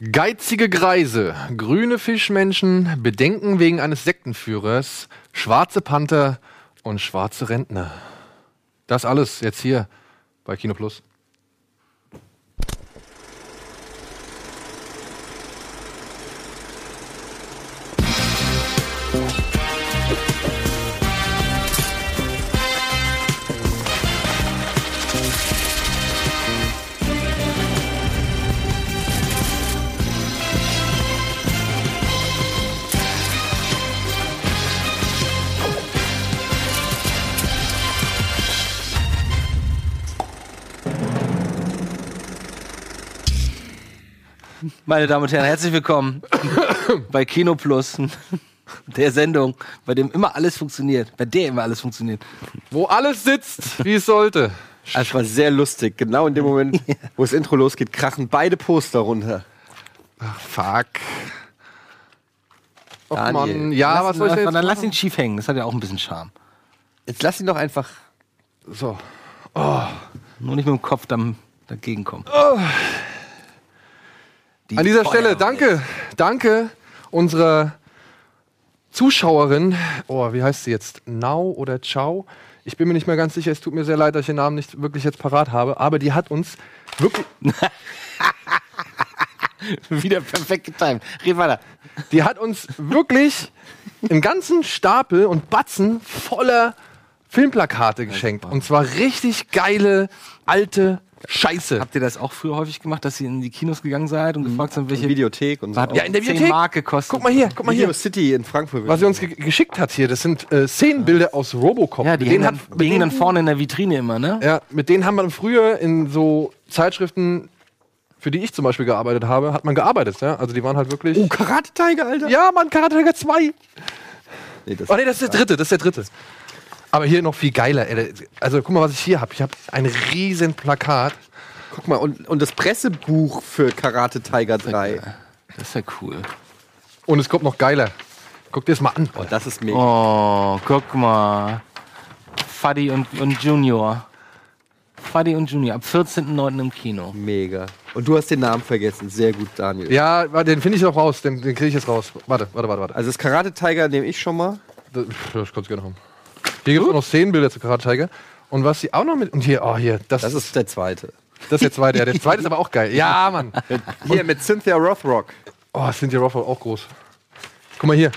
Geizige Greise, grüne Fischmenschen, Bedenken wegen eines Sektenführers, schwarze Panther und schwarze Rentner. Das alles jetzt hier bei Kino Plus. Meine Damen und Herren, herzlich willkommen bei Kino Plus, der Sendung, bei dem immer alles funktioniert, bei der immer alles funktioniert. Wo alles sitzt, wie es sollte. Es war sehr lustig. Genau in dem Moment, wo das Intro losgeht, krachen beide Poster runter. Ach, fuck. Och, Daniel, Mann. Ja, lass was soll ich einfach- jetzt Dann lass ihn schief hängen, das hat ja auch ein bisschen Charme. Jetzt lass ihn doch einfach. So. Nur nicht mit dem Kopf dann dagegen kommen. Die An dieser Feuerwehr. Stelle, danke, danke unserer Zuschauerin. Oh, wie heißt sie jetzt? Now oder Ciao? Ich bin mir nicht mehr ganz sicher. Es tut mir sehr leid, dass ich den Namen nicht wirklich jetzt parat habe. Aber die hat uns wirklich, Wieder perfekt getimt. Red weiter. die hat uns wirklich einen ganzen Stapel und Batzen voller Filmplakate geschenkt. Und zwar richtig geile, alte Scheiße. Habt ihr das auch früher häufig gemacht, dass ihr in die Kinos gegangen seid und gefragt habt, welche Videothek und so. Hat Ja, in der 10 Videothek. Mark gekostet? Guck mal hier, guck mal Video hier. City in Frankfurt. Was sie uns ge geschickt hat hier, das sind äh, Szenenbilder aus Robocop. Ja, die Mit hängen, hat- dann, mit die hängen dann vorne in der Vitrine immer, ne? Ja, mit denen haben wir früher in so Zeitschriften, für die ich zum Beispiel gearbeitet habe, hat man gearbeitet. Ja? Also die waren halt wirklich. Oh, Karate Tiger, Alter. ja, Mann, Karate Tiger 2. Nee, das Oh nee, das ist der dritte, das ist der dritte. Aber hier noch viel geiler. ey. Also guck mal, was ich hier habe. Ich habe ein riesen Plakat. Guck mal, und, und das Pressebuch für Karate Tiger 3. Das ist ja cool. Und es kommt noch geiler. Guck dir das mal an. Oh, das ist mega. Oh, guck mal. Fuddy und, und Junior. Fuddy und Junior, ab 14.09. im Kino. Mega. Und du hast den Namen vergessen. Sehr gut, Daniel. Ja, den finde ich noch raus. Den, den kriege ich jetzt raus. Warte, warte, warte, warte. Also das Karate Tiger nehme ich schon mal. Das, das kannst du gerne haben. Hier gibt es auch noch Szenenbilder zu Karate Tiger. Und was sie auch noch mit. Und hier, oh, hier, das, Das ist der zweite. das ist der zweite. Ja, der zweite ist aber auch geil. Ja, Mann. Hier mit Cynthia Rothrock. Oh, Cynthia Rothrock auch groß. Guck mal hier.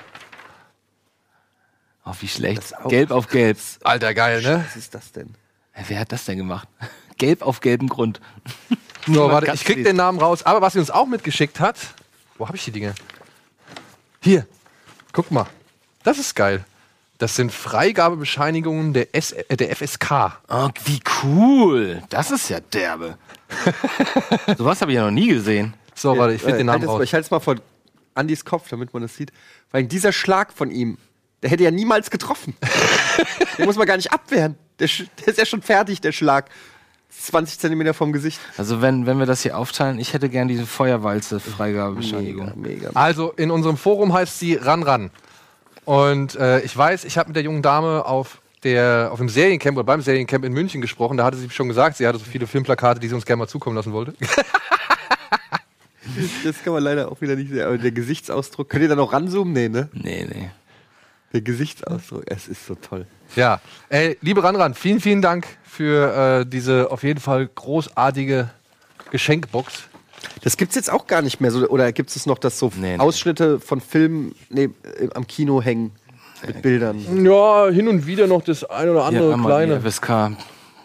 Oh, wie schlecht. Gelb auf Gelb. Alter, geil, ne? Was ist das denn? Wer hat das denn gemacht? Gelb auf gelbem Grund. So, warte, ich krieg den Namen raus. Aber was sie uns auch mitgeschickt hat. Wo habe ich die Dinge? Hier. Guck mal. Das ist geil. Das sind Freigabebescheinigungen der, S äh, der FSK. Oh, wie cool. Das ist ja derbe. Sowas habe ich ja noch nie gesehen. So, warte, ich finde Äh, den Namen halt es mal- raus. Ich halte es mal vor Andys Kopf, damit man das sieht. Weil dieser Schlag von ihm, der hätte ja niemals getroffen. den muss man gar nicht abwehren. Der, der ist ja schon fertig, der Schlag. 20 Zentimeter vom Gesicht. Also wenn, wenn wir das hier aufteilen, ich hätte gern diese Feuerwalze Freigabebescheinigung. Mega, mega. Also in unserem Forum heißt sie Ran Ran. Und äh, ich weiß, ich habe mit der jungen Dame auf der auf dem Seriencamp oder beim Seriencamp in München gesprochen. Da hatte sie schon gesagt, sie hatte so viele Filmplakate, die sie uns gerne mal zukommen lassen wollte. Das kann man leider auch wieder nicht sehen. Aber der Gesichtsausdruck, könnt ihr da noch ranzoomen? Nee, ne? Nee, nee. Der Gesichtsausdruck, es ist so toll. Ja, ey, liebe Ranran, vielen, vielen Dank für äh, diese auf jeden Fall großartige Geschenkbox. Das gibt's jetzt auch gar nicht mehr. So, oder gibt es noch, dass so Nee, nee. Ausschnitte von Filmen nee, äh, am Kino hängen mit Bildern? Ja, hin und wieder noch das ein oder andere einmal kleine. FSK,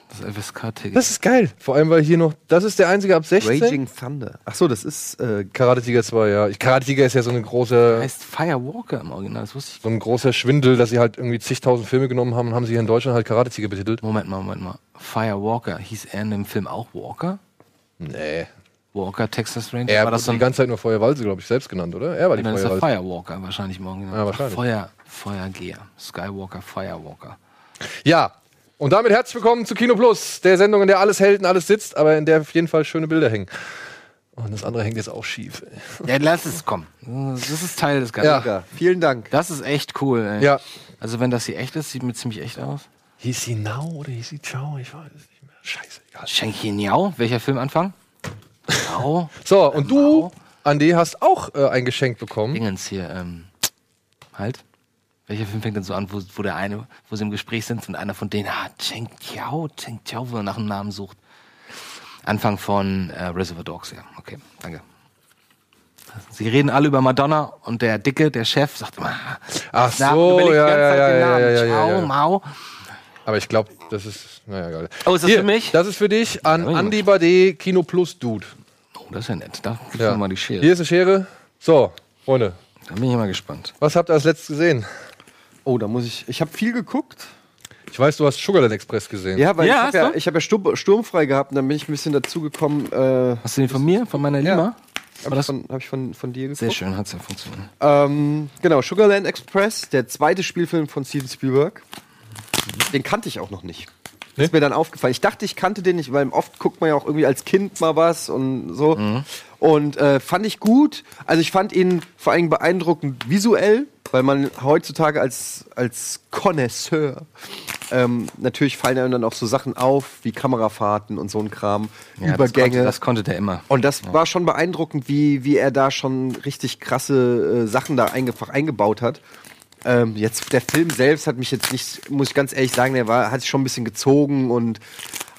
das FSK-Ticket. Das ist geil. Vor allem, weil hier noch, das ist der einzige ab 16. Raging Thunder. Ach so, das ist äh, Karate Tiger 2, ja. Ich- Karate Tiger ist ja so eine große, heißt Firewalker im Original, das wusste ich. so ein großer Schwindel, dass sie halt irgendwie zigtausend Filme genommen haben und haben sie hier in Deutschland halt Karate Tiger betitelt. Moment mal, Moment mal. Firewalker, hieß er in dem Film auch Walker? Nee. Walker, Texas Ranger? Er war das so die ganze Zeit nur Feuerwalze, glaube ich, selbst genannt, oder? Er war die dann ist er Feuerwalze. Firewalker wahrscheinlich im Original. Ja, wahrscheinlich. Feuer, Feuergeher. Skywalker, Firewalker. Ja. Und damit herzlich willkommen zu Kino Plus, der Sendung, in der alles hält und alles sitzt, aber in der auf jeden Fall schöne Bilder hängen. Und das andere hängt jetzt auch schief. Ey. Ja, lass es kommen. Das ist Teil des Ganzen. Ja. Vielen Dank. Das ist echt cool, ey. Ja. Also wenn das hier echt ist, sieht mir ziemlich echt aus. Hieß sie Now oder hieß sie Ciao? Ich weiß es nicht mehr. Scheiße, egal. Schenk hier Niau. Welcher Film anfangen? Niau. So, und du Andi, hast auch äh, ein Geschenk bekommen. Dingens hier, ähm, halt. Welcher Film fängt denn so an, wo, wo der eine, wo sie im Gespräch sind und einer von denen, ah, Cheng Tiao, Cheng Tiao, wo er nach einem Namen sucht. Anfang von äh, Reservoir Dogs, ja. Okay, danke. Sie reden alle über Madonna und der Dicke, der Chef, sagt immer, Ach so, überlegt die ja, ganze ja, Zeit ja, den ja, Namen. ja, ja, Ciao, ja. Mao. Aber ich glaube, das ist, naja, egal. Oh, ist das Hier, für mich? Das ist für dich an Ja, ja. Andi Bade Kino Plus Dude. Oh, das ist ja nett. Da gibt's Ja. ja. mal die Schere. Hier ist eine Schere. So, Freunde, Da bin ich mal gespannt. was habt ihr als letztes gesehen? Oh, da muss ich. Ich habe viel geguckt. Ich weiß, du hast Sugarland Express gesehen. Ja, weil Ja, ich hast habe ja, du? ich hab ja Sturm, sturmfrei gehabt und dann bin ich ein bisschen dazugekommen. Äh, Hast du den von mir, von meiner Lima? habe ich, von- hab ich von, von dir geguckt. Sehr schön, hat's ja funktioniert. Ähm, genau, Sugarland Express, der zweite Spielfilm von Steven Spielberg. Den kannte ich auch noch nicht. Nee? Ist mir dann aufgefallen. Ich dachte, ich kannte den nicht, weil oft guckt man ja auch irgendwie als Kind mal was und so. Und äh, fand ich gut. Also ich fand ihn vor allem beeindruckend visuell, weil man heutzutage als, als Connoisseur ähm, natürlich fallen einem dann auch so Sachen auf, wie Kamerafahrten und so ein Kram, Ja, Übergänge. Das konnte, das konnte der immer. Und das war schon beeindruckend, wie, wie er da schon richtig krasse äh, Sachen da einfach eingebaut hat. Ähm, jetzt der Film selbst hat mich jetzt nicht, muss ich ganz ehrlich sagen, der war, hat sich schon ein bisschen gezogen und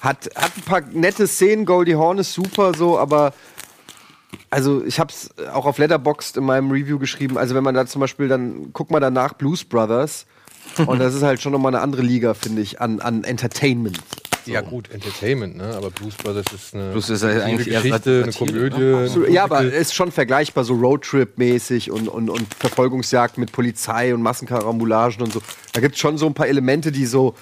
hat, hat ein paar nette Szenen. Goldie Horn ist super so, aber also ich habe es auch auf Letterboxd in meinem Review geschrieben. Also wenn man da zum Beispiel dann guck mal danach Blues Brothers und das ist halt schon nochmal eine andere Liga, finde ich, an, an Entertainment. Ja, gut, Entertainment, ne? Aber Blues Brothers ist eine Blues ist ja eine eigentlich eher Geschichte, eine Komödie. ne? So, ja, aber ist schon vergleichbar, so Roadtrip-mäßig und, und, und Verfolgungsjagd mit Polizei und Massenkarambulagen und so. Da gibt es schon so ein paar Elemente, die so.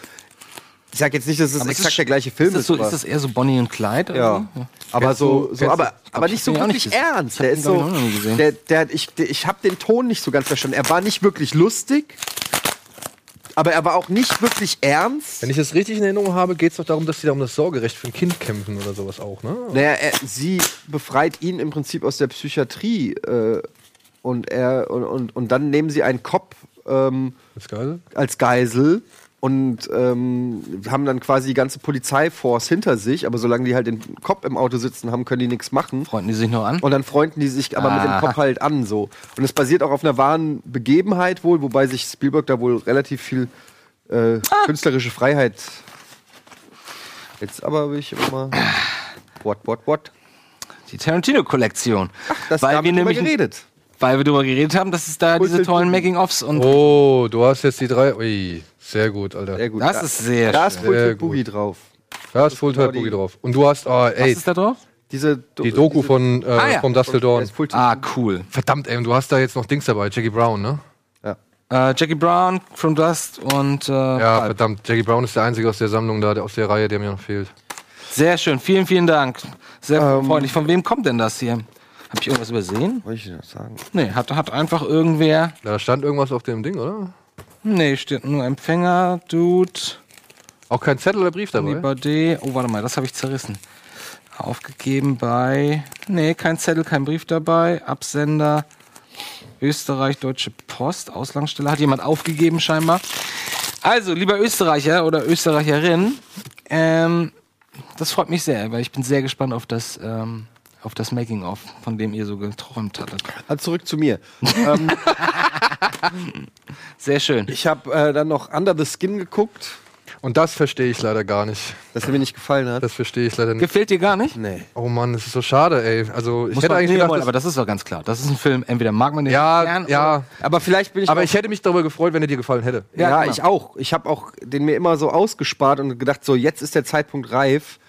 Ich sag jetzt nicht, dass es Aber ist exakt es- der gleiche Film ist. Das so, aber, ist das eher so Bonnie und Clyde? oder ja. so? Aber so, so aber, aber ich nicht so wirklich nicht ernst. Ich hab Der ist so, der, der, ich, der, ich habe den Ton nicht so ganz verstanden. Er war nicht wirklich lustig, aber er war auch nicht wirklich ernst. Wenn ich es richtig in Erinnerung habe, geht es doch darum, dass sie da um das Sorgerecht für ein Kind kämpfen oder sowas auch, ne? Naja, er, sie befreit ihn im Prinzip aus der Psychiatrie äh, und er und, und, und dann nehmen sie einen Kopf ähm, Das geil. als Geisel und ähm, haben dann quasi die ganze Polizeiforce hinter sich, aber solange die halt den Kopf im Auto sitzen haben, können die nichts machen. Freunden die sich noch an? Und dann freunden die sich aber mit dem Ah. Kopf halt an so. Und es basiert auch auf einer wahren Begebenheit wohl, wobei sich Spielberg da wohl relativ viel äh, künstlerische Freiheit. Jetzt aber will ich immer. What, what, what? Die Tarantino-Kollektion. Das weil haben wir wir nämlich geredet. Weil wir darüber geredet haben, dass es da diese tollen Making-ofs und Oh, du hast jetzt die drei. Ui, sehr gut, Alter. Sehr gut. Das Da- ist sehr Da ist schön. Full Tilt Boogie drauf. Da ist Full Tilt Boogie drauf. Und du hast, oh, was ey, ist da drauf? Diese, die Doku von äh, Ah, ja. vom Dustle Da Dawn. Ah, cool. Verdammt, ey, und du hast da jetzt noch Dings dabei, Jackie Brown, ne? Ja. Äh, Jackie Brown, From Dust und äh, Ja, Pulp. verdammt. Jackie Brown ist der einzige aus der Sammlung da, der aus der Reihe, der mir noch fehlt. Sehr schön, vielen, vielen Dank. Sehr Ähm, freundlich. Von wem kommt denn das hier? Hab ich irgendwas übersehen? Wollte ich das sagen? Nee, hat, hat einfach irgendwer. Da stand irgendwas auf dem Ding, oder? Nee, steht nur Empfänger, Dude, Auch kein Zettel oder Brief dabei? Nibade. Oh, warte mal, das habe ich zerrissen. Aufgegeben bei. Nee, kein Zettel, kein Brief dabei. Absender. Österreich, Deutsche Post, Auslangsstelle. Hat jemand aufgegeben scheinbar. Also, lieber Österreicher oder Österreicherin, ähm, das freut mich sehr, weil ich bin sehr gespannt auf das, ähm, auf das Making-of, von dem ihr so geträumt hattet. Also zurück zu mir. ähm, Sehr schön. ich habe äh, dann noch Under the Skin geguckt, Und das verstehe ich leider gar nicht. dass er mir nicht gefallen hat. Das verstehe ich leider nicht. Gefällt dir gar nicht? nee. Oh Mann, das ist so schade, ey. Also, ich Muss hätte man, eigentlich nee, gedacht, aber das ist doch ganz klar. Das ist ein Film, entweder mag man den ja, gern ja. Aber vielleicht bin ich Aber auch ich hätte mich darüber gefreut, wenn er dir gefallen hätte. Ja, Ja, genau. ich auch. Ich habe auch den mir immer so ausgespart und gedacht, so jetzt ist der Zeitpunkt reif,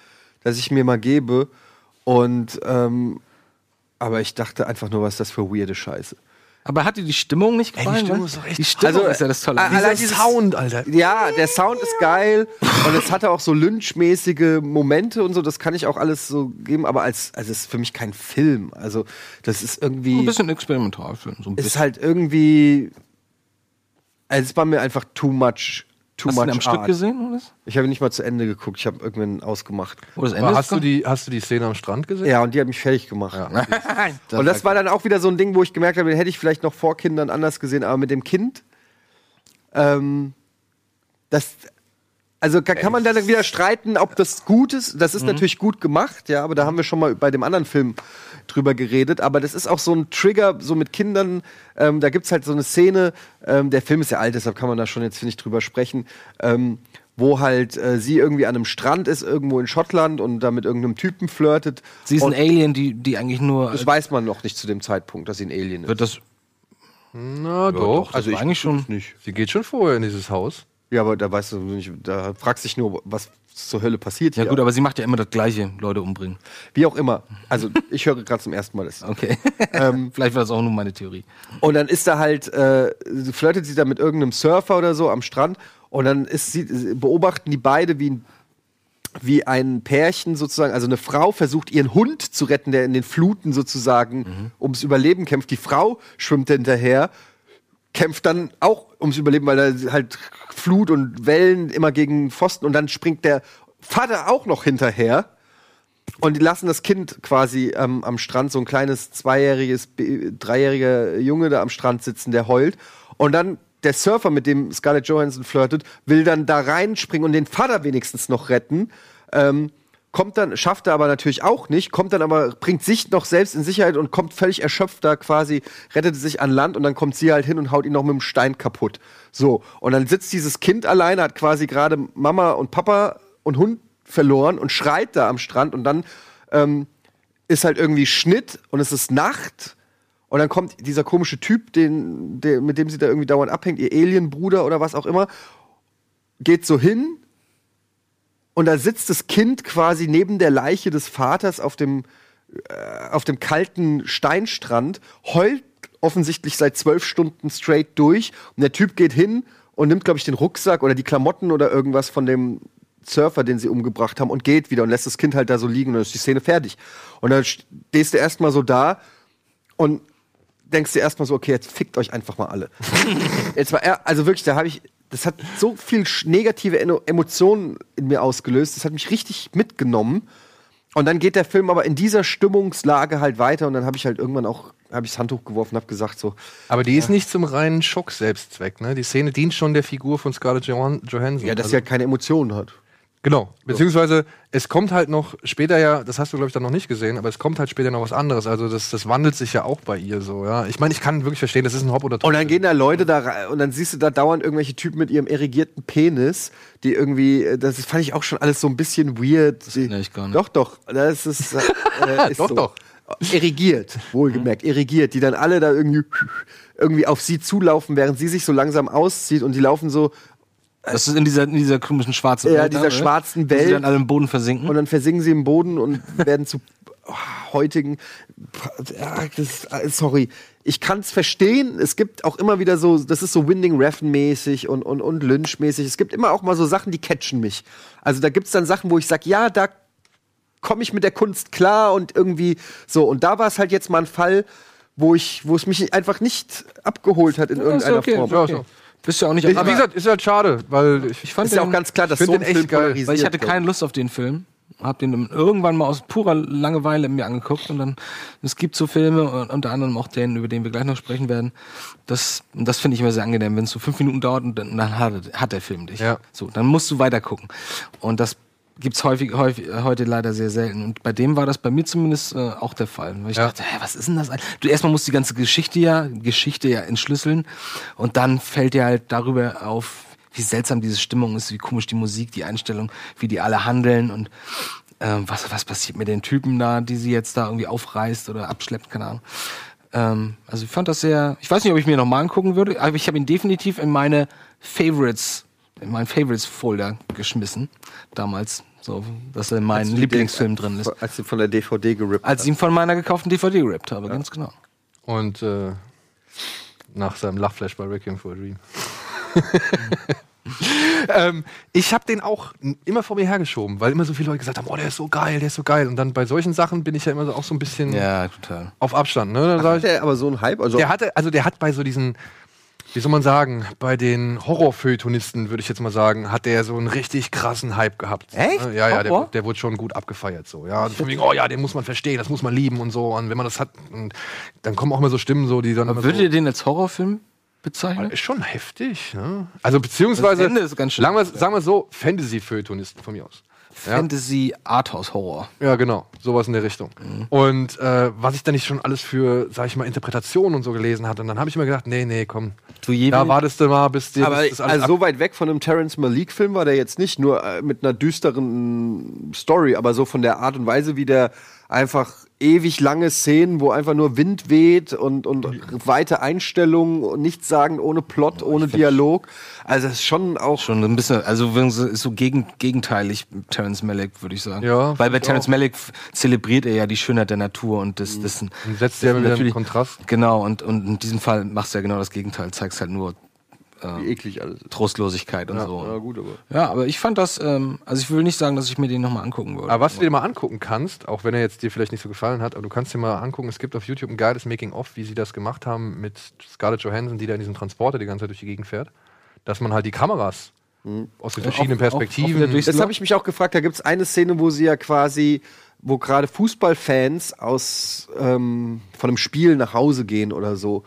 dass ich mir mal gebe. Und ähm, aber ich dachte einfach nur, was ist das für weirde Scheiße. Aber hat dir die Stimmung nicht gefallen? Stimmung ne? ist doch echt- Die Stimmung Also, ist ja das Tolle. äh, Dieser allein dieses- Sound, Alter. Ja, der Sound ist geil und es hatte auch so lynchmäßige Momente und so. Das kann ich auch alles so geben, aber als also es ist für mich kein Film. Also das ist irgendwie ein bisschen Experimentalfilm. So ein ist bisschen. halt irgendwie also es war mir einfach too much too Hast du den am art. Stück gesehen? Oder? Ich habe nicht mal zu Ende geguckt. Ich habe irgendwann ausgemacht. Oder das Ende hast du, die, hast du die Szene am Strand gesehen? Ja, und die hat mich fertig gemacht. Nein. Und das war dann auch wieder so ein Ding, wo ich gemerkt habe, den hätte ich vielleicht noch vor Kindern anders gesehen, aber mit dem Kind, ähm, das, also kann, kann man dann wieder streiten, ob das gut ist. Das ist natürlich gut gemacht, ja, aber da haben wir schon mal bei dem anderen Film drüber geredet, aber das ist auch so ein Trigger, so mit Kindern. Ähm, da gibt's halt so eine Szene, ähm, der Film ist ja alt, deshalb kann man da schon jetzt, finde ich, drüber sprechen. Ähm, wo halt äh, sie irgendwie an einem Strand ist, irgendwo in Schottland und da mit irgendeinem Typen flirtet. Sie ist ein Alien, die, die eigentlich nur. das weiß man noch nicht zu dem Zeitpunkt, dass sie ein Alien ist. wird das. Na doch. Also ich eigentlich schon. nicht. Sie geht schon vorher in dieses Haus. Ja, aber da weißt du nicht, da fragst dich nur, was zur Hölle passiert Ja hier. gut, aber sie macht ja immer das Gleiche, Leute umbringen. Wie auch immer. Also ich höre gerade zum ersten Mal das. Okay. Vielleicht war das auch nur meine Theorie. Und dann ist da halt, äh, flirtet sie da mit irgendeinem Surfer oder so am Strand und dann ist sie, beobachten die beide wie ein, wie ein Pärchen sozusagen, also eine Frau versucht ihren Hund zu retten, der in den Fluten sozusagen ums Überleben kämpft. Die Frau schwimmt hinterher, kämpft dann auch ums Überleben, weil da halt Flut und Wellen immer gegen Pfosten und dann springt der Vater auch noch hinterher. Und die lassen das Kind quasi ähm, am Strand, so ein kleines zweijähriges, dreijähriger Junge da am Strand sitzen, der heult. Und dann der Surfer, mit dem Scarlett Johansson flirtet, will dann da reinspringen und den Vater wenigstens noch retten. Ähm, kommt dann, schafft er aber natürlich auch nicht, kommt dann aber, bringt sich noch selbst in Sicherheit und kommt völlig erschöpft da quasi, rettet sich an Land und dann kommt sie halt hin und haut ihn noch mit dem Stein kaputt. So. Und dann sitzt dieses Kind alleine, hat quasi gerade Mama und Papa und Hund verloren und schreit da am Strand und dann ähm, ist halt irgendwie Schnitt und es ist Nacht und dann kommt dieser komische Typ, den, der, mit dem sie da irgendwie dauernd abhängt, ihr Alienbruder oder was auch immer, geht so hin und da sitzt das Kind quasi neben der Leiche des Vaters auf dem, äh, auf dem kalten Steinstrand, heult offensichtlich seit zwölf Stunden straight durch und der Typ geht hin und nimmt, glaube ich, den Rucksack oder die Klamotten oder irgendwas von dem Surfer, den sie umgebracht haben, und geht wieder und lässt das Kind halt da so liegen und dann ist die Szene fertig. Und dann stehst du erstmal so da und denkst dir erstmal so, okay, jetzt fickt euch einfach mal alle. jetzt war er, also wirklich, da habe ich, das hat so viel negative Emotionen in mir ausgelöst, das hat mich richtig mitgenommen. Und dann geht der Film aber in dieser Stimmungslage halt weiter und dann habe ich halt irgendwann auch, habe ich das Handtuch geworfen, habe gesagt so, Aber die ist nicht zum reinen Schock-Selbstzweck. Ne? Die Szene dient schon der Figur von Scarlett Johan Johansson. ja, dass Also- sie halt keine Emotionen hat. Genau. Beziehungsweise es kommt halt noch später ja, das hast du glaube ich dann noch nicht gesehen, aber es kommt halt später noch was anderes. Also das, das wandelt sich ja auch bei ihr so. Ja, ich meine, ich kann wirklich verstehen, das ist ein Hop oder Top. Und dann gehen da Leute da rein und dann siehst du da dauernd irgendwelche Typen mit ihrem erigierten Penis, die irgendwie, äh, das fand ich auch schon alles so ein bisschen weird. Das ich gar nicht. Doch, doch, das ist, äh, ist Doch, so. doch. Erigiert, wohlgemerkt, erigiert, die dann alle da irgendwie, irgendwie auf sie zulaufen, während sie sich so langsam auszieht und die laufen so Das ist in dieser, in dieser komischen schwarzen Ja, Welt. dieser da, schwarzen Welt. dann alle im Boden versinken. und dann versinken sie im Boden und werden zu oh, heutigen. Ja, das, äh, sorry, ich kann es verstehen. Es gibt auch immer wieder so, das ist so Winding Refn mäßig und und und Lynch mäßig. Es gibt immer auch mal so Sachen, die catchen mich. Also da gibt's dann Sachen, wo ich sag, ja, da komme ich mit der Kunst klar und irgendwie so. Und da war es halt jetzt mal ein Fall, wo ich, wo es mich einfach nicht abgeholt hat in irgendeiner okay, Form. ja, so. Bist ja auch nicht. Aber wie gesagt, ist halt schade, weil ich, ich fand Ist ja den- auch ganz klar, dass ich find so ein echt Film geil, Weil ich hatte keine Lust auf den Film. Hab den irgendwann mal aus purer Langeweile mir angeguckt und dann, es gibt so Filme, und unter anderem auch den, über den wir gleich noch sprechen werden. Das, und das finde ich immer sehr angenehm, wenn es so fünf Minuten dauert und dann, dann hat, hat der Film dich. Ja. So, dann musst du weiter gucken. Und das gibt's häufig, häufig, äh, heute leider sehr selten. Und bei dem war das bei mir zumindest äh, auch der Fall. Weil ich Ja. dachte, hä, was ist denn das? Du erstmal musst die ganze Geschichte ja, Geschichte ja entschlüsseln und dann fällt dir halt darüber auf, wie seltsam diese Stimmung ist, wie komisch die Musik, die Einstellung, wie die alle handeln und ähm, was, was passiert mit den Typen da, die sie jetzt da irgendwie aufreißt oder abschleppt, keine Ahnung. Ähm, also ich fand das sehr, ich weiß nicht, ob ich mir nochmal angucken würde, aber ich habe ihn definitiv in meine Favorites, in meinen Favorites-Folder geschmissen, damals. So, dass er in meinen Lieblingsfilm den- drin ist. Als sie von der DVD gerippt Als ich ihn von meiner gekauften DVD gerippt habe, ganz genau. und äh, nach seinem Lachflash bei Requiem for a Dream. ähm, ich habe den auch immer vor mir hergeschoben, weil immer so viele Leute gesagt haben, oh, der ist so geil, der ist so geil. Und dann bei solchen Sachen bin ich ja immer so, auch so ein bisschen Ja, total. auf Abstand. Ne? Sag Hat der aber so einen Hype? Also der hatte, also der hat bei so diesen, wie soll man sagen, bei den Horrorfeuilletonisten, würde ich jetzt mal sagen, hat der so einen richtig krassen Hype gehabt. Echt? Ja, ja, der, Horror? der wurde schon gut abgefeiert. So. Ja, von wegen, oh ja, den muss man verstehen, das muss man lieben und so. Und wenn man das hat, und dann kommen auch immer so Stimmen, so, die dann. immer Würdet so, ihr den als Horrorfilm bezeichnen? ist schon heftig, ne? Also beziehungsweise, Das Ende ist ganz schön. sagen wir, sagen wir so, Fantasy-Feuilletonisten von mir aus. Fantasy Arthouse Horror. Ja, genau. Sowas in der Richtung. Und äh, was ich da nicht schon alles für, sag ich mal, Interpretationen und so gelesen hatte. Und dann habe ich mir gedacht, nee, nee, komm. Du Da wartest du mal, bis dir Aber bis das alles also so weit weg von einem Terrence Malik-Film war der jetzt nicht, nur äh, mit einer düsteren Story, aber so von der Art und Weise, wie der einfach ewig lange Szenen, wo einfach nur Wind weht und, und weite Einstellungen und nichts sagen, ohne Plot, ohne Dialog. Also es ist schon auch Schon ein bisschen, also ist so gegen, gegenteilig Terence Malick, würde ich sagen. Ja, Weil bei Terence. Malick zelebriert er ja die Schönheit der Natur und das, das, Und setzt ja das wieder natürlich- einen Kontrast. Genau, und, und in diesem Fall machst du ja genau das Gegenteil, zeigst halt nur wie eklig alles. ist. Trostlosigkeit und so. Ja, gut, aber. Ja, aber ich fand das, ähm, also ich will nicht sagen, dass ich mir den nochmal angucken würde. Aber was du dir mal angucken kannst, auch wenn er jetzt dir vielleicht nicht so gefallen hat, aber du kannst dir mal angucken, es gibt auf YouTube ein geiles Making-of, wie sie das gemacht haben mit Scarlett Johansson, die da in diesem Transporter die ganze Zeit durch die Gegend fährt. Dass man halt die Kameras aus den verschiedenen auf- auf- auf Perspektiven. der Durchs- Das habe ich mich auch gefragt. Da gibt es eine Szene, wo sie ja quasi, wo gerade Fußballfans aus ähm, von einem Spiel nach Hause gehen oder so.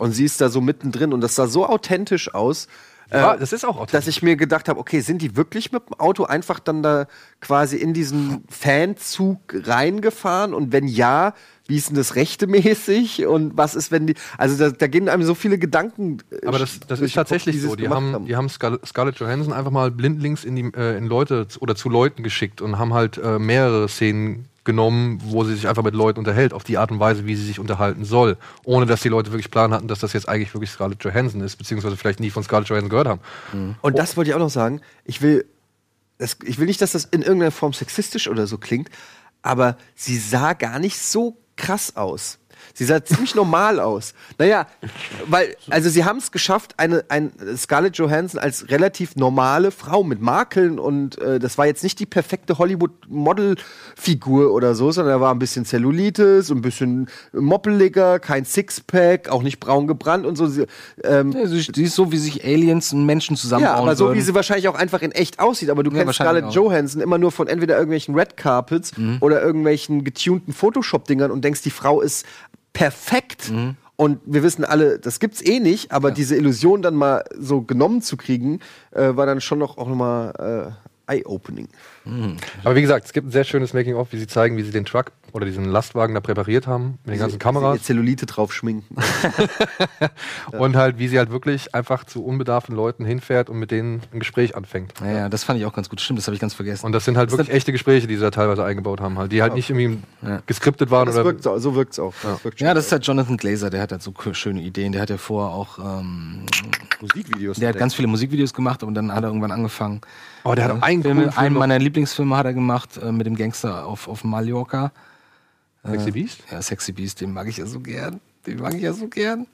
Und sie ist da so mittendrin und das sah so authentisch aus. ja, äh, das ist auch authentisch. dass ich mir gedacht habe, okay, sind die wirklich mit dem Auto einfach dann da quasi in diesen Fanzug reingefahren? Und wenn ja, wie ist denn das rechtemäßig? Und was ist, wenn die. Also da, da gehen einem so viele Gedanken. äh, Aber das, das ist Kopf, tatsächlich sie so. Die gemacht haben, die haben Scar Scarlett Johansson einfach mal blindlings in, die, äh, in Leute oder zu Leuten geschickt und haben halt äh, mehrere Szenen genommen, wo sie sich einfach mit Leuten unterhält, auf die Art und Weise, wie sie sich unterhalten soll, ohne dass die Leute wirklich Plan hatten, dass das jetzt eigentlich wirklich Scarlett Johansson ist, beziehungsweise vielleicht nie von Scarlett Johansson gehört haben. Und das wollte ich auch noch sagen. Ich will, das, ich will nicht, dass das in irgendeiner Form sexistisch oder so klingt, aber sie sah gar nicht so krass aus. Sie sah ziemlich normal aus. Naja, weil, also sie haben es geschafft, eine, ein Scarlett Johansson als relativ normale Frau mit Makeln und äh, das war jetzt nicht die perfekte Hollywood-Model-Figur oder so, sondern da war ein bisschen Zellulitis, ein bisschen moppeliger, kein Sixpack, auch nicht braun gebrannt und so. Sie, ähm, Ja, sie, sie ist so, wie sich Aliens und Menschen zusammenbauen ja, aber so würden. wie sie wahrscheinlich auch einfach in echt aussieht. Aber du Ja, kennst Scarlett auch. Johansson immer nur von entweder irgendwelchen Red Carpets oder irgendwelchen getunten Photoshop-Dingern und denkst, die Frau ist perfekt. Und wir wissen alle, das gibt's eh nicht, aber diese Illusion dann mal so genommen zu kriegen, äh, war dann schon noch auch nochmal äh, eye-opening. Aber wie gesagt, es gibt ein sehr schönes Making-of, wie sie zeigen, wie sie den Truck oder diesen Lastwagen da präpariert haben, mit den ganzen Kameras. Ihr Zellulite drauf schminken. Und halt, wie sie halt wirklich einfach zu unbedarften Leuten hinfährt und mit denen ein Gespräch anfängt. ja, ja, das fand ich auch ganz gut. Stimmt, das habe ich ganz vergessen. Und das sind halt wirklich echte Gespräche, die sie da teilweise eingebaut haben, halt, die halt nicht irgendwie Ja. geskriptet waren Das oder. wirkt so, so wirkt's auch. Das wirkt schon. ja, das ist halt Jonathan Glazer, der hat halt so schöne Ideen. Der hat ja vorher auch, ähm, Musikvideos. der hat ganz viele Musikvideos gemacht, aber dann hat er irgendwann angefangen. Oh, der hat auch einen Filme, coolen Film einen meiner Lieblingsfilme hat er gemacht äh, mit dem Gangster auf, auf Mallorca. Sexy Beast? Ja, Sexy Beast, den mag ich ja so gern. Den mag ich ja so gern.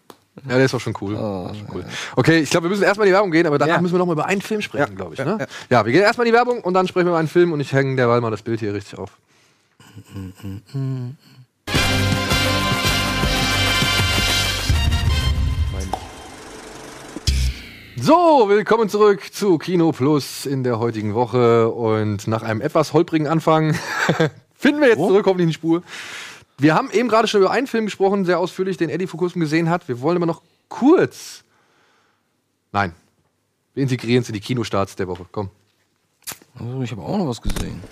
Ja, der ist auch schon cool. Oh, Schon cool. Okay, ich glaube, wir müssen erstmal in die Werbung gehen, aber danach Ja. müssen wir noch mal über einen Film sprechen, glaube ich. Ne? Ja, wir gehen erstmal in die Werbung und dann sprechen wir über einen Film und ich hänge derweil mal das Bild hier richtig auf. So, willkommen zurück zu Kino Plus in der heutigen Woche und nach einem etwas holprigen Anfang finden wir jetzt zurück, hoffentlich in die Spur. Wir haben eben gerade schon über einen Film gesprochen, sehr ausführlich, den Eddie vor kurzem gesehen hat. Wir wollen immer noch kurz. Nein. Wir integrieren es in die Kinostarts der Woche. Komm. Also, ich habe auch noch was gesehen.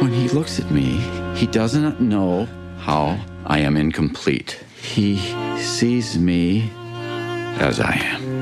When he looks at me, he doesn't know how I am incomplete. He sees me as I am.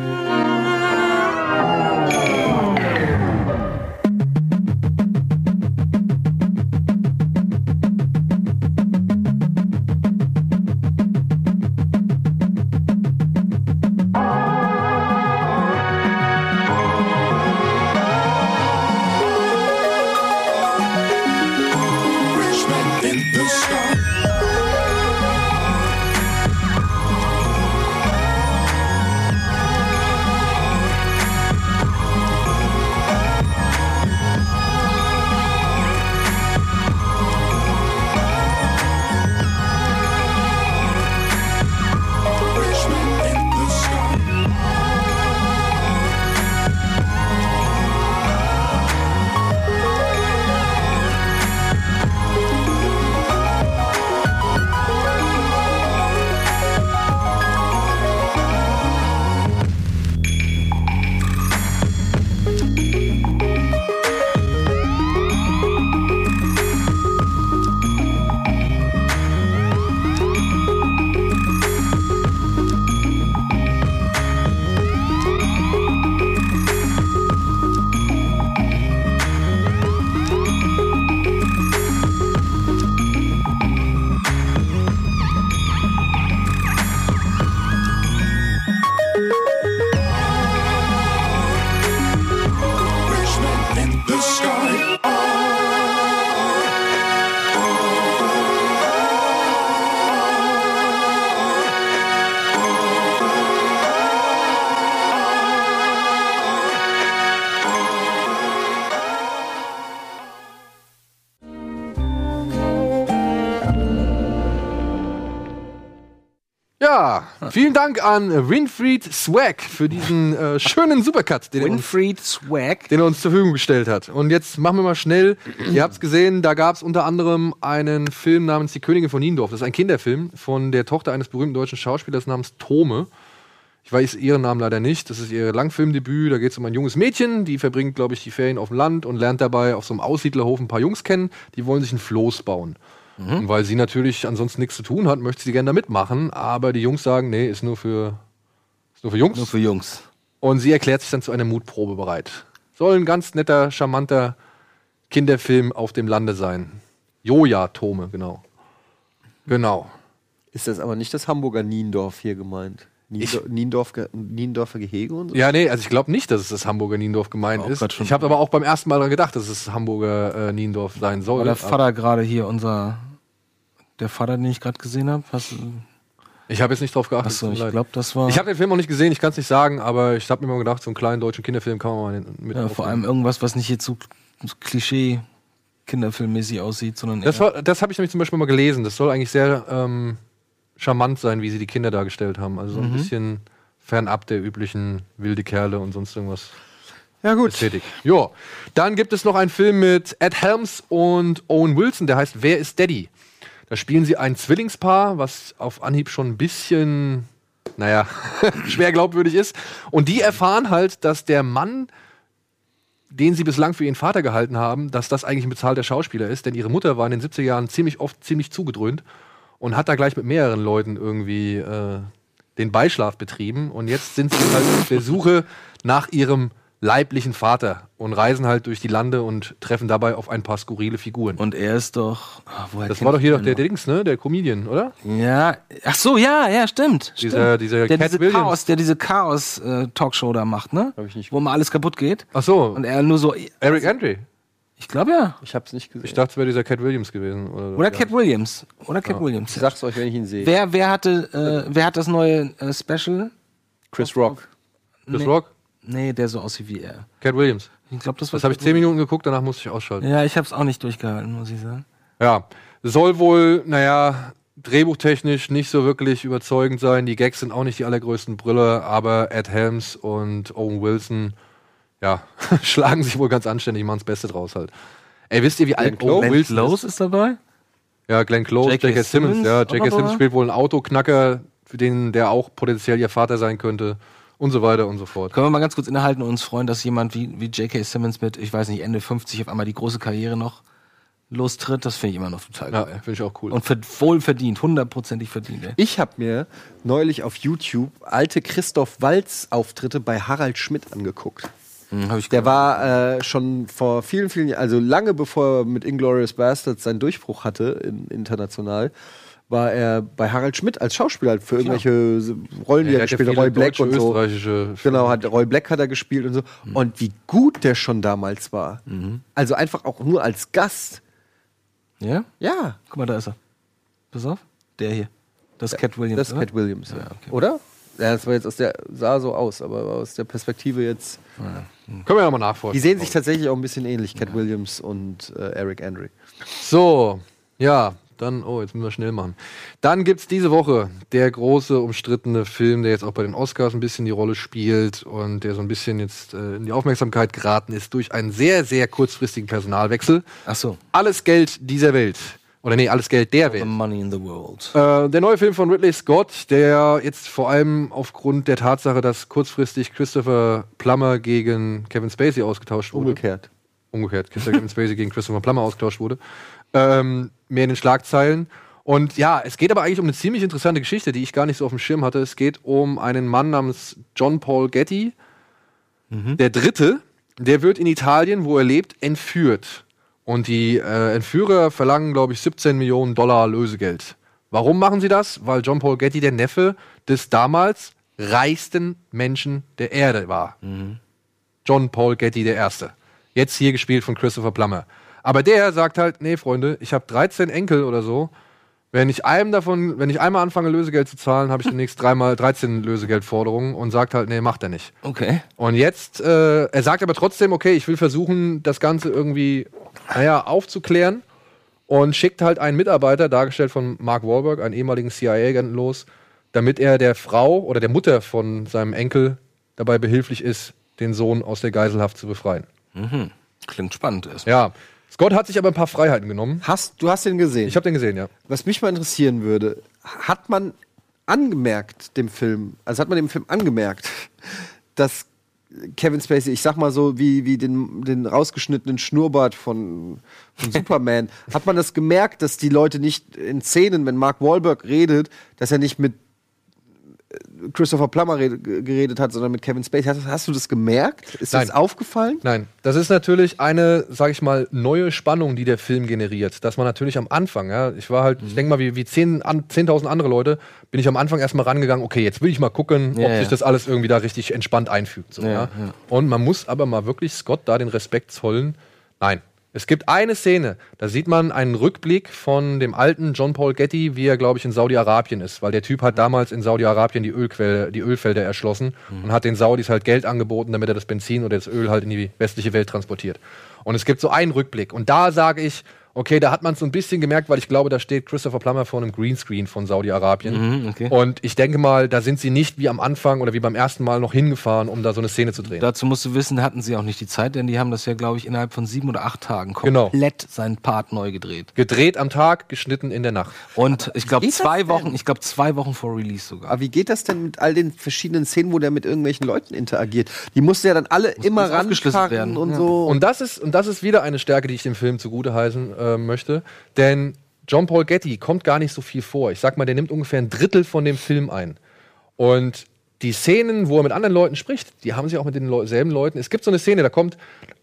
Vielen Dank an Winfried Swag für diesen äh, schönen Supercut, den er, uns, Winfried Swag. den er uns zur Verfügung gestellt hat. Und jetzt machen wir mal schnell. Ihr habt es gesehen, da gab es unter anderem einen Film namens Die Königin von Niendorf. Das ist ein Kinderfilm von der Tochter eines berühmten deutschen Schauspielers namens Tome. Ich weiß ihren Namen leider nicht. Das ist ihr Langfilmdebüt. Da geht es um ein junges Mädchen, die verbringt, glaube ich, die Ferien auf dem Land und lernt dabei auf so einem Aussiedlerhof ein paar Jungs kennen. Die wollen sich ein Floß bauen. Und weil sie natürlich ansonsten nichts zu tun hat, möchte sie gerne da mitmachen. Aber die Jungs sagen, nee, ist nur für, ist nur für Jungs. Nur für Jungs. Und sie erklärt sich dann zu einer Mutprobe bereit. Soll ein ganz netter, charmanter Kinderfilm auf dem Lande sein. Joja, Tome, genau. Genau. Ist das aber nicht das Hamburger Niendorf hier gemeint? Niendo Niendorf, Niendorfer Gehege und so? Ja, nee, also ich glaube nicht, dass es das Hamburger Niendorf gemeint ist. Ich habe aber auch beim ersten Mal daran gedacht, dass es Hamburger äh, Niendorf sein soll. War der Vater gerade hier unser. Der Vater, den ich gerade gesehen habe? Ich habe jetzt nicht drauf geachtet. Achso, ich glaube, das war. Ich habe den Film noch nicht gesehen, ich kann es nicht sagen, aber ich habe mir mal gedacht, so einen kleinen deutschen Kinderfilm kann man mal mit ja, vor allem irgendwas, was nicht jetzt so so Klischee Kinderfilmmäßig aussieht, sondern Das, war- das habe ich nämlich zum Beispiel mal gelesen. Das soll eigentlich sehr ähm, charmant sein, wie sie die Kinder dargestellt haben. Also so Mhm. ein bisschen fernab der üblichen wilde Kerle und sonst irgendwas. Ja, gut. Ästhetik. Ja. Dann gibt es noch einen Film mit Ed Helms und Owen Wilson, der heißt Wer ist Daddy? Da spielen sie ein Zwillingspaar, was auf Anhieb schon ein bisschen, naja, schwer glaubwürdig ist. Und die erfahren halt, dass der Mann, den sie bislang für ihren Vater gehalten haben, dass das eigentlich ein bezahlter Schauspieler ist, denn ihre Mutter war in den 70er Jahren ziemlich oft ziemlich zugedröhnt und hat da gleich mit mehreren Leuten irgendwie äh, den Beischlaf betrieben. Und jetzt sind sie halt auf der Suche nach ihrem leiblichen Vater und reisen halt durch die Lande und treffen dabei auf ein paar skurrile Figuren. Und er ist doch. woher das war doch hier doch der Dings, ne? Der Comedian, oder? Ja. Ach so, ja, ja, stimmt. Dieser- dieser der Cat diese Williams. Chaos, der diese Chaos-Talkshow da macht, ne? Hab ich nicht Wo mal alles kaputt geht. Ach so, Und er nur so. Eric Andre. Ich glaube ja. Ich hab's nicht gesehen. Ich dachte, es wäre dieser Cat Williams gewesen. Oder, Oder ja. Cat Williams. Oder Cat Williams. ich sag's euch, wenn ich ihn sehe. Wer, wer hatte, äh, wer hat das neue äh, Special? Chris Rock. Chris Nee. Rock? Nee, der so aussieht wie er. Cat Williams. Ich glaube, das war. Das habe ich zehn Minuten geguckt, danach musste ich ausschalten. Ja, ich habe es auch nicht durchgehalten, muss ich sagen. Ja, soll wohl, naja, drehbuchtechnisch nicht so wirklich überzeugend sein. Die Gags sind auch nicht die allergrößten Brille, aber Ed Helms und Owen Wilson, ja, schlagen sich wohl ganz anständig, machen das Beste draus halt. Ey, wisst ihr, wie alt Close? Owen Glenn Wilson ist? Close ist dabei? Ja, Glenn Close, J.K. J.K. Simmons. Simmons Ja, J.K. Simmons spielt wohl einen Autoknacker, für den der auch potenziell ihr Vater sein könnte und so weiter und so fort. Können wir mal ganz kurz innehalten und uns freuen, dass jemand wie, wie J.K. Simmons mit, ich weiß nicht, Ende 50 auf einmal die große Karriere noch lostritt. Das finde ich immer noch total Ja, geil. finde ich auch cool. Und ver wohl verdient, hundertprozentig verdient. Ey. Ich habe mir neulich auf YouTube alte Christoph Walz Auftritte bei Harald Schmidt angeguckt. Hm, hab ich Der war äh, schon vor vielen, vielen Jahren, also lange bevor er mit Inglourious Bastards seinen Durchbruch hatte, in, international, war er bei Harald Schmidt als Schauspieler halt für irgendwelche Rollen, die Ja, er ja gespielt hat, Roy Black und so. österreichische Genau, hat Roy Black hat er gespielt und so. Mhm. Und wie gut der schon damals war. Also einfach auch nur als Gast. Ja? Ja, Guck mal, da ist er. Pass auf. Der hier. Das ist Cat Williams. das ist? Cat Williams, ja. Ja, okay. Oder? Ja, das war jetzt aus der, sah so aus, aber aus der Perspektive jetzt. Können wir ja mal nachforschen. Die sehen sich tatsächlich auch ein bisschen ähnlich, Cat Williams und äh, Eric Andre. So, ja, dann, oh, jetzt müssen wir schnell machen. Dann gibt's diese Woche der große, umstrittene Film, der jetzt auch bei den Oscars ein bisschen die Rolle spielt und der so ein bisschen jetzt äh, in die Aufmerksamkeit geraten ist durch einen sehr, sehr kurzfristigen Personalwechsel. Ach so. Alles Geld dieser Welt. Oder nee, alles Geld der Welt. Money in the World. Äh, der neue Film von Ridley Scott, der jetzt vor allem aufgrund der Tatsache, dass kurzfristig Christopher Plummer gegen Kevin Spacey ausgetauscht wurde Umgekehrt. umgekehrt, Kevin Spacey gegen Christopher Plummer ausgetauscht wurde, ähm, mehr in den Schlagzeilen. Und ja, es geht aber eigentlich um eine ziemlich interessante Geschichte, die ich gar nicht so auf dem Schirm hatte. Es geht um einen Mann namens John Paul Getty, der Dritte. Der wird in Italien, wo er lebt, entführt. Und die äh, Entführer verlangen, glaube ich, 17 Millionen Dollar Lösegeld. Warum machen sie das? Weil John Paul Getty der Neffe des damals reichsten Menschen der Erde war. John Paul Getty der Erste. Jetzt hier gespielt von Christopher Plummer. Aber der sagt halt, nee, Freunde, ich habe 13 Enkel oder so. Wenn ich einem davon, wenn ich einmal anfange, Lösegeld zu zahlen, habe ich demnächst dreimal 13 Lösegeldforderungen und sagt halt, nee, macht er nicht. Okay. Und jetzt, äh, er sagt aber trotzdem, okay, ich will versuchen, das Ganze irgendwie, naja, aufzuklären und schickt halt einen Mitarbeiter, dargestellt von Mark Wahlberg, einen ehemaligen CIA-Agenten los, damit er der Frau oder der Mutter von seinem Enkel dabei behilflich ist, den Sohn aus der Geiselhaft zu befreien. Klingt spannend. Ist. Ja, Scott hat sich aber ein paar Freiheiten genommen. Hast, du hast den gesehen. Ich habe den gesehen, ja. Was mich mal interessieren würde, hat man angemerkt dem Film, also hat man dem Film angemerkt, dass Kevin Spacey, ich sag mal so, wie, wie den, den rausgeschnittenen Schnurrbart von, von Superman, hat man das gemerkt, dass die Leute nicht in Szenen, wenn Mark Wahlberg redet, dass er nicht mit Christopher Plummer red, geredet hat, sondern mit Kevin Spacey. Hast, hast du das gemerkt? Ist dir Nein. das aufgefallen? Nein, das ist natürlich eine, sag ich mal, neue Spannung, die der Film generiert. Dass man natürlich am Anfang, ja, ich war halt, ich denke mal, wie, wie 10 an- 10.000 andere Leute, bin ich am Anfang erstmal rangegangen, okay, jetzt will ich mal gucken, Ja, ob ja. sich das alles irgendwie da richtig entspannt einfügt. So, ja. Und man muss aber mal wirklich Scott da den Respekt zollen. Nein. Es gibt eine Szene, da sieht man einen Rückblick von dem alten John Paul Getty, wie er, glaube ich, in Saudi-Arabien ist. Weil der Typ hat damals in Saudi-Arabien die, Ölquelle, die Ölfelder erschlossen und hat den Saudis halt Geld angeboten, damit er das Benzin oder das Öl halt in die westliche Welt transportiert. Und es gibt so einen Rückblick. Und da sage ich, okay, da hat man es so ein bisschen gemerkt, weil ich glaube, da steht Christopher Plummer vor einem Greenscreen von Saudi-Arabien. Mhm, okay. Und ich denke mal, da sind sie nicht wie am Anfang oder wie beim ersten Mal noch hingefahren, um da so eine Szene zu drehen. Dazu musst du wissen, hatten sie auch nicht die Zeit, denn die haben das ja, glaube ich, innerhalb von sieben oder acht Tagen Genau. komplett seinen Part neu gedreht. Gedreht am Tag, geschnitten in der Nacht. Und ich glaube zwei? Wochen, ich glaube zwei Wochen vor Release sogar. Aber wie geht das denn mit all den verschiedenen Szenen, wo der mit irgendwelchen Leuten interagiert? Die musste ja dann alle immer muss aufgeschlüsselt rankarren werden. und Ja. so. Und das ist, und das ist wieder eine Stärke, die ich dem Film zugute heißen äh, möchte. Denn John Paul Getty kommt gar nicht so viel vor. Ich sag mal, der nimmt ungefähr ein Drittel von dem Film ein. Und die Szenen, wo er mit anderen Leuten spricht, die haben sie auch mit den Leu selben Leuten. Es gibt so eine Szene, da kommt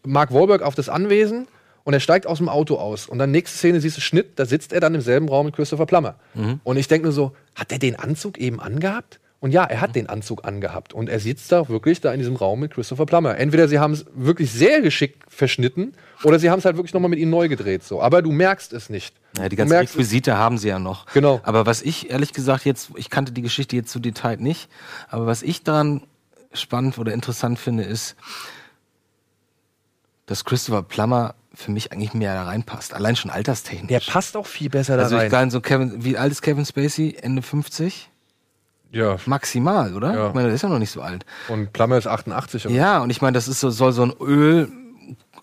Mark Wahlberg auf das Anwesen und er steigt aus dem Auto aus. Und dann nächste Szene siehst du Schnitt, da sitzt er dann im selben Raum mit Christopher Plummer. Und ich denke nur so, hat er den Anzug eben angehabt? Und ja, er hat den Anzug angehabt. Und er sitzt da wirklich da in diesem Raum mit Christopher Plummer. Entweder sie haben es wirklich sehr geschickt verschnitten oder sie haben es halt wirklich nochmal mit ihm neu gedreht. So. Aber du merkst es nicht. Ja, die ganzen Requisite haben sie ja noch. Genau. Aber was ich ehrlich gesagt jetzt, ich kannte die Geschichte jetzt zu Detail nicht, aber was ich daran spannend oder interessant finde, ist, dass Christopher Plummer für mich eigentlich mehr da reinpasst. Allein schon alterstechnisch. der passt auch viel besser da also ich rein. kann so Kevin, wie alt ist Kevin Spacey? Ende 50? Ja. Maximal, oder? Ja. Ich meine, der ist ja noch nicht so alt. Und Plummer ist 88. oder? Ja, und ich meine, das ist so, soll so ein Öl,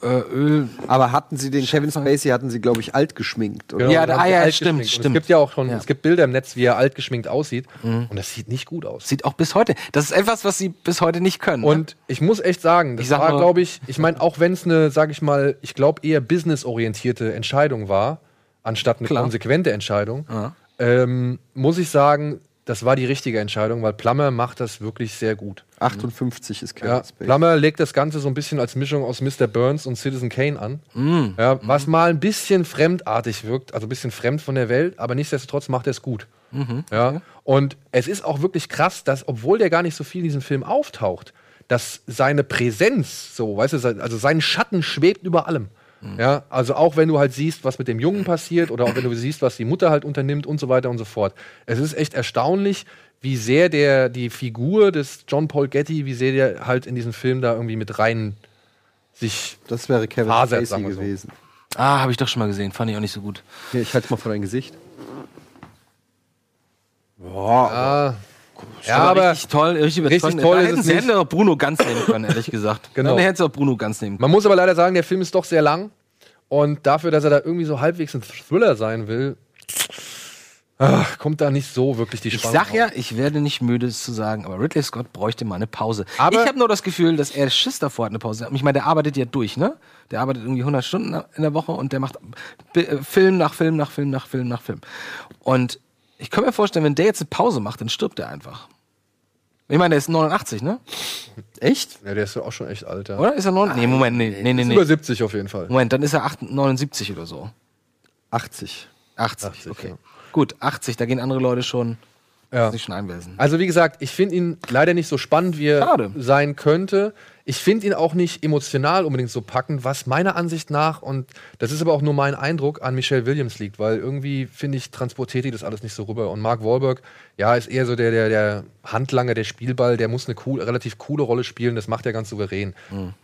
äh, Öl, Aber hatten sie den Kevin Spacey, hatten sie, glaube ich, alt geschminkt. Oder? Genau, Ja, da- ah, ja, alt stimmt, stimmt. Es gibt ja auch schon, Ja. Mhm. es gibt Bilder im Netz, wie er alt geschminkt aussieht. Und das sieht nicht gut aus. sieht auch bis heute. Das ist etwas, was sie bis heute nicht können. ne? Und ich muss echt sagen, das Ich sag war, glaube ich, ich meine, auch wenn es eine, sage ich mal, ich glaube eher businessorientierte Entscheidung war, anstatt eine Klar. konsequente Entscheidung, Ja. ähm, muss ich sagen, das war die richtige Entscheidung, weil Plummer macht das wirklich sehr gut. 58 ist Kevin Ja, Spacey. Plummer legt das Ganze so ein bisschen als Mischung aus Mr. Burns und Citizen Kane an. Mm. Ja, was mal ein bisschen fremdartig wirkt, also ein bisschen fremd von der Welt, aber nichtsdestotrotz macht er es gut. Mhm. Ja, und es ist auch wirklich krass, dass, obwohl der gar nicht so viel in diesem Film auftaucht, dass seine Präsenz, so, weißt du, also sein Schatten schwebt über allem. Mhm. Ja, also auch wenn du halt siehst, was mit dem Jungen passiert oder auch wenn du siehst, was die Mutter halt unternimmt und so weiter und so fort. Es ist echt erstaunlich, wie sehr der, die Figur des John Paul Getty, wie sehr der halt in diesen Film da irgendwie mit rein sich Das wäre Kevin Fasert, Spacey sagen wir so. gewesen. ah, habe ich doch schon mal gesehen. Fand ich auch nicht so gut. Hier, ich halte mal vor dein Gesicht. Ah, ja, aber richtig toll, richtig, richtig überzeugend. toll da hätten es sie hätten auch Bruno ganz nehmen können, ehrlich gesagt. Genau. Dann hätten sie auch Bruno ganz nehmen können. man muss aber leider sagen, der Film ist doch sehr lang. Und dafür, dass er da irgendwie so halbwegs ein Thriller sein will, ah, kommt da nicht so wirklich die Ich Spannung. sag ja, ich werde nicht müde, es zu sagen, aber Ridley Scott bräuchte mal eine Pause. Aber- ich habe nur das Gefühl, dass er Schiss davor hat, eine Pause. Ich meine, der arbeitet ja durch, ne? Der arbeitet irgendwie 100 Stunden in der Woche und der macht äh, Film nach Film nach Film nach Film nach Film. Und ich kann mir vorstellen, wenn der jetzt eine Pause macht, dann stirbt er einfach. Ich meine, der ist 89, ne? Echt? Ja, der ist ja auch schon echt alt, ja. Oder? Ist er 9? Nee, Moment, nee, nee, nee. Nee. über 70 auf jeden Fall. Moment, dann ist er 8, 79 oder so. 80. 80, 80, okay. ja. Gut, 80, da gehen andere Leute schon Ja. sich schon einwälzen. Also wie gesagt, ich finde ihn leider nicht so spannend, wie er Schade. sein könnte. Ich finde ihn auch nicht emotional unbedingt so packend, was meiner Ansicht nach, und das ist aber auch nur mein Eindruck, an Michelle Williams liegt, weil irgendwie, finde ich, transportiert die das alles nicht so rüber. Und Mark Wahlberg, ja, ist eher so der, der, der Handlanger, der Spielball, der muss eine cool, relativ coole Rolle spielen, das macht er ganz souverän.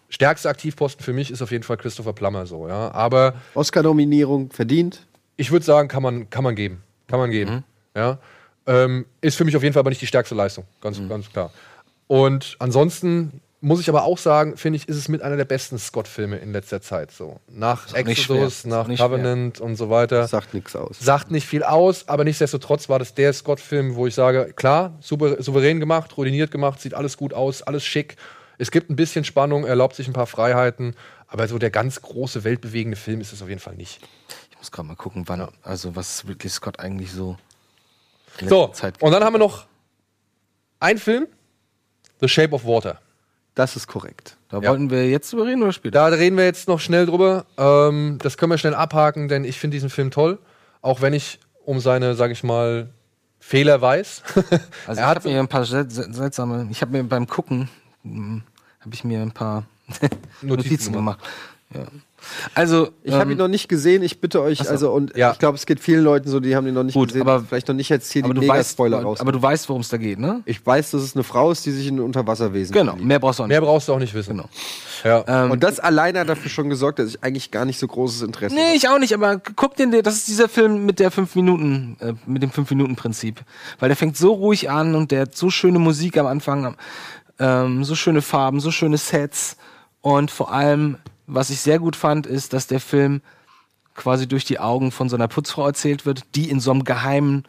Stärkster Aktivposten für mich ist auf jeden Fall Christopher Plummer so, ja. Aber Oscar-Nominierung verdient. ich würde sagen, kann man, kann man geben. Kann man geben. Ja. Ähm, ist für mich auf jeden Fall aber nicht die stärkste Leistung, ganz, ganz klar. Und ansonsten muss ich aber auch sagen, finde ich, ist es mit einer der besten Scott-Filme in letzter Zeit. So. Nach Exodus, schwer. Nach Covenant und so weiter. Sagt nichts aus. Sagt nicht viel aus, aber nichtsdestotrotz war das der Scott-Film, wo ich sage, klar, super, souverän gemacht, routiniert gemacht, sieht alles gut aus, alles schick. Es gibt ein bisschen Spannung, erlaubt sich ein paar Freiheiten, aber so der ganz große, weltbewegende Film ist es auf jeden Fall nicht. Ich muss gerade mal gucken, wann, also was Ridley Scott eigentlich so So, Zeit und dann haben wir noch einen Film, The Shape of Water. Das ist korrekt. Da Ja. wollten wir jetzt drüber reden oder später? Da reden wir jetzt noch schnell drüber. Ähm, das können wir schnell abhaken, denn ich finde diesen Film toll. Auch wenn ich um seine, sag ich mal, Fehler weiß. Also er ich hat habe mir ein paar sel- sel- seltsame, ich habe mir beim Gucken, habe ich mir ein paar Notizen Notizen gemacht. Ja. Also, Ich habe ähm, ihn noch nicht gesehen. Ich bitte euch, so. also und Ja. ich glaube, es geht vielen Leuten so, die haben ihn noch nicht Gut, gesehen. aber- Vielleicht noch nicht jetzt hier aber die du weißt, Mega-Spoiler raus. aber du weißt, worum es da geht, ne? ich weiß, dass es eine Frau ist, die sich in ein Unterwasserwesen Genau, verliebt. mehr brauchst du auch nicht. Mehr brauchst du auch nicht wissen. Genau. Ja. Ähm, Und das alleine hat dafür schon gesorgt, dass ich eigentlich gar nicht so großes Interesse Nee, ich auch nicht, aber guck den, dir- das ist dieser Film mit der 5 Minuten, äh, mit dem 5 Minuten Prinzip. Weil der fängt so ruhig an und der hat so schöne Musik am Anfang, ähm, so schöne Farben, so schöne Sets und vor allem, was ich sehr gut fand, ist, dass der Film quasi durch die Augen von so einer Putzfrau erzählt wird, die in so einem geheimen,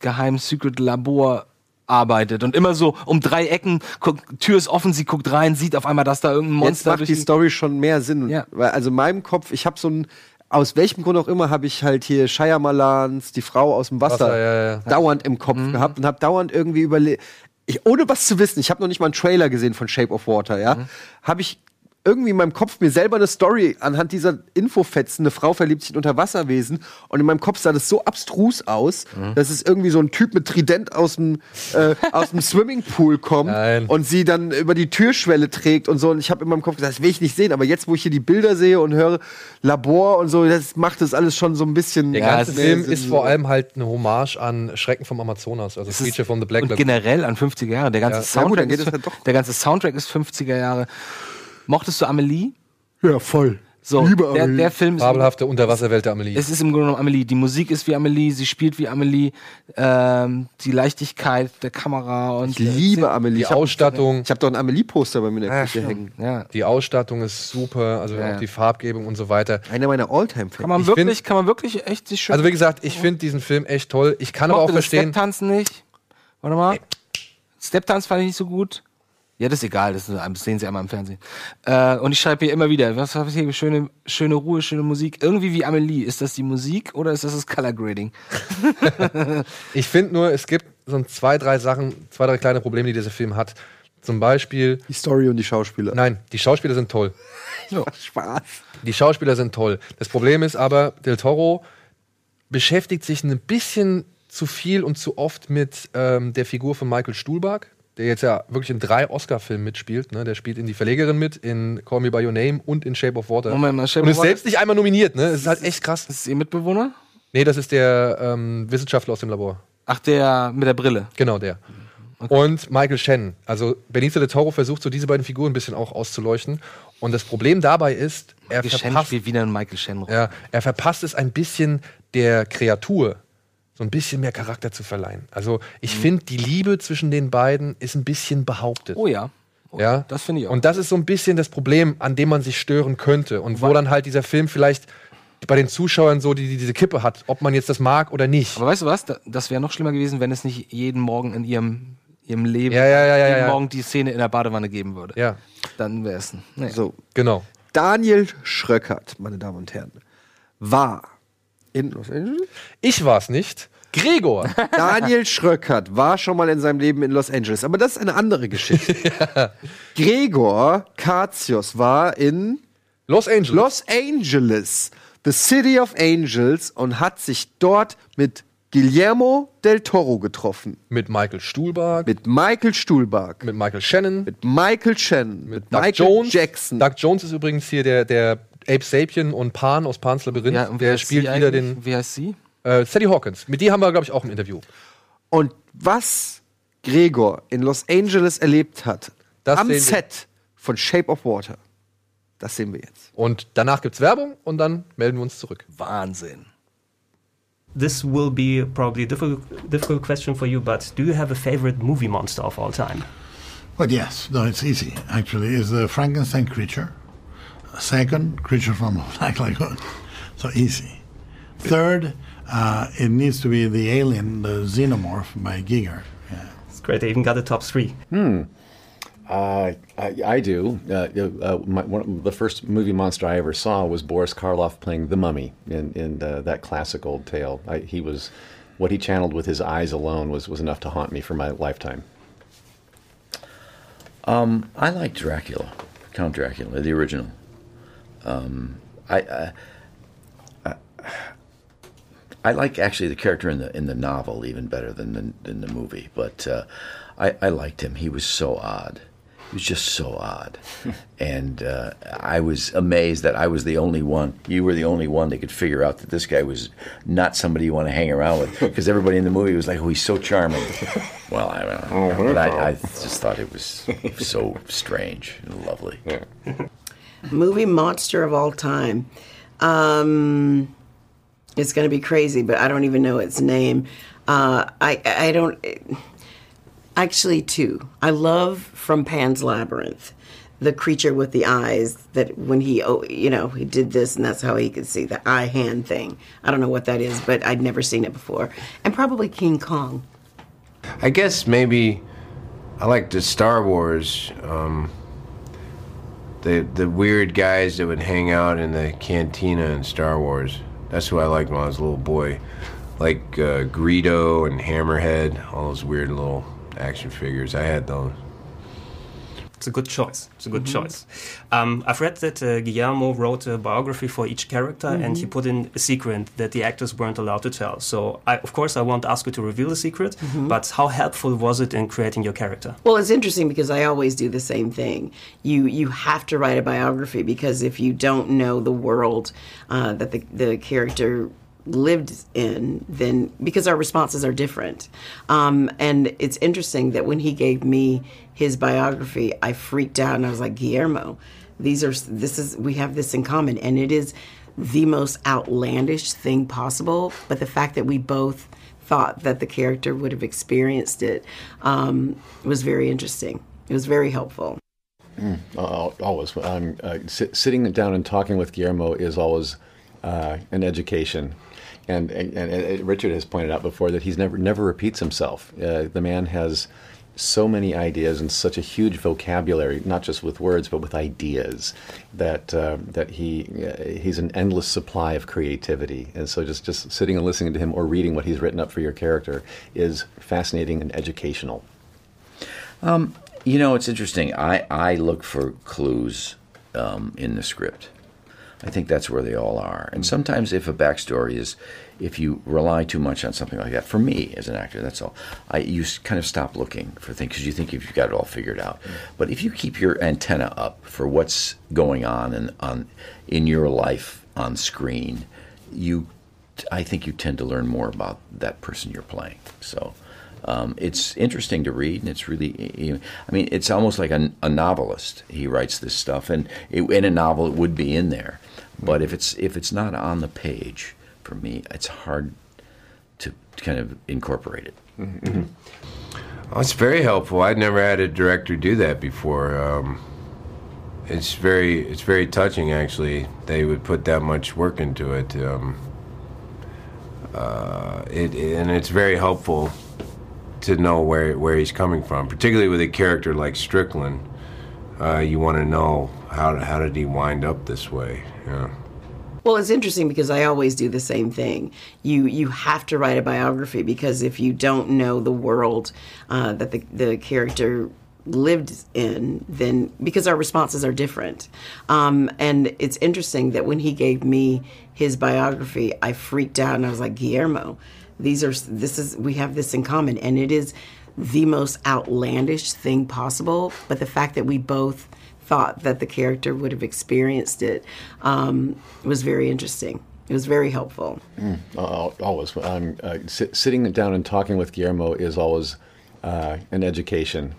geheimen Secret Labor arbeitet und immer so um drei Ecken, guckt, Tür ist offen, sie guckt rein, sieht auf einmal, dass da irgendein Jetzt Monster macht durch die Story schon mehr Sinn. Ja. Weil, also in meinem Kopf, ich habe so ein, aus welchem Grund auch immer, habe ich halt hier Shyamalans, die Frau aus dem Wasser, Wasser, ja, ja. dauernd im Kopf Mhm. gehabt und habe dauernd irgendwie überlegt, ich, ohne was zu wissen, ich habe noch nicht mal einen Trailer gesehen von Shape of Water, ja, Mhm. habe ich irgendwie in meinem Kopf mir selber eine Story anhand dieser Infofetzen, eine Frau verliebt sich in Unterwasserwesen und in meinem Kopf sah das so abstrus aus, Mhm. dass es irgendwie so ein Typ mit Trident aus dem, äh, aus dem Swimmingpool kommt Nein. und sie dann über die Türschwelle trägt und so. Und ich habe in meinem Kopf gesagt, das will ich nicht sehen. Aber jetzt, wo ich hier die Bilder sehe und höre Labor und so, das macht das alles schon so ein bisschen. Der Ja, ganze es Film ist vor allem halt eine Hommage an Schrecken vom Amazonas, also Creature from the Black und Lagoon. generell an 50er Jahre. Der ganze, Ja. Ja, gut, Soundtrack, dann geht ist, ja doch. der ganze Soundtrack ist 50er Jahre. Mochtest du Amelie? Ja, voll. So, Liebe der, Amelie. der Film ist. Fabelhafte Unterwasserwelt der Amelie. Es ist im Grunde genommen Amelie. Die Musik ist wie Amelie, sie spielt wie Amelie, ähm, die Leichtigkeit der Kamera und Ich liebe Amelie. die Ich Ausstattung, Ich habe doch ein Amelie-Poster bei mir in der Ja, Küche stimmt. hängen. Ja. die Ausstattung ist super, also Ja, auch ja. die Farbgebung und so weiter. Einer meiner Kann Alltime-Fans. man Ich wirklich, find- kann man wirklich echt sich schön. Also wie gesagt, ich finde diesen Film echt toll. Ich kann aber auch verstehen, Step-Tanzen nicht. Warte mal. Step-Tanz fand ich nicht so gut. Ja, das ist egal, das, ist, das sehen Sie einmal im Fernsehen. Äh, und ich schreibe hier immer wieder, was habe ich hier? Schöne, schöne Ruhe, schöne Musik. Irgendwie wie Amelie. Ist das die Musik oder ist das das Color Grading? ich finde nur, es gibt so ein zwei, drei Sachen, zwei, drei kleine Probleme, die dieser Film hat. Zum Beispiel, Die Story und die Schauspieler. nein, die Schauspieler sind toll. Spaß. Die Schauspieler sind toll. Das Problem ist aber, Del Toro beschäftigt sich ein bisschen zu viel und zu oft mit ähm, der Figur von Michael Stuhlbarg, der jetzt ja wirklich in drei Oscar-Filmen mitspielt. Ne? Der spielt in Die Verlegerin mit, in Call Me By Your Name und in Shape of Water. Moment mal, Shape und of ist Water- selbst nicht einmal nominiert. Ne? Das ist halt echt krass. Ist es Ihr Mitbewohner? Nee, das ist der ähm, Wissenschaftler aus dem Labor. Ach, der mit der Brille. Genau, der. Und Michael Shannon. Also Benicio del Toro versucht so diese beiden Figuren ein bisschen auch auszuleuchten. Und das Problem dabei ist, er Michael verpasst, spielt wieder einen Michael Shannon. ja, er verpasst es ein bisschen der Kreatur so ein bisschen mehr Charakter zu verleihen. Also ich finde, die Liebe zwischen den beiden ist ein bisschen behauptet. Oh ja. Oh, Ja, Das finde ich auch. Und das ist so ein bisschen das Problem, an dem man sich stören könnte. Und wo dann halt dieser Film vielleicht bei den Zuschauern so die, die diese Kippe hat, ob man jetzt das mag oder nicht. Aber weißt du was? Da- Das wäre noch schlimmer gewesen, wenn es nicht jeden Morgen in ihrem, ihrem Leben Ja, ja, ja, ja, jeden ja. Morgen die Szene in der Badewanne geben würde. Ja, Dann wäre es. Nee. So, genau. Daniel Schröckert, meine Damen und Herren, war in Los Angeles. Ich war es nicht. Gregor. Daniel Schröckert war schon mal in seinem Leben in Los Angeles, aber das ist eine andere Geschichte. Gregor Katios war in Los Angeles. Los Angeles, the City of Angels, und hat sich dort mit Guillermo del Toro getroffen. mit Michael Stuhlbarg, Mit Michael Stuhlbarg, mit Michael Shannon, mit Michael Shannon, mit, Doug Michael Jones. Jackson. Doug Jones ist übrigens hier der, der Ape Sapien und Pan aus Pans Labyrinth. Ja, und wer der spielt wieder den Wie heißt sie? äh, Sadie Hawkins. Mit die haben wir, glaube ich, auch im Interview. Und was Gregor in Los Angeles erlebt hat, Das am. Set von Shape of Water, das sehen wir jetzt. Und danach gibt's Werbung und dann melden wir uns zurück. Wahnsinn. this will be probably a difficult, difficult question for you, but do you have a favorite movie monster of all time? Well, yes. No, it's easy. Actually, is the Frankenstein creature. Second, creature from Black Lagoon. So easy. Third, uh, it needs to be the alien, the xenomorph by Giger. Yeah. It's great. They even got the top three. Uh, I, I do. Uh, uh, my, one, the first movie monster I ever saw was Boris Karloff playing the Mummy in, in uh, that classic old tale. I, he was, what he channeled with his eyes alone was, was enough to haunt me for my lifetime. Um, I like Dracula, Count Dracula, the original. Um, I, I, I, I like actually the character in the in the novel even better than the, than the movie. But uh, I, I liked him. He was so odd. He was just so odd, and uh, I was amazed that I was the only one. You were the only one that could figure out that this guy was not somebody you want to hang around with, because everybody in the movie was like, "Oh, he's so charming." well, I don't know, but I, I just thought it was so strange and lovely. movie monster of all time. Um, it's going to be crazy, but I don't even know its name. Uh, I I don't actually two. I love from Pan's Labyrinth, the creature with the eyes that when he oh you know he did this and that's how he could see the eye hand thing. I don't know what that is, but I'd never seen it before. And probably King Kong. I guess maybe I like the Star Wars. Um, the the weird guys that would hang out in the cantina in Star Wars. That's who I liked when I was a little boy, like uh, Greedo and Hammerhead, all those weird little action figures. I had those. It's a good choice. It's a good choice. Um, I've read that uh, Guillermo wrote a biography for each character, and he put in a secret that the actors weren't allowed to tell. So, I, of course, I won't ask you to reveal the secret. But how helpful was it in creating your character? Well, it's interesting because I always do the same thing. You you have to write a biography because if you don't know the world uh, that the the character lived in, then because our responses are different. Um, and it's interesting that when he gave me his biography, I freaked out and I was like, Guillermo, these are this is we have this in common, and it is the most outlandish thing possible. But the fact that we both thought that the character would have experienced it um, was very interesting. It was very helpful. Uh, always. Um, uh, sit, sitting down and talking with Guillermo is always uh, an education. And, and, and Richard has pointed out before that he's never never repeats himself. Uh, the man has so many ideas and such a huge vocabulary, not just with words but with ideas, that uh, that he uh, he's an endless supply of creativity. And so just just sitting and listening to him or reading what he's written up for your character is fascinating and educational. You know, it's interesting. I, I look for clues um, in the script. I think that's where they all are. And sometimes, if a backstory is, if you rely too much on something like that, for me as an actor, that's all. I you kind of stop looking for things because you think you've got it all figured out. But if you keep your antenna up for what's going on in on in your life on screen, you, I think you tend to learn more about that person you're playing. So. Um, it's interesting to read, and it's really, I mean, it's almost like a, a novelist. He writes this stuff, and it, in a novel, it would be in there. But if it's if it's not on the page, for me, it's hard to kind of incorporate it. Oh, it's very helpful. I'd never had a director do that before. Um, it's very it's very touching actually. They would put that much work into it. Um, uh, it and it's very helpful to know where where he's coming from, particularly with a character like Strickland. Uh, you want to know how how did he wind up this way? Yeah. Well, it's interesting because I always do the same thing. You you have to write a biography because if you don't know the world uh, that the the character lived in, then because our responses are different. Um, and it's interesting that when he gave me his biography, I freaked out and I was like, Guillermo, these are this is we have this in common, and it is the most outlandish thing possible. But the fact that we both thought that the character would have experienced it um, was very interesting. It was very helpful. Uh, always. Um, uh, sit, sitting down and talking with Guillermo is always uh, an education.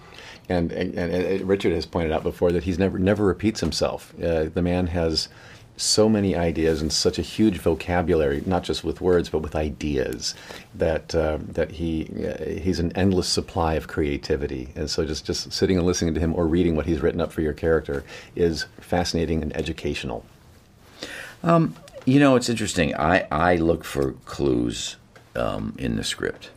And, and, and Richard has pointed out before that he's never never repeats himself. Uh, the man has so many ideas and such a huge vocabulary, not just with words but with ideas, that uh, that he uh, he's an endless supply of creativity. And so just just sitting and listening to him or reading what he's written up for your character is fascinating and educational. You know, it's interesting. I, I look for clues um, in the script.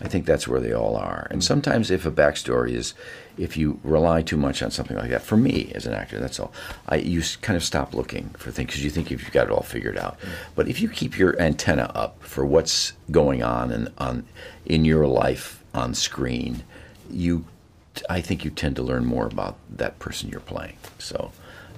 I think that's where they all are. And sometimes, if a backstory is, if you rely too much on something like that, for me as an actor, that's all. I you kind of stop looking for things because you think you've got it all figured out. But if you keep your antenna up for what's going on in on in your life on screen, you, I think you tend to learn more about that person you're playing. So.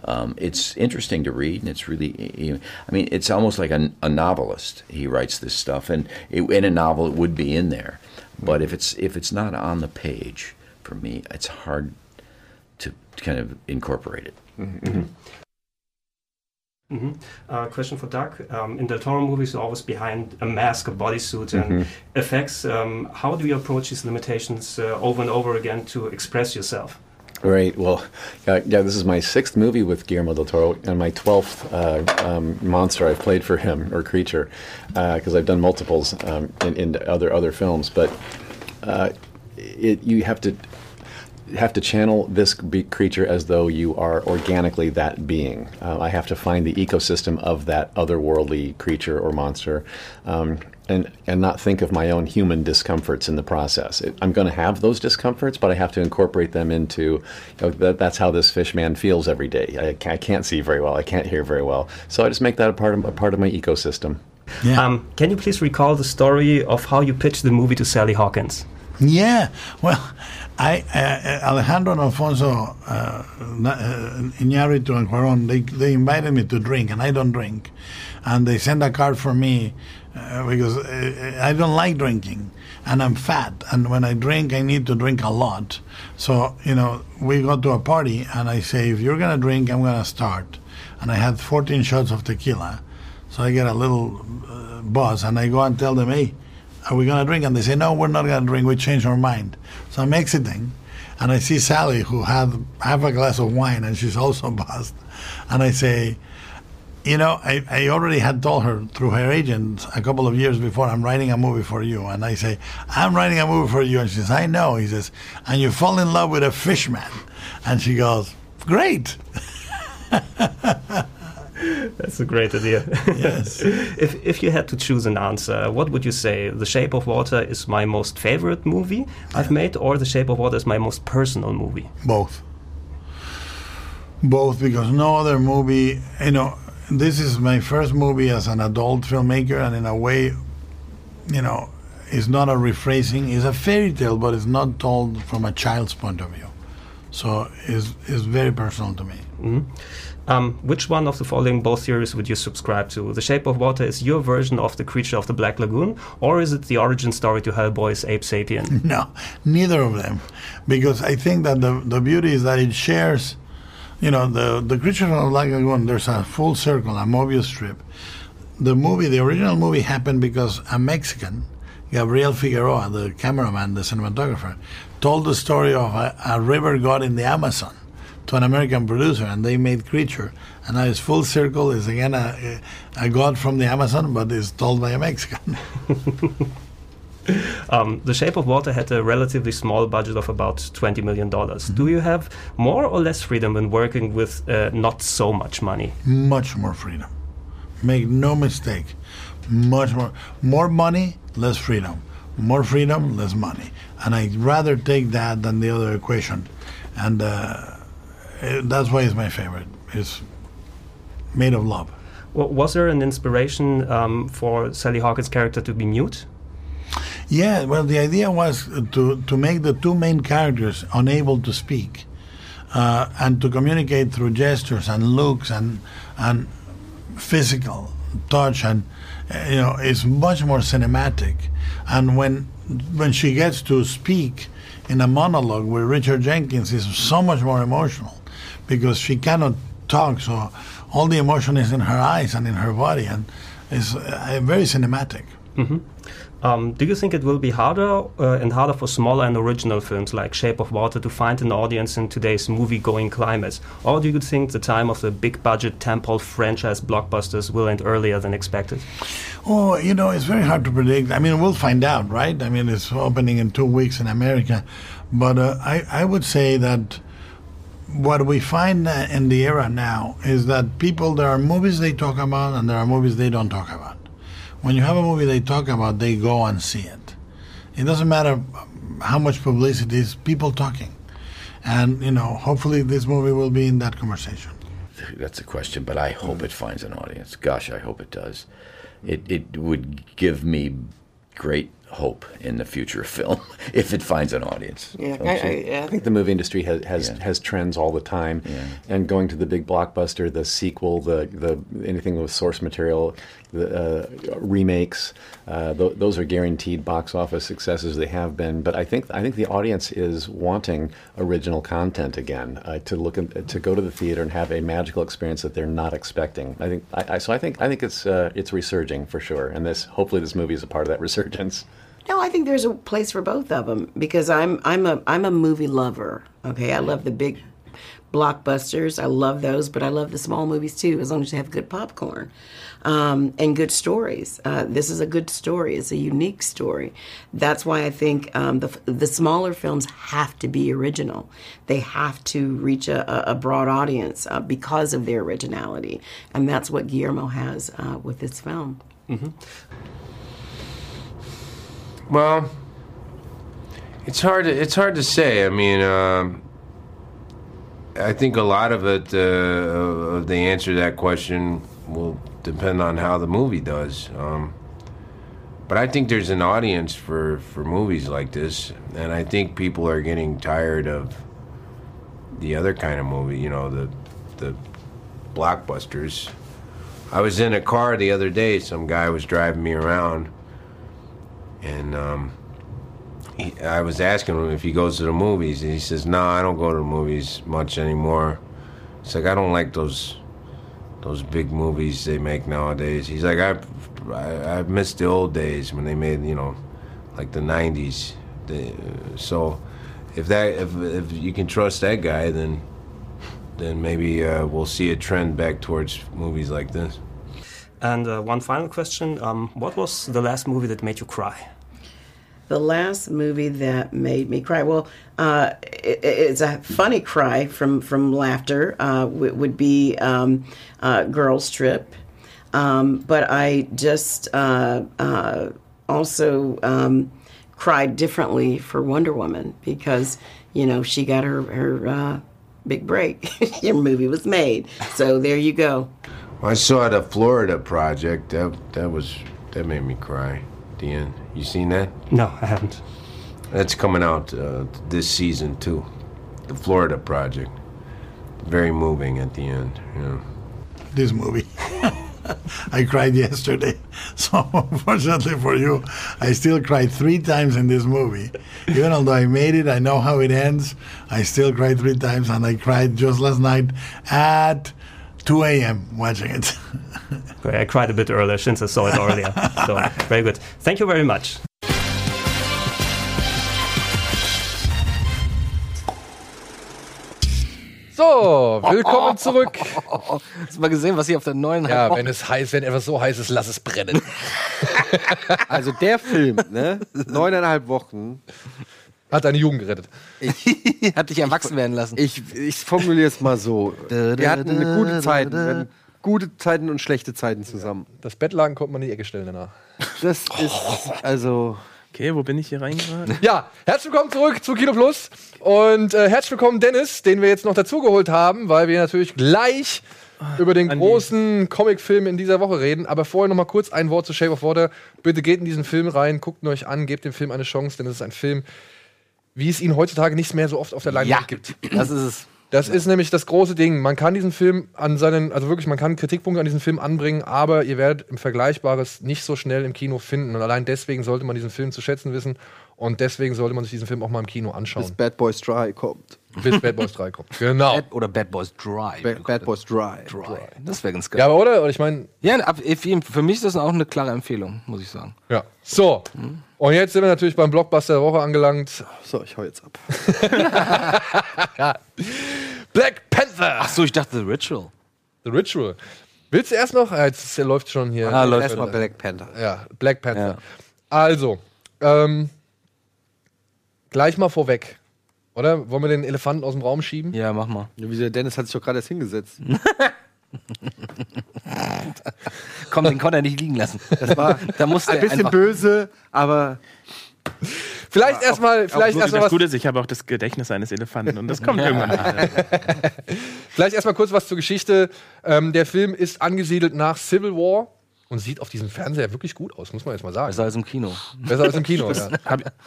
Um, it's interesting to read, and it's really, I mean, it's almost like a, a novelist. He writes this stuff, and it, in a novel, it would be in there. But if it's if it's not on the page, for me, it's hard to kind of incorporate it. Uh, question for Doug. Um, in the Toro movies, you're always behind a mask, a bodysuit, and effects. Um, how do you approach these limitations uh, over and over again to express yourself? Right. Well, uh, yeah, this is my sixth movie with Guillermo del Toro and my twelfth uh, um, monster I've played for him or creature, because I've done multiples um, in, in other other films. But uh, it, you have to have to channel this be- creature as though you are organically that being. Uh, I have to find the ecosystem of that otherworldly creature or monster, um, and and not think of my own human discomforts in the process. It, I'm going to have those discomforts, but I have to incorporate them into. You know, that, that's how this fish man feels every day. I, I can't see very well. I can't hear very well. So I just make that a part of a part of my ecosystem. Yeah. Um, can you please recall the story of how you pitched the movie to Sally Hawkins? Yeah, well, I uh, Alejandro and Alfonso uh, uh, Iñárritu and Cuarón, they they invited me to drink, and I don't drink, and they sent a card for me uh, because uh, I don't like drinking, and I'm fat, and when I drink, I need to drink a lot. So you know, we go to a party, and I say, if you're gonna drink, I'm gonna start, and I had 14 shots of tequila, so I get a little uh, buzz, and I go and tell them, hey are we going to drink? And they say, no, we're not going to drink. We changed our mind. So I'm exiting, and I see Sally, who had half a glass of wine, and she's also buzzed. And I say, you know, I, I already had told her through her agent a couple of years before, I'm writing a movie for you. And I say, I'm writing a movie for you. And she says, I know. He says, and you fall in love with a fish man. And she goes, great. That's a great idea. Yes. if, if you had to choose an answer, what would you say? The Shape of Water is my most favorite movie I've made, or The Shape of Water is my most personal movie? Both. Both, because no other movie, you know, this is my first movie as an adult filmmaker, and in a way, you know, it's not a rephrasing. It's a fairy tale, but it's not told from a child's point of view. So it's, it's very personal to me. Mm-hmm. Um, which one of the following both theories would you subscribe to? The Shape of Water is your version of the creature of the Black Lagoon, or is it the origin story to Hellboy's Ape Sapien? No, neither of them, because I think that the the beauty is that it shares, you know, the the creature of the Black Lagoon. There's a full circle, a Mobius strip. The movie, the original movie, happened because a Mexican, Gabriel Figueroa, the cameraman, the cinematographer, told the story of a, a river god in the Amazon to an American producer, and they made Creature. And now it's full circle. It's again a, a god from the Amazon, but it's told by a Mexican. Um, the Shape of Water had a relatively small budget of about $20 million. Do you have more or less freedom when working with uh, not so much money? much more freedom. Make no mistake. Much more. More money, less freedom. More freedom, less money. And I'd rather take that than the other equation. And uh, that's why it's my favorite. It's made of love. W- was there an inspiration um, for Sally Hawkins' character to be mute? Yeah, well, the idea was to, to make the two main characters unable to speak uh, and to communicate through gestures and looks and, and physical touch. And, you know, it's much more cinematic. And when, when she gets to speak in a monologue with Richard Jenkins, is so much more emotional because she cannot talk. So all the emotion is in her eyes and in her body. And it's uh, very cinematic. Um, do you think it will be harder uh, and harder for smaller and original films like Shape of Water to find an audience in today's movie-going climate, or do you think the time of the big-budget temple franchise blockbusters will end earlier than expected? Oh, you know, it's very hard to predict. I mean, we'll find out, right? I mean, it's opening in two weeks in America. But uh, I, I would say that what we find uh, in the era now is that people, there are movies they talk about and there are movies they don't talk about. When you have a movie they talk about, they go and see it. It doesn't matter how much publicity is, people talking. And, you know, hopefully this movie will be in that conversation. That's a question, but I hope it finds an audience. Gosh, I hope it does. It it would give me great hope in the future of film if it finds an audience. Yeah, Don't I. I, I think the movie industry has has, Yeah. has trends all the time, Yeah. and going to the big blockbuster, the sequel, the the anything with source material, the uh, remakes, uh, th- those are guaranteed box office successes. They have been, but I think I think the audience is wanting original content again uh, to look in, to go to the theater and have a magical experience that they're not expecting. I think I, I, so. I think I think it's uh, it's resurging for sure, and this hopefully this movie is a part of that resurgence. No, I think there's a place for both of them because I'm I'm a I'm a movie lover. Okay, I love the big blockbusters. I love those, but I love the small movies too, as long as you have good popcorn um, and good stories. Uh, this is a good story. It's a unique story. That's why I think um, the the smaller films have to be original. They have to reach a, a- broad audience uh, because of their originality, and that's what Guillermo has uh, with this film. Well, it's hard. To, it's hard to say. I mean, um, I think a lot of it, uh, of the answer to that question, will depend on how the movie does. Um, but I think there's an audience for for movies like this, and I think people are getting tired of the other kind of movie. You know, the the blockbusters. I was in a car the other day. Some guy was driving me around and um, he, I was asking him if he goes to the movies, and he says, "No, I don't go to the movies much anymore." It's like I don't like those those big movies they make nowadays. He's like, I I, I miss the old days when they made you know like the '90s. The, so if that if if you can trust that guy, then then maybe uh, we'll see a trend back towards movies like this. And uh, one final question: um, What was the last movie that made you cry? The last movie that made me cry. Well, uh, it, it's a funny cry from from laughter. Uh, would, would be um, uh, Girls Trip, um, but I just uh, uh, also um, cried differently for Wonder Woman because you know she got her her uh, big break. Your movie was made, so there you go. I saw the Florida project. That that was that made me cry. At the end, you seen that? No, I haven't. That's coming out uh, this season too. The Florida project. Very moving at the end. Yeah. this movie. I cried yesterday. So unfortunately for you, I still cried three times in this movie. Even although I made it, I know how it ends. I still cried three times, and I cried just last night at 2 a.m. watching it. Okay, I cried a bit earlier since I saw it earlier. so very good. Thank you very much. So, willkommen zurück. Hast du mal gesehen, was ich auf der neuen Ja, wenn es heiß, wenn etwas so heiß ist, lass es brennen. Also der Film, ne? Neuneinhalb Wochen. Hat deine Jugend gerettet. hat dich erwachsen werden lassen. Ich, ich formuliere es mal so. Wir hatten eine gute Zeit. Wir hatten gute Zeiten und schlechte Zeiten zusammen. Das Bettlaken konnte man in die Ecke stellen danach. Das ist also. Okay, wo bin ich hier reingeraten? Ja, herzlich willkommen zurück zu Kino Plus. Und äh, herzlich willkommen Dennis, den wir jetzt noch dazugeholt haben, weil wir natürlich gleich über den Andi. großen Comicfilm in dieser Woche reden. Aber vorher noch mal kurz ein Wort zu Shape of Water. Bitte geht in diesen Film rein, guckt ihn euch an, gebt dem Film eine Chance, denn es ist ein Film, wie es ihn heutzutage nicht mehr so oft auf der Leinwand gibt. Das ist es. Das ist nämlich das große Ding. Man kann diesen Film an seinen, also wirklich, man kann Kritikpunkte an diesen Film anbringen, aber ihr werdet im Vergleichbares nicht so schnell im Kino finden. Und allein deswegen sollte man diesen Film zu schätzen wissen. Und deswegen sollte man sich diesen Film auch mal im Kino Bis anschauen, Bad Boys Dry kommt. Bis Bad Boys 3 kommt. Genau. Bad, oder Bad Boys Dry. Ba Bad Boys Dry. Dry. Das wäre ganz geil. Ja, aber oder? Oder Ich meine, Ja, ab- für mich ist das auch eine klare Empfehlung, muss ich sagen. ja. So. Und jetzt sind wir natürlich beim Blockbuster der Woche angelangt. So, ich hau jetzt ab. Black Panther! Ach so, ich dachte The Ritual. The Ritual. Willst du erst noch? Ah, jetzt läuft schon hier. Ah, läuft Erstmal Black Panther. Ja, Black Panther. Ja. Also, ähm, gleich mal vorweg. Oder? Wollen wir den Elefanten aus dem Raum schieben? Ja, mach mal. Ja, wie der Dennis hat sich doch gerade erst hingesetzt. Komm, den konnte er nicht liegen lassen. Das war Da musste ein bisschen böse, aber Vielleicht erstmal, vielleicht erstmal das was, Gute ist, ich habe auch das Gedächtnis eines Elefanten und das kommt irgendwann wieder. vielleicht erstmal kurz was zur Geschichte. Ähm, der Film ist angesiedelt nach Civil War und sieht auf diesem Fernseher wirklich gut aus, muss man jetzt mal sagen. Besser als im Kino. Besser als im Kino. ja.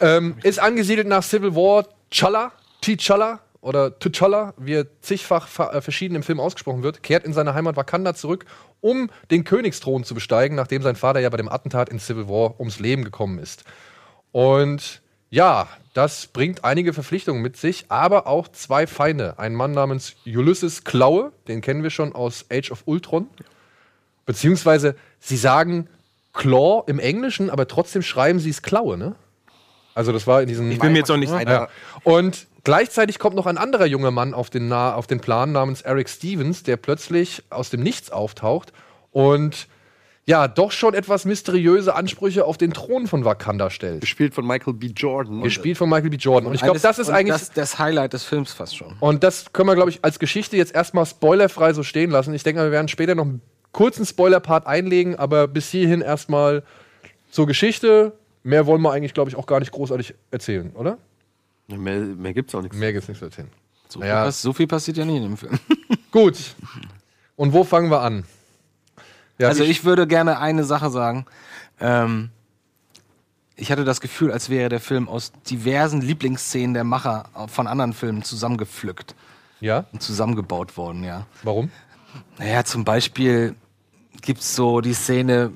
ähm, ist angesiedelt nach Civil War Challa, T'Challa oder T'Challa, wie er zigfach äh, verschieden im Film ausgesprochen wird, kehrt in seine Heimat Wakanda zurück, um den Königsthron zu besteigen, nachdem sein Vater ja bei dem Attentat in Civil War ums Leben gekommen ist. Und ja, das bringt einige Verpflichtungen mit sich, aber auch zwei Feinde. Ein Mann namens Ulysses Klaue, den kennen wir schon aus Age of Ultron. Beziehungsweise, sie sagen Claw im Englischen, aber trotzdem schreiben sie es Klaue, ne? Also, das war in diesem. Ich bin mir jetzt auch nicht Ja. Und gleichzeitig kommt noch ein anderer junger Mann auf den, Na auf den Plan namens Eric Stevens, der plötzlich aus dem Nichts auftaucht und ja, doch schon etwas mysteriöse Ansprüche auf den Thron von Wakanda stellt. gespielt von Michael B. Jordan. Gespielt von Michael B. Jordan. Und ich glaube, das ist und eigentlich. das, das Highlight des Films fast schon. Und das können wir, glaube ich, als Geschichte jetzt erstmal spoilerfrei so stehen lassen. Ich denke mal, wir werden später noch einen kurzen Spoiler-Part einlegen, aber bis hierhin erstmal zur Geschichte. Mehr wollen wir eigentlich, glaube ich, auch gar nicht großartig erzählen, oder? Mehr, mehr gibt's auch nichts. Mehr gibt's nicht zu erzählen. So, Naja. viel, so viel passiert ja nicht in dem Film. Gut. Und wo fangen wir an? Ja, Also ich würde gerne eine Sache sagen. Ähm, ich hatte das Gefühl, als wäre der Film aus diversen Lieblingsszenen der Macher von anderen Filmen zusammengepflückt Ja? und zusammengebaut worden, ja. Warum? Naja, zum Beispiel gibt's so die Szene,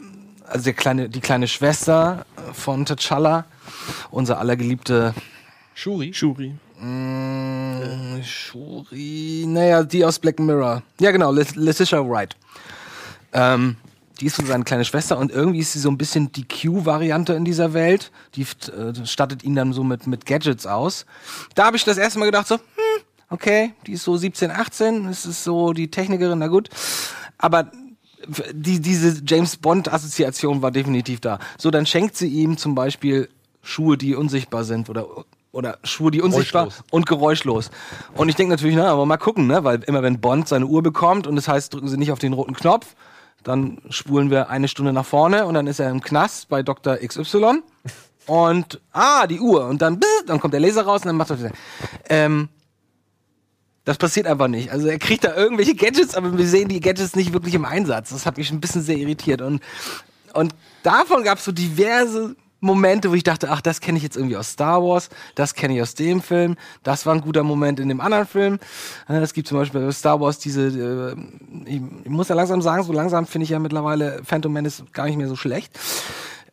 also der kleine, die kleine Schwester von T'Challa, unser allergeliebte Shuri. Shuri. Mm, Shuri, naja, die aus Black Mirror. Ja, genau, Let- Letitia Wright. Ähm, die ist so seine kleine Schwester und irgendwie ist sie so ein bisschen die Q-Variante in dieser Welt. Die äh, stattet ihn dann so mit, mit Gadgets aus. Da habe ich das erste Mal gedacht so, hm, okay, die ist so 17, 18, das ist so die Technikerin, na gut. Aber die, diese James Bond-Assoziation war definitiv da. So, dann schenkt sie ihm zum Beispiel Schuhe, die unsichtbar sind oder, oder Schuhe, die unsichtbar Geräuschlos. und geräuschlos. Und ich denke natürlich, na, aber mal gucken, ne? weil immer wenn Bond seine Uhr bekommt und das heißt, drücken Sie nicht auf den roten Knopf, dann spulen wir eine Stunde nach vorne und dann ist er im Knast bei Dr. XY. Und, ah, die Uhr. Und dann, dann kommt der Laser raus und dann macht er, ähm, das passiert einfach nicht. Also er kriegt da irgendwelche Gadgets, aber wir sehen die Gadgets nicht wirklich im Einsatz. Das hat mich ein bisschen sehr irritiert. Und, und davon gab es so diverse Momente, wo ich dachte, ach, das kenne ich jetzt irgendwie aus Star Wars, das kenne ich aus dem Film, das war ein guter Moment in dem anderen Film. Äh, Es gibt zum Beispiel bei Star Wars diese, äh, ich, muss ja langsam sagen, so langsam finde ich ja mittlerweile Phantom Menace gar nicht mehr so schlecht.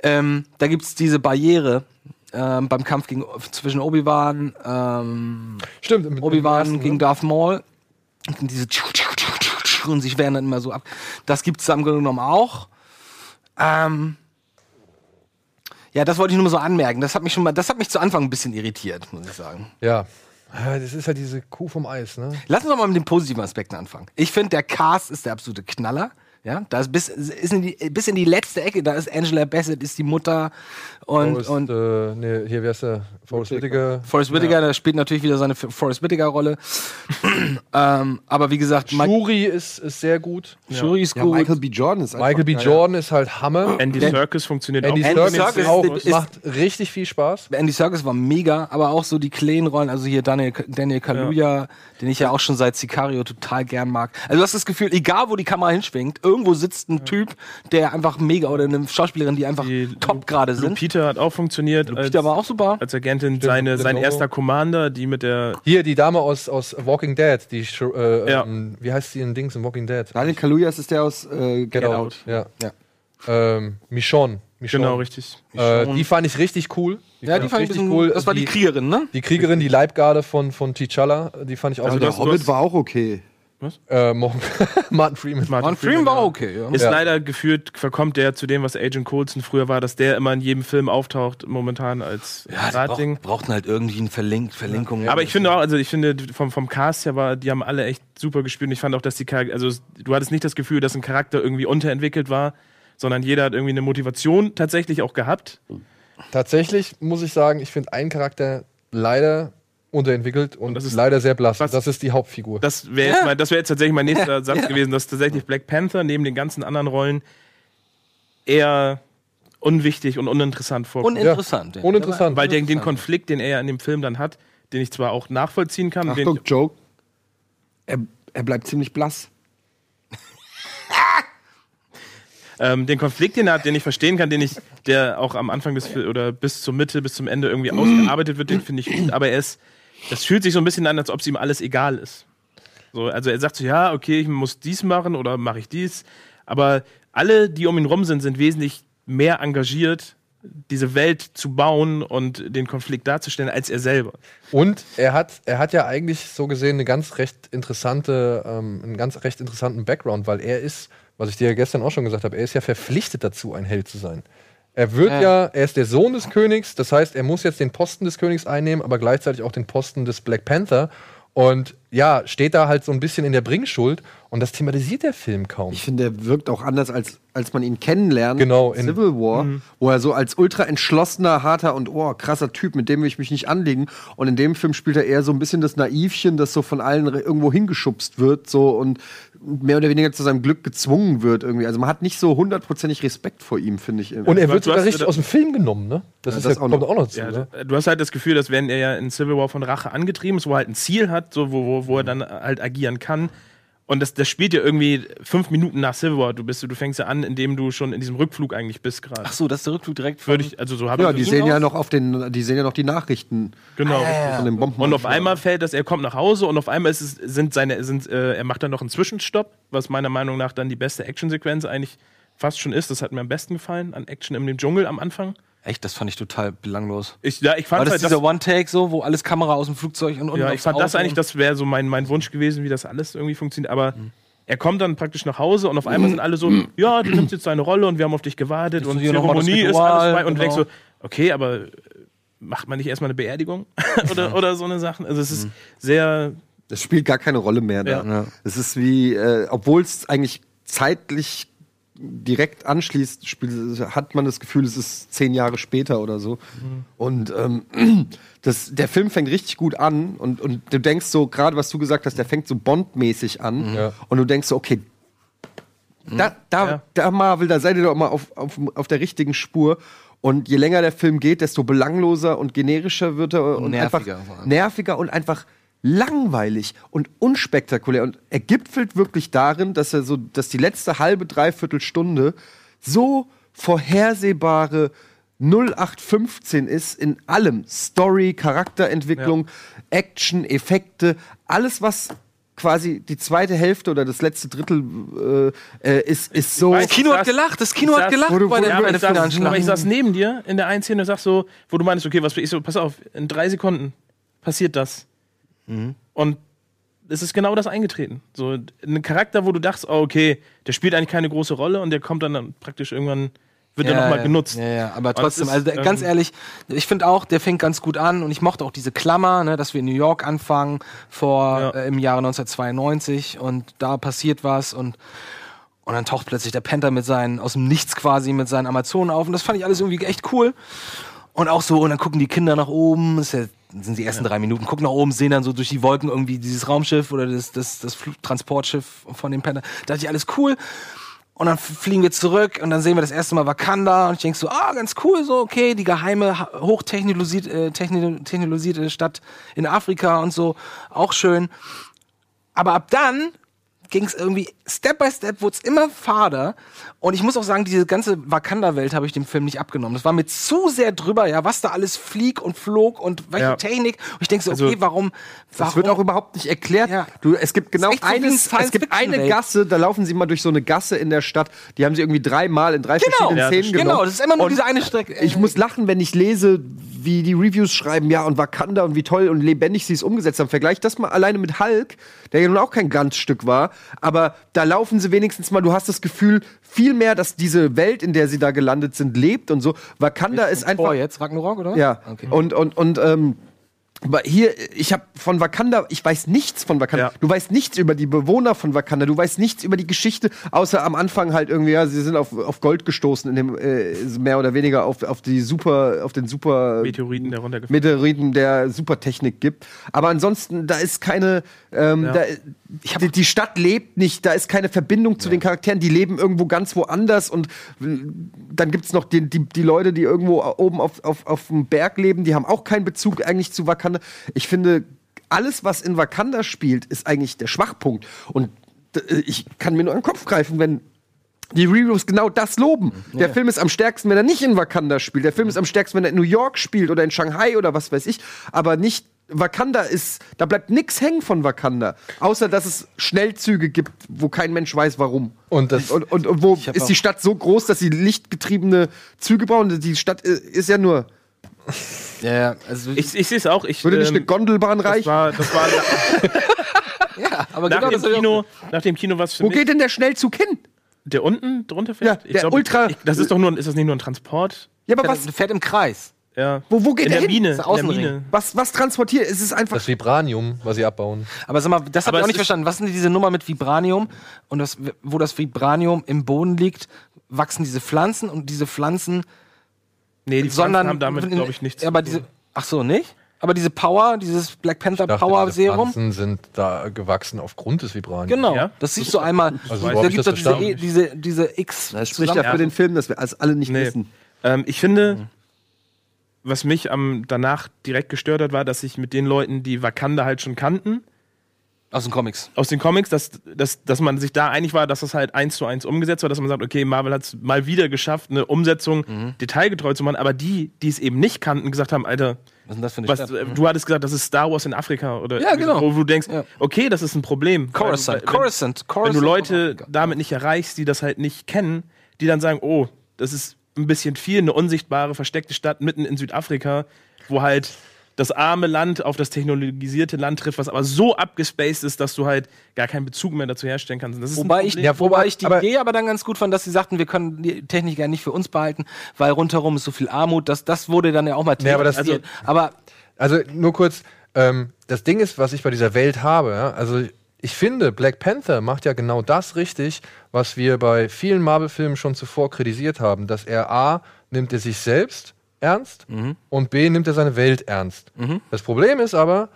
Ähm, da gibt's diese Barriere ähm, beim Kampf gegen, zwischen Obi-Wan, ähm, Stimmt. Obi-Wan ersten, gegen ne? Darth Maul. Und diese und sich werden dann immer so ab. Das gibt's im Grunde genommen auch. Ähm, ja, das wollte ich nur mal so anmerken. Das hat mich schon mal, das hat mich zu Anfang ein bisschen irritiert, muss ich sagen. Ja. Ja, Das ist halt diese Kuh vom Eis, ne? Lass uns doch mal mit den positiven Aspekten anfangen. Ich finde, der Cast ist der absolute Knaller. Ja, da ist bis, ist in die, bis in die letzte Ecke, da ist Angela Bassett, ist die Mutter und, Forrest, und äh, nee, hier, heißt der? Forrest Whitaker. Forrest Whitaker, der spielt natürlich wieder seine Forrest Whitaker-Rolle. ähm, aber wie gesagt, Mike Shuri ist, ist sehr gut. Shuri ist Ja, gut. Michael B. Jordan ist einfach Michael B. Jordan ist halt Hammer. Andy Serkis funktioniert Andy auch. Andy Serkis auch, ist- macht richtig viel Spaß. Andy Serkis war mega, aber auch so die kleinen Rollen, also hier Daniel, Daniel Kaluuya, den ich ja auch schon seit Sicario total gern mag. Also du hast das Gefühl, egal wo die Kamera hinschwingt, irgendwo sitzt ein Typ, der einfach mega, oder eine Schauspielerin, die einfach Die top gerade sind. Lupita hat auch funktioniert. Lupita als, war auch super. als Agentin. Seine, Lupita sein Nyong'o. erster Commander, die mit der. Hier, die Dame aus, aus Walking Dead, die, äh, Ja. ähm, wie heißt die in Dings in Walking Dead? Daniel Kaluuya ist der aus äh, Get, Get Out. Out. Ja. Ja. Ähm, Michonne. Michonne. Genau, richtig. Äh, die fand ich richtig cool. Ja, die fand ich bisschen cool. Das war die Kriegerin, ne? Die Kriegerin, die Leibgarde von, von T'Challa, die fand ich auch Also der. Hobbit war auch okay. Äh, Morgan- Martin Freeman. Martin Freeman war okay, ja. Ist Ja. leider gefühlt, verkommt der zu dem, was Agent Coulson früher war, dass der immer in jedem Film auftaucht, momentan als Ja, die Ratding. brauch, brauchten halt irgendwie eine Verlink Verlinkung. Aber ich finde auch, also ich finde vom, vom Cast her war, die haben alle echt super gespielt und ich fand auch, dass die Charakter, also du hattest nicht das Gefühl, dass ein Charakter irgendwie unterentwickelt war, sondern jeder hat irgendwie eine Motivation tatsächlich auch gehabt. Tatsächlich muss ich sagen, ich finde einen Charakter leider unterentwickelt und das ist- leider sehr blass. was- Das ist die Hauptfigur. Das wäre jetzt, wär jetzt tatsächlich mein nächster Satz gewesen, dass tatsächlich Black Panther neben den ganzen anderen Rollen eher unwichtig und uninteressant vorkommt. uninteressant. ja. Uninteressant. Weil der, den Konflikt, den er ja in dem Film dann hat, den ich zwar auch nachvollziehen kann, den, Achtung, Joke. Er, er bleibt ziemlich blass. ähm, den Konflikt, den er hat, den ich verstehen kann, den ich, der auch am Anfang des oder bis zur Mitte, bis zum Ende irgendwie ausgearbeitet wird, den finde ich gut, aber er ist, das fühlt sich so ein bisschen an, als ob es ihm alles egal ist. So, also er sagt so, ja, okay, ich muss dies machen oder mache ich dies, aber alle, die um ihn rum sind, sind wesentlich mehr engagiert, diese Welt zu bauen und den Konflikt darzustellen, als er selber. Und er hat, er hat ja eigentlich so gesehen eine ganz recht interessante, ähm, einen ganz recht interessanten Background, weil er ist, was ich dir ja gestern auch schon gesagt habe, er ist ja verpflichtet dazu, ein Held zu sein. Er wird ja. er ist der Sohn des Königs, das heißt, er muss jetzt den Posten des Königs einnehmen, aber gleichzeitig auch den Posten des Black Panther. Und ja, steht da halt so ein bisschen in der Bringschuld und das thematisiert der Film kaum. Ich finde, er wirkt auch anders, als, als man ihn kennenlernt. Genau, in Civil War, wo er so als ultra entschlossener, harter und oh, krasser Typ, mit dem will ich mich nicht anlegen. Und in dem Film spielt er eher so ein bisschen das Naivchen, das so von allen irgendwo hingeschubst wird, so und mehr oder weniger zu seinem Glück gezwungen wird irgendwie. Also man hat nicht so hundertprozentig Respekt vor ihm, finde ich. Und er wird sogar richtig aus dem Film genommen, ne? Das, Ja, ist das ja, auch kommt noch. auch noch zu. Ja, ne? du hast halt das Gefühl, dass wenn er ja in Civil War von Rache angetrieben ist, wo er halt ein Ziel hat, so, wo, wo, wo er dann halt agieren kann. Und das, das spielt ja irgendwie fünf Minuten nach Civil War. Du, bist, du fängst ja an, indem du schon in diesem Rückflug eigentlich bist gerade. Ach so, das ist der Rückflug direkt von Würde ich, also so habe Ja, ich die das sehen ja aus. noch auf den, die sehen ja noch die Nachrichten Genau. von den Bomben. Und auf einmal fällt das, er kommt nach Hause und auf einmal ist es, sind seine, sind, äh, er macht dann noch einen Zwischenstopp, was meiner Meinung nach dann die beste Actionsequenz eigentlich fast schon ist. Das hat mir am besten gefallen an Action in dem Dschungel am Anfang. Echt, das fand ich total belanglos. Ich, ja, ich War fand das halt, dieser das, One-Take so, wo alles Kamera aus dem Flugzeug und, und ja, ich fand das Auto eigentlich, und- das wäre so mein, mein Wunsch gewesen, wie das alles irgendwie funktioniert. Aber er kommt dann praktisch nach Hause und auf einmal sind alle so, ja, du nimmst jetzt deine Rolle und wir haben auf dich gewartet und das Zeremonie ist alles bei und du genau. denkst so, okay, aber äh, macht man nicht erstmal eine Beerdigung oder, oder so eine Sache? Also es ist sehr Das spielt gar keine Rolle mehr da. Ja. Es ist wie, äh, obwohl es eigentlich zeitlich direkt anschließt, hat man das Gefühl, es ist zehn Jahre später oder so. Und ähm, das, der Film fängt richtig gut an und, und du denkst so, gerade was du gesagt hast, der fängt so Bond-mäßig an Ja. und du denkst so, okay, da, da, Ja. da Marvel, da seid ihr doch mal auf, auf, auf der richtigen Spur. Und je länger der Film geht, desto belangloser und generischer wird er und, nerviger vor einfach nerviger und einfach langweilig und unspektakulär. Und er gipfelt wirklich darin, dass er so, dass die letzte halbe, dreiviertel Stunde so vorhersehbare 0815 ist in allem. Story, Charakterentwicklung, Action, Effekte, alles, was quasi die zweite Hälfte oder das letzte Drittel äh, äh, ist, ist so. Das Kino hat gelacht, das Kino hat gelacht Wo du- bei wo Ja, bei aber der ich, saß, aber ich saß neben dir in der einen Szene und sag so, wo du meinst, okay, was ich so, pass auf, in drei Sekunden passiert das. Und es ist genau das eingetreten. So ein Charakter, wo du dachtest, oh, okay, der spielt eigentlich keine große Rolle und der kommt dann, dann praktisch irgendwann, wird er nochmal ja, genutzt. Ja, ja, aber trotzdem, ist, also der- ganz ähm, ehrlich, ich finde auch, der fängt ganz gut an und ich mochte auch diese Klammer, ne, dass wir in New York anfangen vor Ja. äh, im Jahre 1992 und da passiert was und und dann taucht plötzlich der Panther mit seinen aus dem Nichts quasi mit seinen Amazonen auf und das fand ich alles irgendwie echt cool. Und auch so, und dann gucken die Kinder nach oben, das ist ja, sind die ersten drei Minuten, gucken nach oben, sehen dann so durch die Wolken irgendwie dieses Raumschiff oder das, das, das Transportschiff von dem Panther. Da dachte ich, alles cool. Und dann fliegen wir zurück und dann sehen wir das erste Mal Wakanda und ich denk so, ah, ganz cool, so, okay, die geheime, hochtechnologisierte äh, technologisierte Stadt in Afrika und so, auch schön. Aber ab dann ging es irgendwie Step by Step, wurde es immer fader. Und ich muss auch sagen, diese ganze Wakanda-Welt habe ich dem Film nicht abgenommen. Das war mir zu sehr drüber, ja, was da alles flieg und flog und welche Ja. Technik. Und ich denke so, okay, Also, warum, warum? Das wird auch überhaupt nicht erklärt. Ja. Du, es gibt genau echt so eines, es gibt eine Gasse, da laufen sie mal durch so eine Gasse in der Stadt. Die haben sie irgendwie dreimal in drei verschiedenen Ja, Szenen genommen. Genau, das ist immer nur Und diese eine Strecke. Ich muss lachen, wenn ich lese, wie die Reviews schreiben, ja, und Wakanda und wie toll und lebendig sie es umgesetzt haben. Vergleich das mal alleine mit Hulk, der ja nun auch kein Glanzstück war. Aber da laufen sie wenigstens mal, du hast das Gefühl, viel mehr, dass diese Welt, in der sie da gelandet sind, lebt und so. Wakanda ist einfach. Vor jetzt, Ragnarok, oder? Ja. Okay. Und, und, und, ähm, aber hier, ich habe von Wakanda, ich weiß nichts von Wakanda. Ja. Du weißt nichts über die Bewohner von Wakanda. Du weißt nichts über die Geschichte, außer am Anfang halt irgendwie, ja, sie sind auf, auf Gold gestoßen, in dem, äh, mehr oder weniger auf, auf die super, auf den super Meteoriten, der runtergefallen Meteoriten der Supertechnik gibt. Aber ansonsten, da ist keine, ähm, Ja. da, die, die Stadt lebt nicht, da ist keine Verbindung zu den Charakteren, die leben irgendwo ganz woanders und dann gibt's noch die, die, die Leute, die irgendwo oben auf, auf, auf dem Berg leben, die haben auch keinen Bezug eigentlich zu Wakanda. Ich finde, alles, was in Wakanda spielt, ist eigentlich der Schwachpunkt. Und äh, ich kann mir nur an den Kopf greifen, wenn die Reviews genau das loben. Der Film ist am stärksten, wenn er nicht in Wakanda spielt. Der Film ist am stärksten, wenn er in New York spielt oder in Shanghai oder was weiß ich. Aber nicht Wakanda ist, da bleibt nix hängen von Wakanda. Außer, dass es Schnellzüge gibt, wo kein Mensch weiß, warum. Und das- und, und, und wo ist die Stadt so groß, dass sie lichtgetriebene Züge brauchen? Die Stadt äh, ist ja nur, Ja, ja, also Ich, ich sehe es auch. Ich, würde nicht ähm, eine Gondelbahn das reichen? war, das war ja, aber nach, genau dem das Kino, nach dem Kino was für Wo mich. geht denn der Schnellzug hin? Der unten drunter fährt? Ja, der Ultra- Ich, das ist doch nur, ist das nicht nur ein Transport? Ja, aber Fährt, was, fährt im Kreis. Ja. Wo- wo geht in der der hin? Mine? Ist In der. Mine. was, was transportiert? Es ist einfach. Das Vibranium, was sie abbauen. Aber sag mal, das habe ich auch nicht ist- verstanden. Was sind denn diese Nummer mit Vibranium? Und das, wo das Vibranium im Boden liegt, wachsen diese Pflanzen und diese Pflanzen, Nee, die sondern Pflanzen haben damit, glaube ich, nichts aber zu diese, tun. ach so, nicht? Aber diese Power, dieses Black Panther dachte, Power diese Serum, Pflanzen sind da gewachsen aufgrund des Vibraniums. genau. Ja? Das siehst du einmal. Also, da gibt es das diese? E- diese, diese X. Das spricht ja für den Film, dass wir alles alle nicht Nee. wissen. Ähm, ich finde, was mich am, danach direkt gestört hat, war, dass ich mit den Leuten, die Wakanda halt schon kannten, Aus den Comics. aus den Comics, dass, dass, dass man sich da einig war, dass das halt eins zu eins umgesetzt war, dass man sagt, okay, Marvel hat es mal wieder geschafft, eine Umsetzung Mhm. detailgetreu zu machen, aber die, die es eben nicht kannten, gesagt haben, Alter, Was ist denn das für eine was, Stadt? äh, du hattest gesagt, das ist Star Wars in Afrika oder Ja, genau. wo du denkst, Ja. okay, das ist ein Problem. Coruscant, Weil- wenn- Coruscant, Wenn Coruscant. du Leute damit nicht erreichst, die das halt nicht kennen, die dann sagen, oh, das ist ein bisschen viel, eine unsichtbare, versteckte Stadt mitten in Südafrika, wo halt das arme Land auf das technologisierte Land trifft, was aber so abgespaced ist, dass du halt gar keinen Bezug mehr dazu herstellen kannst. Wobei ich. Ja, wobei wobei- ich die aber- Idee aber dann ganz gut fand, dass sie sagten, wir können die Technik ja nicht für uns behalten, weil rundherum ist so viel Armut. Das, das wurde dann ja auch mal Nee, aber das- thematisiert. aber Also nur kurz, ähm, das Ding ist, was ich bei dieser Welt habe, ja, also ich finde, Black Panther macht ja genau das richtig, was wir bei vielen Marvel-Filmen schon zuvor kritisiert haben, dass er A, nimmt er sich selbst ernst und B, nimmt er seine Welt ernst. Das Problem ist aber,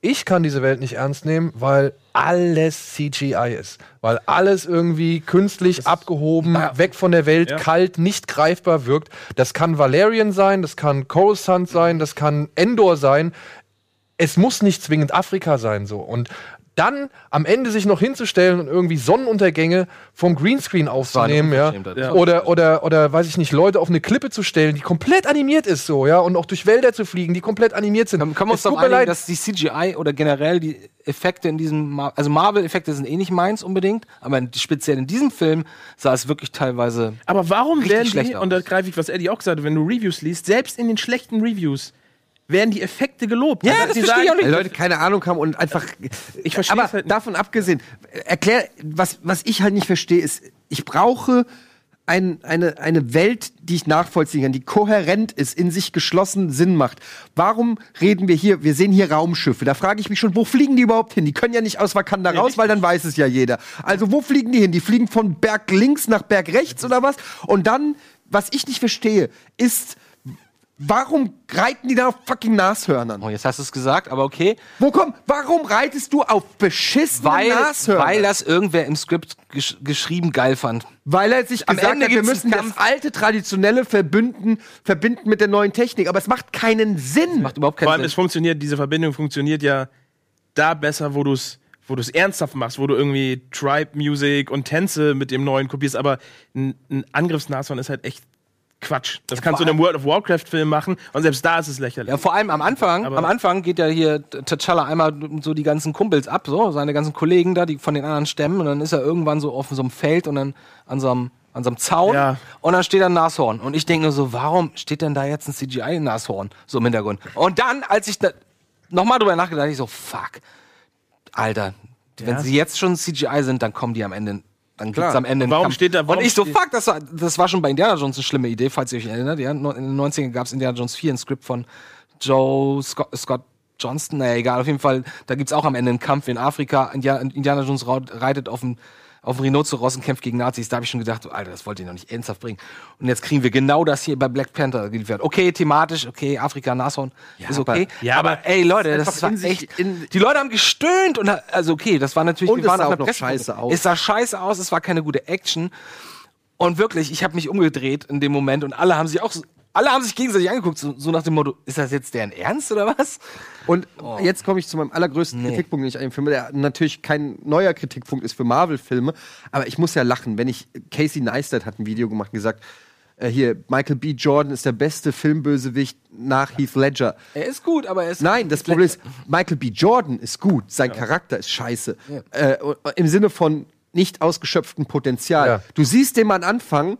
ich kann diese Welt nicht ernst nehmen, weil alles CGI ist. Weil alles irgendwie künstlich abgehoben, weg von der Welt, Ja. kalt, nicht greifbar wirkt. Das kann Valerian sein, das kann Coruscant sein, das kann Endor sein. Es muss nicht zwingend Afrika sein, so. Und dann am Ende sich noch hinzustellen und irgendwie Sonnenuntergänge vom Greenscreen aufzunehmen, ja. Ja. Oder, oder, oder, weiß ich nicht, Leute auf eine Klippe zu stellen, die komplett animiert ist, so, ja. Und auch durch Wälder zu fliegen, die komplett animiert sind. Können wir uns Es doch einigen, dass die CGI oder generell die Effekte in diesem, Mar also Marvel-Effekte sind eh nicht meins unbedingt, aber speziell in diesem Film sah es wirklich teilweise. Aber warum werden die, und da greife ich, was Eddie auch gesagt hat, wenn du Reviews liest, selbst in den schlechten Reviews werden die Effekte gelobt. Ja, Also, das die verstehe ich auch nicht. Leute keine Ahnung haben und einfach. Ich verstehe Aber es halt nicht. davon abgesehen, erklär, was, was ich halt nicht verstehe, ist, ich brauche ein, eine, eine Welt, die ich nachvollziehen kann, die kohärent ist, in sich geschlossen Sinn macht. Warum reden wir hier, wir sehen hier Raumschiffe, da frage ich mich schon, wo fliegen die überhaupt hin? Die können ja nicht aus Wakanda raus, weil dann weiß es ja jeder. Also wo fliegen die hin? Die fliegen von Berg links nach Berg rechts oder was? Und dann, was ich nicht verstehe, ist, warum reiten die da auf fucking Nashörnern? Oh, jetzt hast du es gesagt, aber okay. Wo komm, warum reitest du auf beschissene Weil, Nashörner? weil das irgendwer im Skript gesch geschrieben geil fand. Weil er sich Am gesagt Ende hat, wir müssen das alte traditionelle verbinden, verbinden mit der neuen Technik. Aber es macht keinen Sinn. Macht überhaupt Vor keinen allem, es Sinn. funktioniert, diese Verbindung funktioniert ja da besser, wo du es wo du es ernsthaft machst, wo du irgendwie Tribe-Music und Tänze mit dem neuen kopierst, aber ein, ein Angriffsnashorn ist halt echt Quatsch. Das kannst du in einem World of Warcraft-Film machen und selbst da ist es lächerlich. Ja, vor allem am Anfang, Aber- am Anfang geht ja hier T'Challa einmal so die ganzen Kumpels ab, so, seine ganzen Kollegen da, die von den anderen Stämmen, und dann ist er irgendwann so auf so einem Feld und dann an so einem, an so einem Zaun Ja. und dann steht da ein Nashorn. Und ich denke nur so, warum steht denn da jetzt ein CGI-Nashorn so im Hintergrund? Und dann, als ich da nochmal drüber nachgedacht habe, ich so, fuck, Alter, wenn sie jetzt schon CGI sind, dann kommen die am Ende. Dann gibt's am Ende einen Warum Kampf. steht da- warum Und ich so, steht- fuck, das war, das war schon bei Indiana Jones eine schlimme Idee, falls ihr euch erinnert. Ja, in den 90ern gab es Indiana Jones 4, ein Skript von Joe Scott, Scott Johnston, naja, egal, auf jeden Fall, da gibt's auch am Ende einen Kampf in Afrika. Indiana, Indiana Jones raut- reitet auf dem auf dem Rhinoceros und kämpft gegen Nazis. Da habe ich schon gedacht, Alter, das wollt ihr noch nicht ernsthaft bringen. Und jetzt kriegen wir genau das hier bei Black Panther geliefert. Okay, thematisch, okay, Afrika, Nashorn, ist okay. aber- Ja, aber, aber ey, Leute, das war echt. in- die Leute haben gestöhnt und also okay, das war natürlich. Und es sah auch noch scheiße aus. Es sah scheiße aus, es war keine gute Action. Und wirklich, ich habe mich umgedreht in dem Moment und alle haben sich auch, alle haben sich gegenseitig angeguckt, so, so nach dem Motto, ist das jetzt deren Ernst oder was? Und jetzt komme ich zu meinem allergrößten Nee. Kritikpunkt, den ich an dem Film, der natürlich kein neuer Kritikpunkt ist für Marvel-Filme, aber ich muss ja lachen, wenn ich, Casey Neistat hat ein Video gemacht und gesagt, äh, hier, Michael B. Jordan ist der beste Filmbösewicht nach Heath Ledger. Er ist gut, aber er ist. Nein, das Problem ist, Michael B. Jordan ist gut, sein Charakter ist scheiße. Äh, Im Sinne von nicht ausgeschöpftem Potenzial. Ja. Du siehst den Mann anfangen,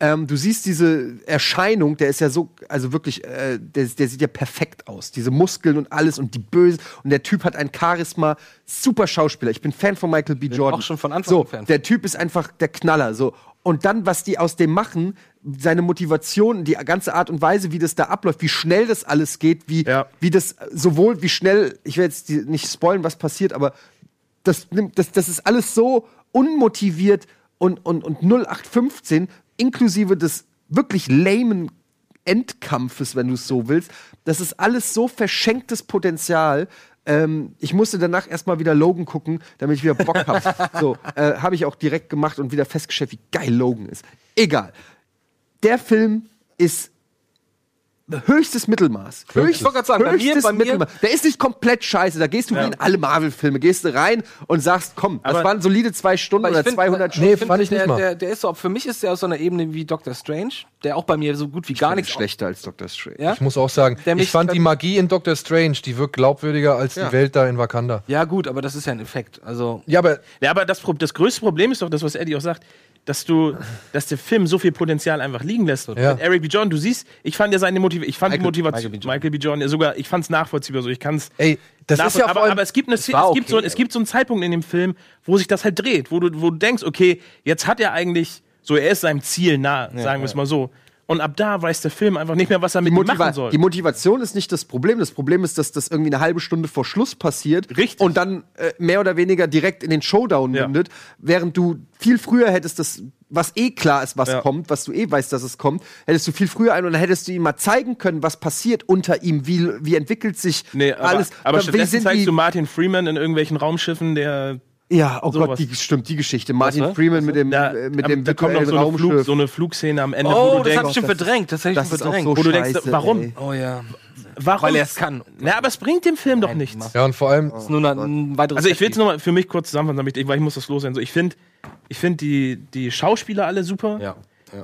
ähm, du siehst diese Erscheinung, der ist ja so, also wirklich, äh, der, der sieht ja perfekt aus. Diese Muskeln und alles und die Böse. Und der Typ hat ein Charisma, super Schauspieler. Ich bin Fan von Michael B. Jordan. auch schon von Anfang so, an Fan Der Typ ist einfach der Knaller. So. Und dann, was die aus dem machen, seine Motivation, die ganze Art und Weise, wie das da abläuft, wie schnell das alles geht, wie, Ja. wie das sowohl, wie schnell, ich will jetzt die, nicht spoilen, was passiert, aber das, nimmt- das, das ist alles so unmotiviert und, und, und 0815, inklusive des wirklich lamen Endkampfes, wenn du es so willst. Das ist alles so verschenktes Potenzial. Ähm, ich musste danach erstmal wieder Logan gucken, damit ich wieder Bock habe. so, äh, habe ich auch direkt gemacht und wieder festgestellt, wie geil Logan ist. Egal. Der Film ist höchstes Mittelmaß. Ich wollte gerade sagen, bei mir- höchstes bei mir- Mittelmaß. Der ist nicht komplett scheiße. Da gehst du wie in alle Marvel-Filme, gehst du rein und sagst, komm, das Aber- waren solide zwei Stunden oder ich find- 200 ich Stunden. Nee, find, fand ich der, nicht mal. Der, der ist so, für mich ist der aus so einer Ebene wie Doctor Strange, der auch bei mir so gut wie gar nichts schlechter als Doctor Strange. Ja? Ich muss auch sagen, Der ich fand die Magie in Doctor Strange, die wirkt glaubwürdiger als Ja. die Welt da in Wakanda. Ja, gut, aber das ist ja ein Effekt. Also, Ja, aber Ja, aber das, das größte Problem ist doch das, was Eddie auch sagt, dass du, dass der Film so viel Potenzial einfach liegen lässt. Ja. Mit Eric B. John, du siehst, ich fand ja seine Motivation, ich fand Michael- die Motivation, Michael B. Jordan. Michael B. Ja sogar, ich fand es nachvollziehbar so, ich kann es ey, das ist ja aber, allem, aber es gibt, eine, war es, gibt so, okay, es gibt so einen Zeitpunkt in dem Film, wo sich das halt dreht, wo du, wo du denkst, okay, jetzt hat er eigentlich, so er ist seinem Ziel nah, sagen wir es mal so. Und ab da weiß der Film einfach nicht mehr, was er mit ihm machen soll. die Motivation ist nicht das Problem. Das Problem ist, dass das irgendwie eine halbe Stunde vor Schluss passiert Richtig. und dann äh, mehr oder weniger direkt in den Showdown Ja. mündet, während du viel früher hättest das, was eh klar ist, was Ja. kommt, was du eh weißt, dass es kommt, hättest du viel früher ein und dann hättest du ihm mal zeigen können, was passiert unter ihm, wie, wie entwickelt sich Nee, aber, alles. aber wie stattdessen zeigst du Martin Freeman in irgendwelchen Raumschiffen, der ja, oh sowas. Gott, die, stimmt, die Geschichte. Martin ne? Freeman mit dem, da, äh, mit am- dem da kommt noch so eine, Flug, so eine Flugszene am Ende, wo oh, du das hab denkst, ich schon verdrängt. Das hab ich das schon verdrängt. so Wo du denkst, scheiße, warum? ey. oh ja. warum? Weil er es kann. Na, aber es bringt dem Film doch nichts. ja, und vor allem, Das ist nur ein, ein weiteres Also ich will es nochmal für mich kurz zusammenfassen, damit ich, weil ich muss das loswerden. So, ich finde ich find die, die Schauspieler alle super. Ja.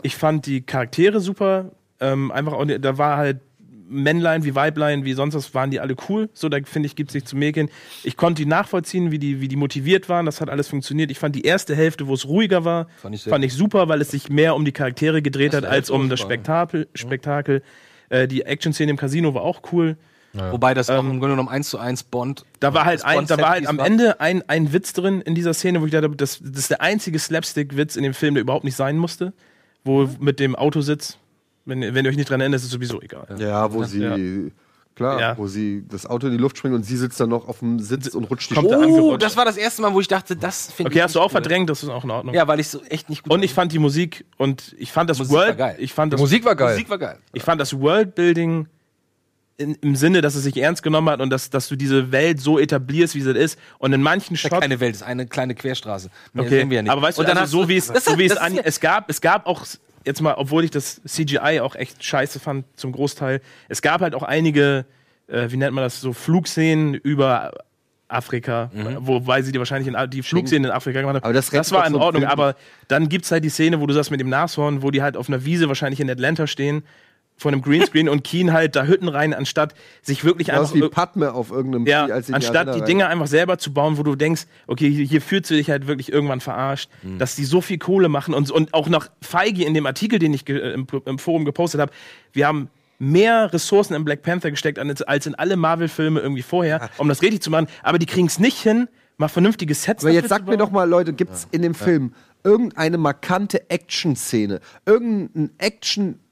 Ich fand die Charaktere super. Ähm, einfach auch, da war halt Männlein wie Weiblein, wie sonst was, waren die alle cool. So, da finde ich, gibt es nicht zu mäkeln. Ich konnte die nachvollziehen, wie die, wie die motiviert waren. Das hat alles funktioniert. Ich fand die erste Hälfte, wo es ruhiger war, Fand fand ich ich, sehr super, weil es sich mehr um die Charaktere gedreht hat, als um das ja. Spektakel. Spektakel. Äh, die Action-Szene im Casino war auch cool. Wobei das auch im Grunde genommen eins zu eins Bond. Da war halt, ein, da war halt am. Ende ein, ein Witz drin in dieser Szene, wo ich dachte, das, das ist der einzige Slapstick-Witz in dem Film, der überhaupt nicht sein musste. Wo mit dem Autositz, wenn, wenn ihr euch nicht dran erinnert, ist es sowieso egal. Ja, wo sie, Ja. klar, Ja. wo sie das Auto in die Luft springt und sie sitzt dann noch auf dem Sitz und rutscht die Kommt Oh, angerutscht. das war das erste Mal, wo ich dachte, das finde ich. Okay, hast du auch cool. verdrängt, das ist auch in Ordnung. Ja, weil ich so echt nicht gut Und ich fand die Musik und ich fand das Musik war World, geil. ich fand die das, Musik war geil. Musik war geil. ich fand das Worldbuilding in, im Sinne, dass es sich ernst genommen hat und dass, dass du diese Welt so etablierst, wie sie ist. Und in manchen Das ist ja Shots keine Welt, das ist eine kleine Querstraße. Mehr Okay, sehen wir ja nicht. aber weißt du, Und dann also so wie es, das so wie es, das an, es gab, es gab auch jetzt mal, obwohl ich das CGI auch echt scheiße fand zum Großteil, es gab halt auch einige, äh, wie nennt man das, so Flugszenen über Afrika, wobei sie die wahrscheinlich in, die Flugszene in Afrika gemacht haben. Aber das rettet war in Ordnung, aber dann gibt's halt die Szene, wo du sagst mit dem Nashorn, wo die halt auf einer Wiese wahrscheinlich in Atlanta stehen, vor einem Greenscreen und Keen halt da Hütten rein, anstatt sich wirklich Das einfach ist wie Padme auf irgendeinem ja, Vieh, als anstatt die Arena Dinge einfach selber zu bauen, wo du denkst, okay, hier, hier fühlst du dich halt wirklich irgendwann verarscht, dass die so viel Kohle machen und, und auch noch feige in dem Artikel, den ich äh, im, im Forum gepostet habe, wir haben mehr Ressourcen in Black Panther gesteckt als, in alle Marvel-Filme irgendwie vorher, um das richtig zu machen, aber die kriegen es nicht hin, mal vernünftige Sets Aber jetzt sagt zu mir doch mal, Leute, gibt's in dem Film irgendeine markante Action-Szene? Irgendein Action- äh,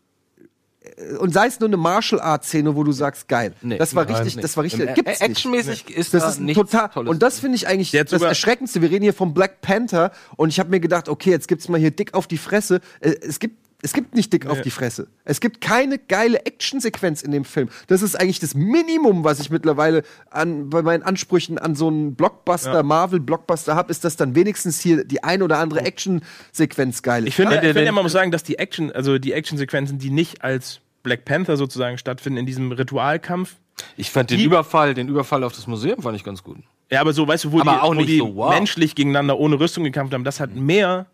und sei es nur eine Martial Art Szene, wo du sagst, geil. Nee. das war richtig, nee. das war richtig. Gibt's nicht. actionmäßig ist das da ist nichts total. Tolles Und das finde ich eigentlich das Erschreckendste. Wir reden hier vom Black Panther und ich habe mir gedacht, okay, jetzt gibt's mal hier dick auf die Fresse. Äh, Es gibt es gibt nicht dick auf die Fresse. Es gibt keine geile Actionsequenz in dem Film. Das ist eigentlich das Minimum, was ich mittlerweile an, bei meinen Ansprüchen an so einen Blockbuster, Marvel-Blockbuster habe, ist, dass dann wenigstens hier die ein oder andere Actionsequenz geil ist. Ich finde, Ja, ich finde wenn- ja, man muss sagen, dass die Action, also die Actionsequenzen, die nicht als Black Panther sozusagen stattfinden in diesem Ritualkampf, Ich fand den Die- Überfall, den Überfall auf das Museum fand ich ganz gut. Ja, aber so, weißt du, wo Aber die, auch wo nicht die so, wow. menschlich gegeneinander ohne Rüstung gekämpft haben, das hat mehr,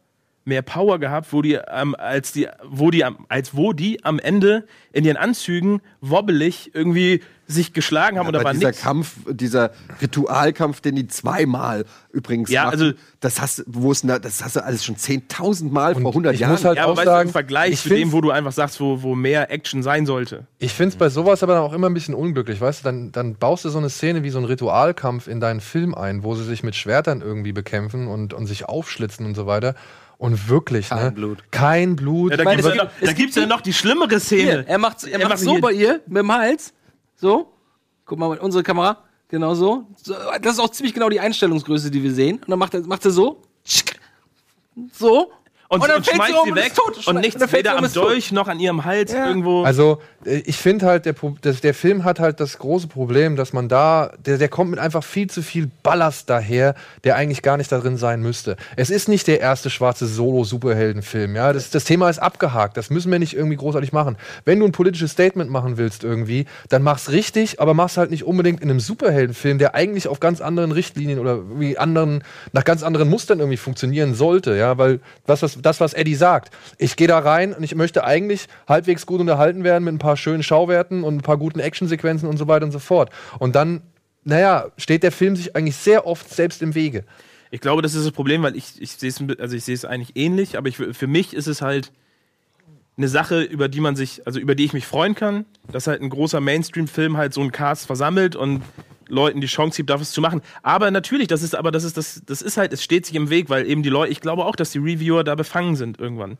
mehr Power gehabt, wo die, ähm, als die, wo die, am- als wo die am Ende in ihren Anzügen wobbelig irgendwie sich geschlagen haben oder Aber war dieser nichts. Kampf, dieser Ritualkampf, den die zweimal übrigens Ja, machen, also- das hast, wo ist denn da, das hast du alles schon 10.000 Mal vor 100 ich Jahren. muss halt Ja, aber auch weißt du, sagen, im Vergleich ich zu dem, wo du einfach sagst, wo, wo mehr Action sein sollte. Ich finde es bei sowas aber dann auch immer ein bisschen unglücklich, weißt du? Dann, dann baust du so eine Szene wie so ein Ritualkampf in deinen Film ein, wo sie sich mit Schwertern irgendwie bekämpfen und, und sich aufschlitzen und so weiter. Und wirklich, Kein ne? Blut. Kein Blut. Ja, da gibt es es ja, noch- gibt- gibt's ja noch die schlimmere Szene. Hier, er macht, er macht macht so hier- bei ihr mit dem Hals. So. Guck mal, unsere Kamera. Genau so. so. Das ist auch ziemlich genau die Einstellungsgröße, die wir sehen. Und dann macht er, macht er so. So. Und, dann und fällt schmeißt sie um und weg tot. und nichts dann fällt sie weder um am und ist tot. Dolch noch an ihrem Hals Ja. irgendwo. Also, äh, ich finde halt, der, der Film hat halt das große Problem, dass man da, der, der kommt mit einfach viel zu viel Ballast daher, der eigentlich gar nicht darin sein müsste. Es ist nicht der erste schwarze Solo-Superheldenfilm, ja. Das, das Thema ist abgehakt. Das müssen wir nicht irgendwie großartig machen. Wenn du ein politisches Statement machen willst irgendwie, dann mach's richtig, aber mach's halt nicht unbedingt in einem Superheldenfilm, der eigentlich auf ganz anderen Richtlinien oder wie anderen, nach ganz anderen Mustern irgendwie funktionieren sollte, ja. Weil das, was, das, was Eddie sagt, ich gehe da rein und ich möchte eigentlich halbwegs gut unterhalten werden mit ein paar schönen Schauwerten und ein paar guten Actionsequenzen und so weiter und so fort. Und dann, naja, steht der Film sich eigentlich sehr oft selbst im Wege. Ich glaube, das ist das Problem, weil ich, ich sehe es, also eigentlich ähnlich, aber ich, für mich ist es halt eine Sache, über die man sich, also über die ich mich freuen kann, dass halt ein großer Mainstream-Film halt so einen Cast versammelt und Leuten die Chance gibt, dafür zu machen. Aber natürlich, das ist, aber das ist, das, das ist halt, es steht sich im Weg, weil eben die Leute, ich glaube auch, dass die Reviewer da befangen sind irgendwann.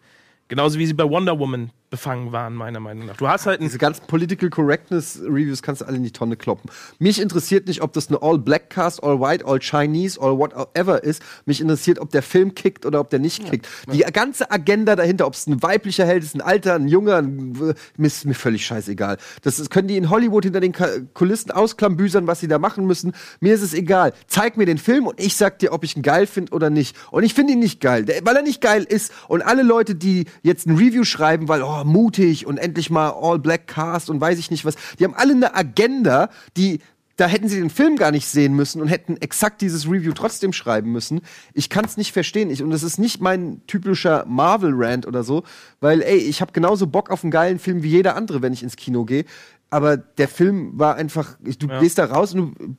Genauso wie sie bei Wonder Woman befangen waren, meiner Meinung nach. Du hast halt ein, Diese ganzen Political Correctness Reviews kannst du alle in die Tonne kloppen. Mich interessiert nicht, ob das eine All-Black Cast, All-White, All-Chinese, All-Whatever ist. Mich interessiert, ob der Film kickt oder ob der nicht kickt. Die ganze Agenda dahinter, ob es ein weiblicher Held ist, ein alter, ein junger, ein, mir ist mir völlig scheißegal. Das ist, können die in Hollywood hinter den Kulissen ausklambüsern, was sie da machen müssen. Mir ist es egal. Zeig mir den Film und ich sag dir, ob ich ihn geil finde oder nicht. Und ich finde ihn nicht geil, weil er nicht geil ist. Und alle Leute, die jetzt ein Review schreiben, weil, oh, mutig und endlich mal All-Black Cast und weiß ich nicht was, die haben alle eine Agenda, die da hätten sie den Film gar nicht sehen müssen und hätten exakt dieses Review trotzdem schreiben müssen. Ich kann es nicht verstehen. Ich, und das ist nicht mein typischer Marvel-Rant oder so, weil, ey, ich habe genauso Bock auf einen geilen Film wie jeder andere, wenn ich ins Kino gehe. Aber der Film war einfach, du gehst da raus und du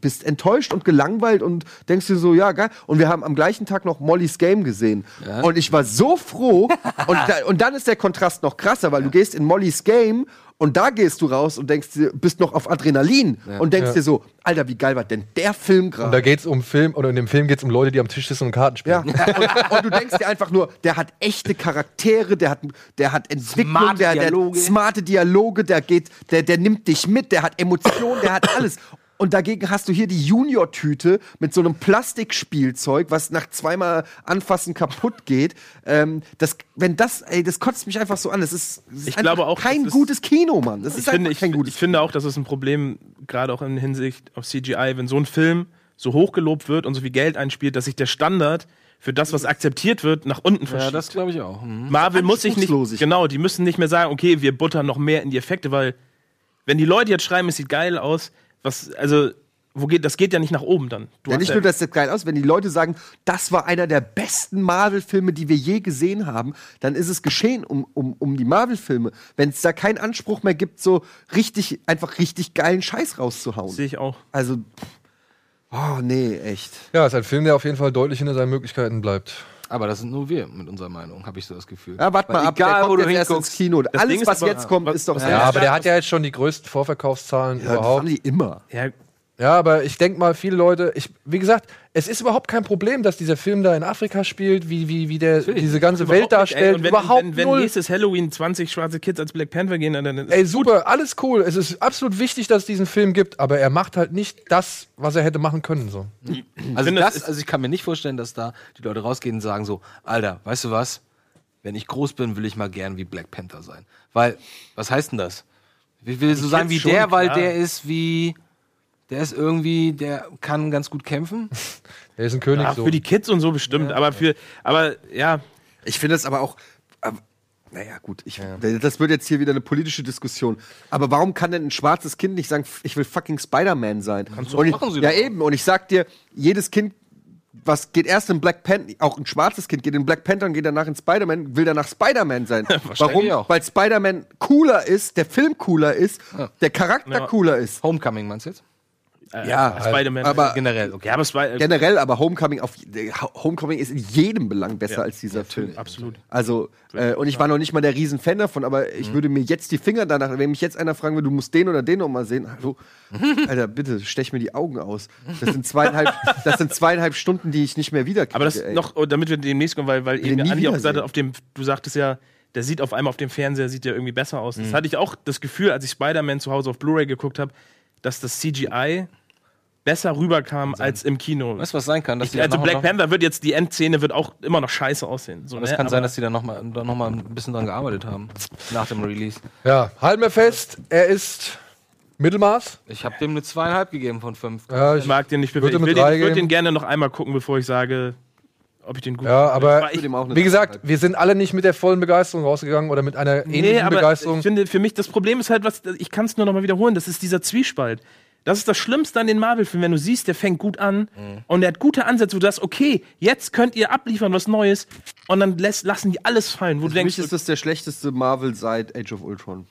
bist enttäuscht und gelangweilt und denkst dir so, ja, geil. Und wir haben am gleichen Tag noch Molly's Game gesehen. Und ich war so froh. und, da, und dann ist der Kontrast noch krasser, weil du gehst in Molly's Game und da gehst du raus und denkst dir, bist noch auf Adrenalin und denkst Ja. dir so, Alter, wie geil war denn der Film Und da gerade? geht es um Film, oder in dem Film geht es um Leute, die am Tisch sitzen und Karten Ja, spielen. und, und du denkst dir einfach nur, der hat echte Charaktere, der hat, der hat Entwicklung, Smarte der, der Dialoge. smarte Dialoge, der geht, der, der nimmt dich mit, der hat Emotionen, der hat alles. Und dagegen hast du hier die Junior-Tüte mit so einem Plastikspielzeug, was nach zweimal Anfassen kaputt geht. Ähm, das, wenn das, ey, das kotzt mich einfach so an. Das ist, das ist Ich glaube auch, kein das ist- gutes Kino, Mann. Das ist ich finde, einfach ich, kein gutes ich finde auch, das ist ein Problem, gerade auch in Hinsicht auf CGI, wenn so ein Film so hoch gelobt wird und so viel Geld einspielt, dass sich der Standard für das, was akzeptiert wird, nach unten Ja, verschiebt. das glaube ich auch. Mhm. Marvel muss sich nicht, genau, die müssen nicht mehr sagen, okay, wir buttern noch mehr in die Effekte, weil wenn die Leute jetzt schreiben, es sieht geil aus, was, also wo geht, das geht ja nicht nach oben dann. Du Ja, nicht nur, dass das geil aus, wenn die Leute sagen, das war einer der besten Marvel-Filme, die wir je gesehen haben, dann ist es geschehen um, um, um die Marvel-Filme. Wenn es da keinen Anspruch mehr gibt, so richtig, einfach richtig geilen Scheiß rauszuhauen. Sehe ich auch. Also, oh nee, echt. Ja, ist ein Film, der auf jeden Fall deutlich hinter seinen Möglichkeiten bleibt. Aber das sind nur wir mit unserer Meinung, habe ich so das Gefühl. Ja, warte mal ab, der egal, kommt wo du jetzt erst hinguckst. ins Kino. Ding Alles, was aber- jetzt kommt, was- ist doch Ja, aber der hat ja jetzt schon die größten Vorverkaufszahlen ja, das haben überhaupt. die immer. Ja, Ja, aber ich denke mal, viele Leute, ich, wie gesagt, es ist überhaupt kein Problem, dass dieser Film da in Afrika spielt, wie, wie, wie der diese ganze Welt Überhaupt nicht, ey. darstellt. Und wenn, überhaupt wenn, wenn null. nächstes Halloween 20 schwarze Kids als Black Panther gehen, dann ist Ey, super, alles cool. Es ist absolut wichtig, dass es diesen Film gibt, aber er macht halt nicht das, was er hätte machen können. So. Also, das, also ich kann mir nicht vorstellen, dass da die Leute rausgehen und sagen so, Alter, weißt du was? Wenn ich groß bin, will ich mal gern wie Black Panther sein. Weil, was heißt denn das? Ich will so sein jetzt wie schon, der, weil klar. der ist wie, der ist irgendwie, der kann ganz gut kämpfen. Er ist ein König. ja, so. für die Kids und so bestimmt. Aber für, aber ja, Ich finde es aber auch. Aber, naja, gut, ich, das wird jetzt hier wieder eine politische Diskussion. Aber warum kann denn ein schwarzes Kind nicht sagen, ich will fucking Spider-Man sein? du und ich, machen sie ja, doch. eben. Und ich sag dir, jedes Kind, was geht erst in Black Panther, auch ein schwarzes Kind geht in Black Panther und geht danach in Spider-Man, will danach Spider-Man sein. warum? auch. Weil Spider-Man cooler ist, der Film cooler ist, der Charakter Ja. cooler ist. Homecoming meinst du jetzt? Äh, Ja, Spider-Man. aber- Generell, okay. ja, aber Spy Generell, aber Homecoming, auf, Homecoming ist in jedem Belang besser Ja. als dieser Film. absolut. Also, äh, und ich war noch nicht mal der Riesenfan davon, aber ich würde mir jetzt die Finger danach, wenn mich jetzt einer fragen würde, du musst den oder den noch mal sehen, hallo, Alter, bitte, stech mir die Augen aus. Das sind zweieinhalb, das sind zweieinhalb Stunden, die ich nicht mehr wiederkriege. Aber das ey. noch, oh, damit wir demnächst kommen, weil, weil eben Andi auch gesagt hat, auf dem, du sagtest ja, der sieht auf einmal auf dem Fernseher, sieht der irgendwie besser aus. Mhm. Das hatte ich auch das Gefühl, als ich Spider-Man zu Hause auf Blu-ray geguckt habe, dass das CGI besser rüberkam als im Kino. Weißt du, was sein kann? Dass Ich, die also noch- Black noch- Panther wird jetzt, die Endszene wird auch immer noch scheiße aussehen. So, Das ne? kann sein, dass die da nochmal noch mal ein bisschen dran gearbeitet haben. Nach dem Release. Ja, halten wir fest, er ist Mittelmaß. Ich habe dem eine zweieinhalb gegeben von fünf. Ja, Ich mag den nicht wirklich. Ich mit will den, drei ich würde den gerne noch einmal gucken, bevor ich sage, ob ich den gut Ja, finde. aber ich, wie gesagt, wir sind alle nicht mit der vollen Begeisterung rausgegangen oder mit einer ähnlichen nee, aber Begeisterung. ich finde, für mich das Problem ist halt, was ich kann es nur noch mal wiederholen, das ist dieser Zwiespalt. Das ist das Schlimmste an den Marvel-Filmen, wenn du siehst, der fängt gut an und er hat gute Ansätze, wo du sagst, okay, jetzt könnt ihr abliefern was Neues und dann lässt, lassen die alles fallen, wo du Für denkst, mich ist das der schlechteste Marvel seit Age of Ultron.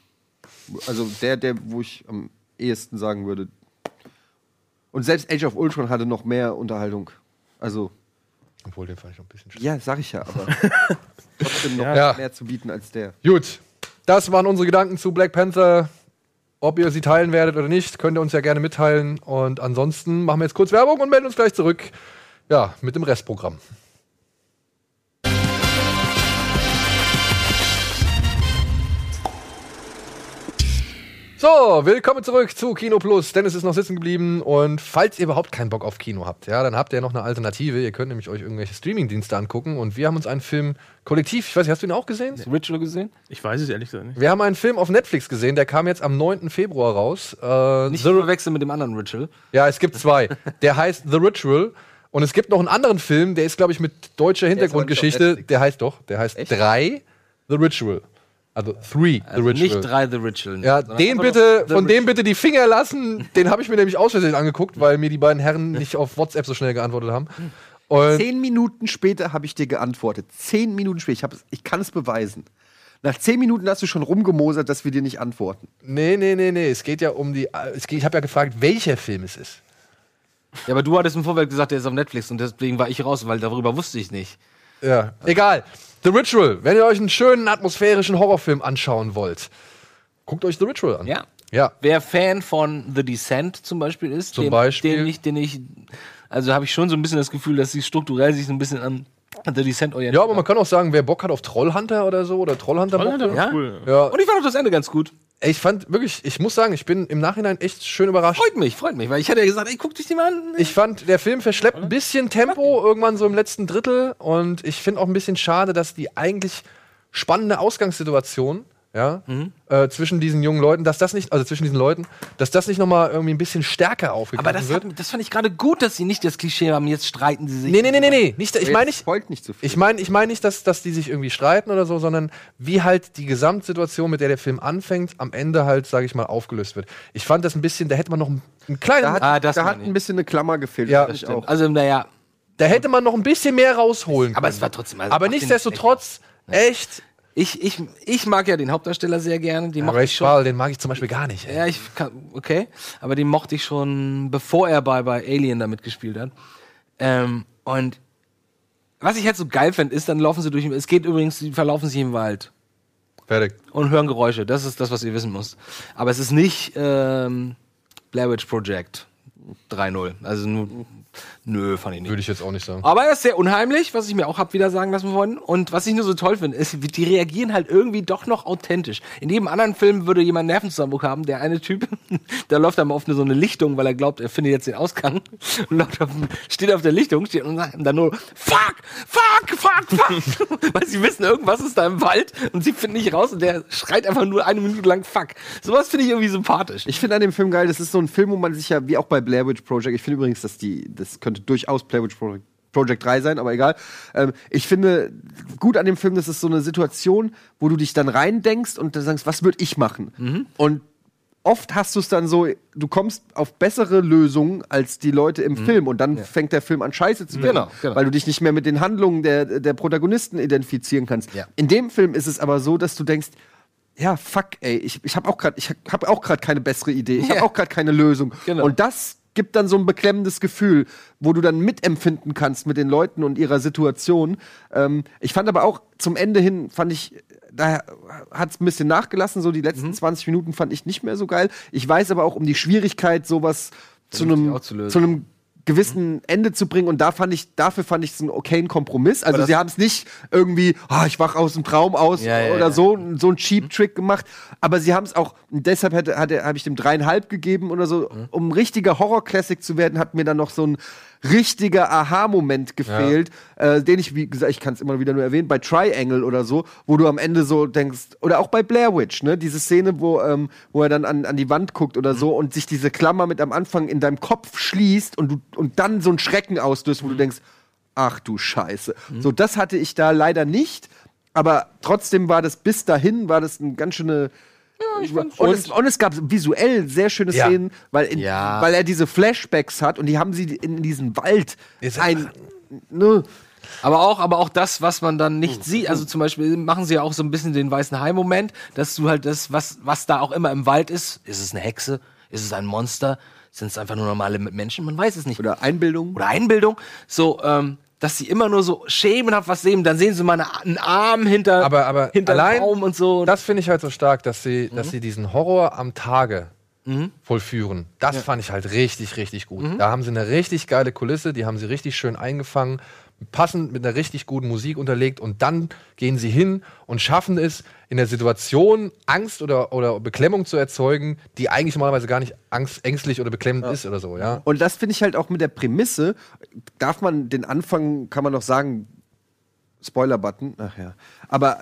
Also der, der, wo ich am ehesten sagen würde. Und selbst Age of Ultron hatte noch mehr Unterhaltung. Also, Obwohl, den fand ich noch ein bisschen schlecht. ja, sag ich ja, aber trotzdem noch Ja. mehr zu bieten als der. Gut, das waren unsere Gedanken zu Black Panther. Ob ihr sie teilen werdet oder nicht, könnt ihr uns ja gerne mitteilen. Und ansonsten machen wir jetzt kurz Werbung und melden uns gleich zurück. Ja, mit dem Restprogramm. So, willkommen zurück zu Kino Plus. Dennis ist noch sitzen geblieben und falls ihr überhaupt keinen Bock auf Kino habt, ja, dann habt ihr noch eine Alternative. Ihr könnt nämlich euch irgendwelche Streamingdienste angucken und wir haben uns einen Film kollektiv, ich weiß nicht, hast du ihn auch gesehen? Ritual gesehen? ich weiß es ehrlich gesagt nicht. Wir haben einen Film auf Netflix gesehen, der kam jetzt am 9. Februar raus. Äh, Nicht The, verwechseln mit dem anderen Ritual. ja, es gibt zwei. Der heißt The Ritual. Und es gibt noch einen anderen Film, der ist, glaube ich, mit deutscher Hintergrundgeschichte. Netflix. Der heißt doch, der heißt Drei The Ritual. Also Three The Also Ritual. nicht drei The Ritual. ja, den bitte, The von dem bitte die Finger lassen. Den habe ich mir nämlich aus Versehen angeguckt, weil mir die beiden Herren nicht auf WhatsApp so schnell geantwortet haben. Und Zehn Minuten später habe ich dir geantwortet. Zehn Minuten später. Ich, ich kann es beweisen. Nach zehn Minuten hast du schon rumgemosert, dass wir dir nicht antworten. nee, nee, nee, nee. Es geht ja um die. Es geht, ich habe ja gefragt, welcher Film es ist. Ja, aber du hattest im Vorfeld gesagt, der ist auf Netflix und deswegen war ich raus, weil darüber wusste ich nicht. Ja, egal. The Ritual. Wenn ihr euch einen schönen atmosphärischen Horrorfilm anschauen wollt, guckt euch The Ritual an. Ja. Ja. Wer Fan von The Descent zum Beispiel ist, Zum den, Beispiel? den ich, den ich, also habe ich schon so ein bisschen das Gefühl, dass sie strukturell sich so ein bisschen an The Descent orientiert. Ja, aber man kann auch sagen, wer Bock hat auf Trollhunter oder so oder Trollhunter Bock. Trollhunter Ja? cool. Ja, Und ich fand auch das Ende ganz gut. Ich fand wirklich, ich muss sagen, ich bin im Nachhinein echt schön überrascht. Freut mich, freut mich, weil ich hatte ja gesagt, ey, guck dich die mal an. Ich fand, der Film verschleppt ein bisschen Tempo irgendwann so im letzten Drittel und ich finde auch ein bisschen schade, dass die eigentlich spannende Ausgangssituation ja, Mhm. äh, zwischen diesen jungen Leuten, dass das nicht, also zwischen diesen Leuten, dass das nicht nochmal irgendwie ein bisschen stärker Aber aufgegriffen das, wird. hat, das fand ich gerade gut, dass sie nicht das Klischee haben, jetzt streiten sie sich. Nee, nee, nee, nee, nee. Nicht, ich meine nicht, nicht viel. ich meine ich mein nicht, dass, dass die sich irgendwie streiten oder so, sondern wie halt die Gesamtsituation, mit der der Film anfängt, am Ende halt, sage ich mal, aufgelöst wird. Ich fand das ein bisschen, da hätte man noch einen, einen kleinen, da hat, Ah, das da hat ein bisschen eine Klammer gefehlt. Ja, Stimmt. auch. Also, naja, da hätte man noch ein bisschen mehr rausholen aber können. es war trotzdem. Also Aber nichtsdestotrotz, echt, Ich, ich, ich mag ja den Hauptdarsteller sehr gerne. Den ja, Ray. Spall, den mag ich zum Beispiel gar nicht. ey. Ja, ich kann, okay. Aber den mochte ich schon, bevor er bei, bei Alien da mitgespielt hat. Ähm, und was ich halt so geil finde, ist, dann laufen sie durch, es geht übrigens, sie verlaufen sich im Wald Fertig. und hören Geräusche. Das ist das, was ihr wissen müsst. Aber es ist nicht ähm, Blair Witch Project 3.0. Also nur, nö, fand ich nicht. Würde ich jetzt auch nicht sagen. Aber er ist sehr unheimlich, was ich mir auch hab wieder sagen lassen wollen. Und was ich nur so toll finde, ist, die reagieren halt irgendwie doch noch authentisch. In jedem anderen Film würde jemand einen Nervenzusammenbruch haben. Der eine Typ, der läuft dann auf eine, so eine Lichtung, weil er glaubt, er findet jetzt den Ausgang. Und läuft auf, steht auf der Lichtung steht und sagt dann nur, fuck, fuck, fuck, fuck. weil sie wissen, irgendwas ist da im Wald und sie finden nicht raus und der schreit einfach nur eine Minute lang fuck. Sowas finde ich irgendwie sympathisch. Ich finde an dem Film geil, das ist so ein Film, wo man sich ja, wie auch bei Blair Witch Project, ich finde übrigens, dass die, das könnte durchaus Blair Witch Project, Project 3 sein, aber egal. Ähm, ich finde gut an dem Film, das ist so eine Situation, wo du dich dann reindenkst und dann sagst, was würde ich machen? Mhm. Und oft hast du es dann so, du kommst auf bessere Lösungen als die Leute im Film und dann fängt der Film an scheiße zu werden, Mhm. Genau, genau. weil du dich nicht mehr mit den Handlungen der, der Protagonisten identifizieren kannst. Ja. In dem Film ist es aber so, dass du denkst, ja, fuck, ey, ich, ich habe auch gerade ich hab auch gerade keine bessere Idee, ich Ja. habe auch gerade keine Lösung. Genau. Und das gibt dann so ein beklemmendes Gefühl, wo du dann mitempfinden kannst mit den Leuten und ihrer Situation. Ähm, ich fand aber auch zum Ende hin, fand ich, da hat es ein bisschen nachgelassen, so die letzten Mhm. 20 Minuten fand ich nicht mehr so geil. Ich weiß aber auch um die Schwierigkeit, sowas zu einem, zu einem gewissen Ende zu bringen und da fand ich dafür fand ich es einen okayen Kompromiss. Also sie haben es nicht irgendwie ah, ich wach aus dem Traum aus Ja, ja, oder ja. so so einen cheap Trick gemacht. Aber sie haben es auch und deshalb hätte, hatte habe ich dem dreieinhalb gegeben oder so. Mhm. um ein richtiger Horror Classic zu werden hat mir dann noch so ein richtiger Aha-Moment gefehlt, äh, den ich, wie gesagt, ich kann es immer wieder nur erwähnen, bei Triangle oder so, wo du am Ende so denkst, oder auch bei Blair Witch, ne, diese Szene, wo, ähm, wo er dann an, an die Wand guckt oder so und sich diese Klammer mit am Anfang in deinem Kopf schließt und du und dann so ein Schrecken auslöst, wo du denkst, ach du Scheiße. So, das hatte ich da leider nicht, aber trotzdem war das bis dahin, war das eine ganz schöne und, es, und es gab visuell sehr schöne Ja. Szenen, weil, in, Ja. weil er diese Flashbacks hat und die haben sie in diesem Wald ein. Ne, Aber auch, aber auch das, was man dann nicht sieht. Also zum Beispiel machen sie ja auch so ein bisschen den weißen Hai-Moment, dass du halt das, was, was da auch immer im Wald ist, ist es eine Hexe, ist es ein Monster, sind es einfach nur normale Menschen, man weiß es nicht. oder Einbildung. Oder Einbildung, so, ähm, dass sie immer nur so schemenhaft was sehen, dann sehen sie mal eine, einen Arm hinter, Aber, aber hinter allein, Baum und so. das finde ich halt so stark, dass sie, dass Mhm. sie diesen Horror am Tage vollführen. Das fand ich halt richtig, richtig gut. Mhm. Da haben sie eine richtig geile Kulisse, die haben sie richtig schön eingefangen, passend mit einer richtig guten Musik unterlegt und dann gehen sie hin und schaffen es, in der Situation Angst oder, oder Beklemmung zu erzeugen, die eigentlich normalerweise gar nicht angst, ängstlich oder beklemmend ist oder so, ja. Und das finde ich halt auch mit der Prämisse, darf man den Anfang, kann man noch sagen, Spoiler-Button, ach ja. Aber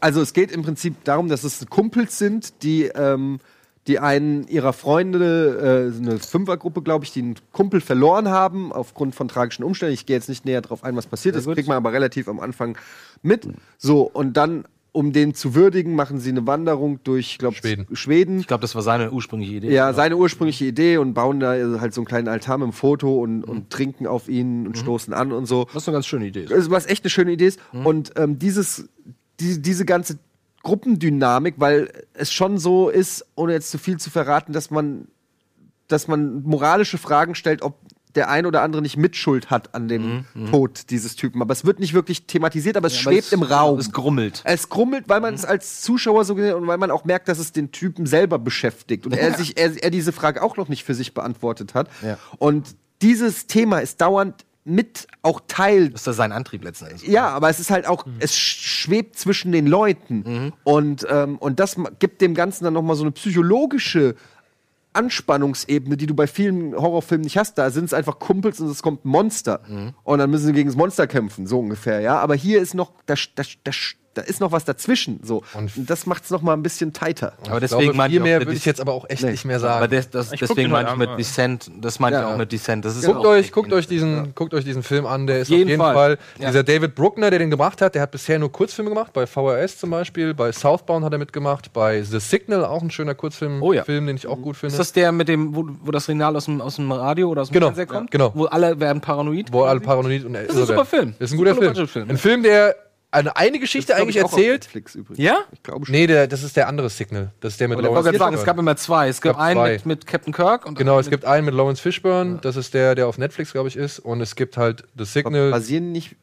also es geht im Prinzip darum, dass es Kumpels sind, die, ähm, die einen ihrer Freunde, äh, eine Fünfergruppe, glaube ich, die einen Kumpel verloren haben aufgrund von tragischen Umständen. Ich gehe jetzt nicht näher drauf ein, was passiert ist. Das kriegt man aber relativ am Anfang mit. So, und dann, um den zu würdigen, machen sie eine Wanderung durch, glaube Schweden. Schweden. ich glaube, das war seine ursprüngliche Idee. Ja, seine ursprüngliche Idee und bauen da halt so einen kleinen Altar mit dem Foto und, und trinken auf ihn und stoßen an und so. Was eine ganz schöne Idee ist. Was echt eine schöne Idee ist. Und ähm, dieses, die, diese ganze Gruppendynamik, weil es schon so ist, ohne jetzt zu viel zu verraten, dass man, dass man moralische Fragen stellt, ob der ein oder andere nicht Mitschuld hat an dem Tod dieses Typen. Aber es wird nicht wirklich thematisiert, aber es Aber schwebt es- im Raum. Es grummelt. Es grummelt, weil man es als Zuschauer so gesehen und weil man auch merkt, dass es den Typen selber beschäftigt und er sich er, er diese Frage auch noch nicht für sich beantwortet hat. Ja. Und dieses Thema ist dauernd mit auch Teil Das ist sein Antrieb letzten Endes. ja, aber es ist halt auch, es schwebt zwischen den Leuten. Und, ähm, und das gibt dem Ganzen dann nochmal so eine psychologische Anspannungsebene, die du bei vielen Horrorfilmen nicht hast. Da sind es einfach Kumpels und es kommt ein Monster. Und dann müssen sie gegen das Monster kämpfen, so ungefähr, ja. Aber hier ist noch, da, da, da da ist noch was dazwischen. So. Und das macht es noch mal ein bisschen tighter. Aber deswegen glaube, meinte viel mehr würde ich jetzt aber auch echt Nee. nicht mehr Aber sagen. des, das, deswegen meine ich mit. Descent, das meinte ich Ja, auch ja. mit Descent. Das ist Guckt auch euch, guckt euch diesen, guckt euch diesen Film an. Der ist Jeden auf jeden Fall. Fall, Ja. dieser David Bruckner, der den gemacht hat. Der hat bisher nur Kurzfilme gemacht, bei VHS zum Beispiel, bei Southbound hat er mitgemacht, bei The Signal auch ein schöner Kurzfilm, Oh ja. Film, den ich auch gut finde. Ist das der mit dem, wo, wo das Signal aus dem, aus dem Radio oder aus dem Genau, Fernseher kommt? ja, genau. Wo alle werden paranoid? wo alle paranoid und ist ein super Film. Das ist ein guter Super Film. Ein Film, der eine, eine Geschichte Das glaub eigentlich ich auch auf erzählt. Netflix übrigens. Ja? Ich glaube schon. Nee, der, das ist der andere Signal. Das ist der mit Ich wollte Lawrence gerade sagen, es Fishburne. gab immer zwei. Es gab gab einen mit, mit Captain Kirk und Genau, es gibt einen mit Lawrence Fishburne, das ist der, der auf Netflix, glaube ich, ist. Und es gibt halt The Signal. Basieren nicht.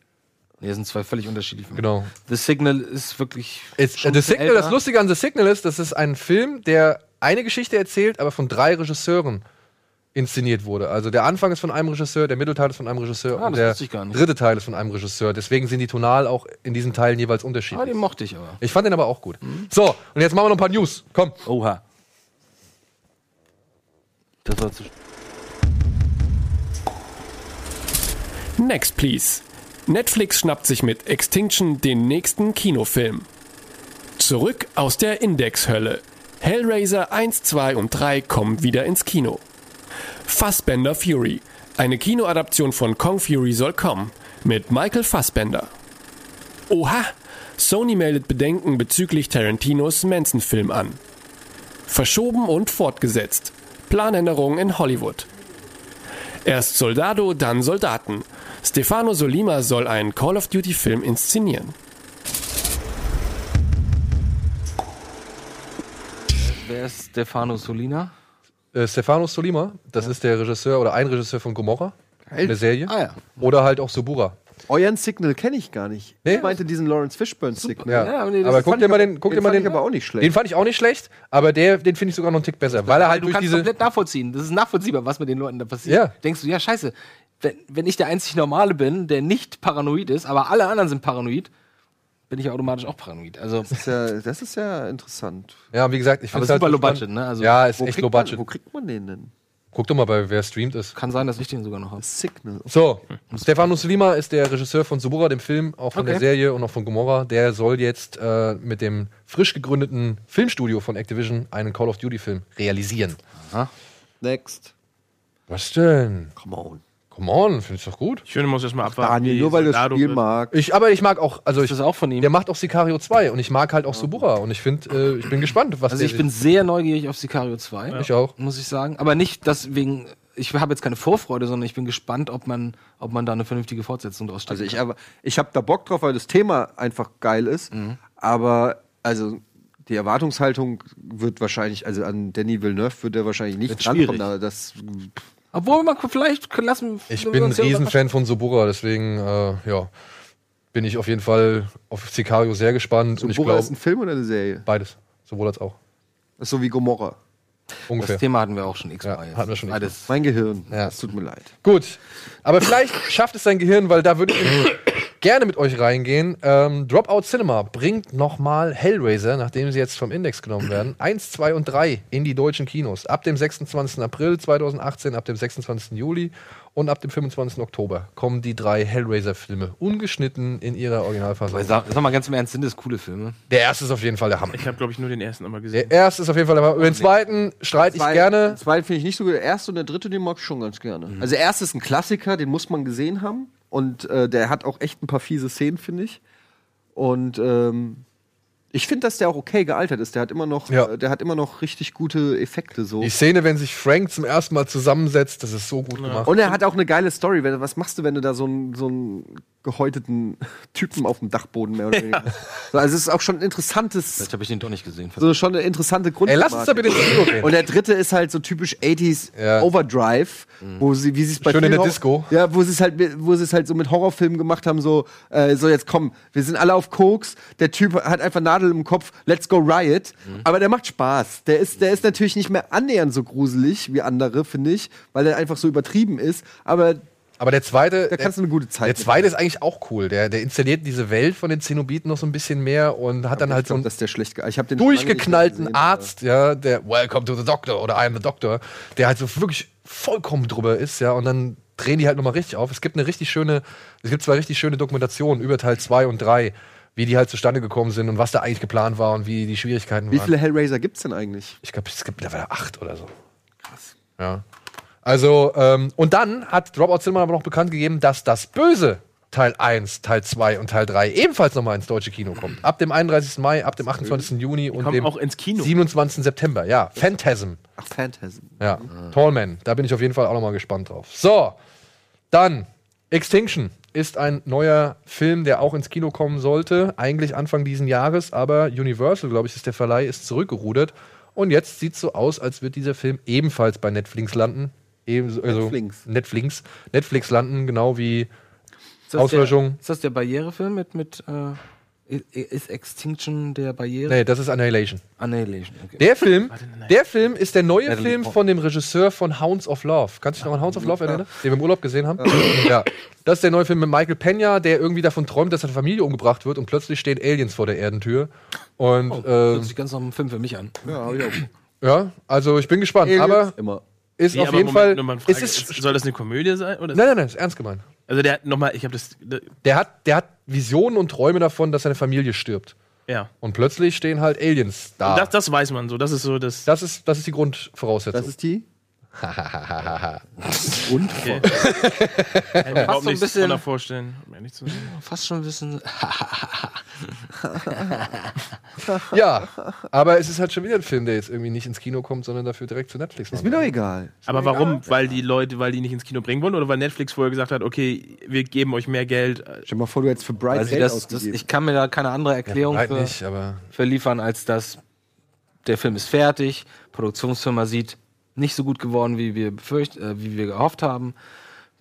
Nee, das sind zwei völlig unterschiedliche Filme. Genau. The Signal ist wirklich. Schon The Signal, älter. das Lustige an The Signal ist, das ist ein Film, der eine Geschichte erzählt, aber von drei Regisseuren inszeniert wurde. Also der Anfang ist von einem Regisseur, der Mittelteil ist von einem Regisseur Ah, und der dritte Teil ist von einem Regisseur. Deswegen sind die tonal auch in diesen Teilen jeweils Ah, unterschiedlich. den mochte ich aber. ich fand den aber auch gut. So, und jetzt machen wir noch ein paar News. Komm. Oha. Das war zu. Next, please. Netflix schnappt sich mit Extinction den nächsten Kinofilm. Zurück aus der Indexhölle. Hellraiser 1, 2 und 3 kommen wieder ins Kino. Fassbender Fury. Eine Kinoadaption von Kong Fury soll kommen. Mit Michael Fassbender. Oha! Sony meldet Bedenken bezüglich Tarantinos Manson-Film an. Verschoben und fortgesetzt. Planänderungen in Hollywood. Erst Soldado, dann Soldaten. Stefano Solima soll einen Call of Duty-Film inszenieren. Wer ist Stefano Solina? Äh, Stefano Solima, das ist der Regisseur oder ein Regisseur von Gomorra, eine Serie. Ah ja. Oder halt auch Subura. Euren Signal kenne ich gar nicht. Nee? Ich meinte diesen Lawrence Fishburne Signal. Ja, Ja, nee, aber guck dir mal den, guck den fand den. ich aber auch nicht schlecht. Den fand ich auch nicht schlecht, aber der, den finde ich sogar noch einen Tick besser, weil er halt du durch kannst diese. komplett nachvollziehen. Das ist nachvollziehbar, was mit den Leuten da passiert. Ja. Denkst du, ja, scheiße, wenn, wenn ich der einzig Normale bin, der nicht paranoid ist, aber alle anderen sind paranoid, bin ich automatisch auch paranoid. Also, Das ist ja, das ist ja interessant. Ja, wie gesagt, ich finde super halt low so spannend. budget, ne? Also, ja, ist echt low man- budget. Wo kriegt man den denn? Guck doch mal bei wer streamt ist. kann sein, dass ich den sogar noch habe. Signal. So, Stefano Solima ist der Regisseur von Subura, dem Film, auch von Okay. der Serie und auch von Gomorra. Der soll jetzt äh, mit dem frisch gegründeten Filmstudio von Activision einen Call of Duty Film realisieren. Next. Was denn? Come on. Come on, finde ich doch gut. Ich finde, muss erstmal abwarten. Daniel, nur weil du das Spiel magst. Ich, aber ich mag auch, also ich, Das ist auch von ihm. der macht auch Sicario 2 und ich mag halt auch Subura und ich finde, äh, ich bin gespannt, was Also ich bin sehr neugierig auf Sicario 2. Ich auch. Muss ich sagen. Aber nicht deswegen, ich habe jetzt keine Vorfreude, sondern ich bin gespannt, ob man, ob man da eine vernünftige Fortsetzung draus Also stecken ich, aber, ich habe da Bock drauf, weil das Thema einfach geil ist. Mhm. Aber also die Erwartungshaltung wird wahrscheinlich, also an Danny Villeneuve wird er wahrscheinlich nicht drankommen. Das, Obwohl man vielleicht lassen. Ich bin ein Riesenfan von Subura, deswegen äh, ja, bin ich auf jeden Fall auf Sicario sehr gespannt und ich Bora ist ein Film oder eine Serie? beides, sowohl als auch Das ist so wie Gomorra. ungefähr. Das Thema hatten wir auch schon x-mal. Ja, hatten wir schon x-mal. Beides. Mein Gehirn. Ja. Es tut mir leid. Gut, aber vielleicht schafft es sein Gehirn, weil da würde ich gerne mit euch reingehen. Ähm, Dropout Cinema bringt nochmal Hellraiser, nachdem sie jetzt vom Index genommen werden, 1, 2 und 3 in die deutschen Kinos. Ab dem 26. April 2018, ab dem 26. Juli und ab dem 25. Oktober kommen die drei Hellraiser-Filme ungeschnitten in ihrer Originalfassung. Sag, sag mal ganz im Ernst, sind das coole Filme? Der erste ist auf jeden Fall der Hammer. Ich habe, glaube ich, nur den ersten immer gesehen. Der erste ist auf jeden Fall der Hammer. Über den zweiten streite ich gerne. Den zweiten finde ich nicht so gut. Der erste und der dritte, den mag ich schon ganz gerne. Mhm. Also der erste ist ein Klassiker, den muss man gesehen haben. Und äh, der hat auch echt ein paar fiese Szenen, finde ich. Und ähm, ich finde, dass der auch okay gealtert ist. Der hat immer noch, Ja. äh, der hat immer noch richtig gute Effekte so. Die Szene, wenn sich Frank zum ersten Mal zusammensetzt, das ist so gut gemacht. Und er hat auch eine geile Story. Wenn, was machst du, wenn du da so einen, so einen gehäuteten Typen auf dem Dachboden mehr oder weniger? So, Also es ist auch schon ein interessantes, Vielleicht habe ich den doch nicht gesehen. so schon eine interessante Grund. Ey, lass uns da bitte. Und der dritte ist halt so typisch 80s Ja. Overdrive, wo sie, wie sie es bei Schön in der Disco. Ja, wo sie es halt, wo sie es halt so mit Horrorfilmen gemacht haben, so, äh, so jetzt komm, wir sind alle auf Koks, der Typ hat einfach Nadel im Kopf, let's go riot. Aber der macht Spaß. Der ist, der ist natürlich nicht mehr annähernd so gruselig wie andere, finde ich, weil er einfach so übertrieben ist. Aber Aber der zweite, da kannst du eine gute Zeit. der zweite ist eigentlich auch cool. Der, der installiert diese Welt von den Zenobiten noch so ein bisschen mehr und hat dann halt so einen schlecht. durchgeknallten gesehen, Arzt, ja, der Welcome to the Doctor oder I am the Doctor, der halt so wirklich vollkommen drüber ist, ja, und dann drehen die halt nochmal richtig auf. Es gibt eine richtig schöne, es gibt zwei richtig schöne Dokumentationen über Teil 2 und 3, wie die halt zustande gekommen sind und was da eigentlich geplant war und wie die Schwierigkeiten Wie waren. viele Hellraiser gibt's denn eigentlich? Ich glaube, es gibt mittlerweile acht oder so. Krass. Ja. Also, ähm, und dann hat Dropout Cinema aber noch bekannt gegeben, dass das Böse Teil 1, Teil 2 und Teil 3 ebenfalls nochmal ins deutsche Kino kommt. Ab dem 31. Mai, ab dem 28. Juni und dem auch ins Kino. 27. September. Ja, Phantasm. Ach, Phantasm. Ja, Tallman. Da bin ich auf jeden Fall auch nochmal gespannt drauf. So, dann Extinction ist ein neuer Film, der auch ins Kino kommen sollte. Eigentlich Anfang diesen Jahres, aber Universal, glaube ich, ist der Verleih, ist zurückgerudert. Und jetzt sieht es so aus, als wird dieser Film ebenfalls bei Netflix landen. Ebenso, also Netflix. Netflix. Netflix landen, genau wie Ist Auslöschung. Der, ist das der Barrierefilm mit, mit äh, ist Extinction der Barriere? Nee, das ist Annihilation. Annihilation, okay. Der Film, der Film ist der neue Natalie Film Portman. von dem Regisseur von Hounds of Love. Kannst du dich noch an Hounds of Love erinnern? Den wir im Urlaub gesehen haben? Ja. Das ist der neue Film mit Michael Pena, der irgendwie davon träumt, dass seine Familie umgebracht wird und plötzlich stehen Aliens vor der Erdentür. Und Oh, äh, hört sich ganz nach einem Film für mich an. Ja, hab ich auch. ja, also ich bin gespannt. Aliens Aber immer. Ist Nee, auf jeden Moment, Fall. Frage. ist es, Ist- soll das eine Komödie sein? Oder? nein, nein, nein, ist ernst gemeint. Also der hat nochmal, ich habe das, Der hat, der hat Visionen und Träume davon, dass seine Familie stirbt. ja. Und plötzlich stehen halt Aliens da. Das, das weiß man so. Das ist so das. das, ist, das ist die Grundvoraussetzung. Das ist die? kann ich mir überhaupt so ein nicht bisschen- drunter vorstellen. um ehrlich zu sein. Fast schon ein bisschen. ja, aber es ist halt schon wieder ein Film, der jetzt irgendwie nicht ins Kino kommt, sondern dafür direkt zu Netflix Ist mir doch egal. Aber warum? Weil die Leute, weil die nicht ins Kino bringen wollen oder weil Netflix vorher gesagt hat, okay, wir geben euch mehr Geld. Stell dir mal vor, du hättest für Bright Also Geld das, das, ich kann mir da keine andere Erklärung Halt für, nicht, aber für liefern, als dass der Film ist fertig, Produktionsfirma sieht nicht so gut geworden, wie wir befürcht, äh, wie wir gehofft haben.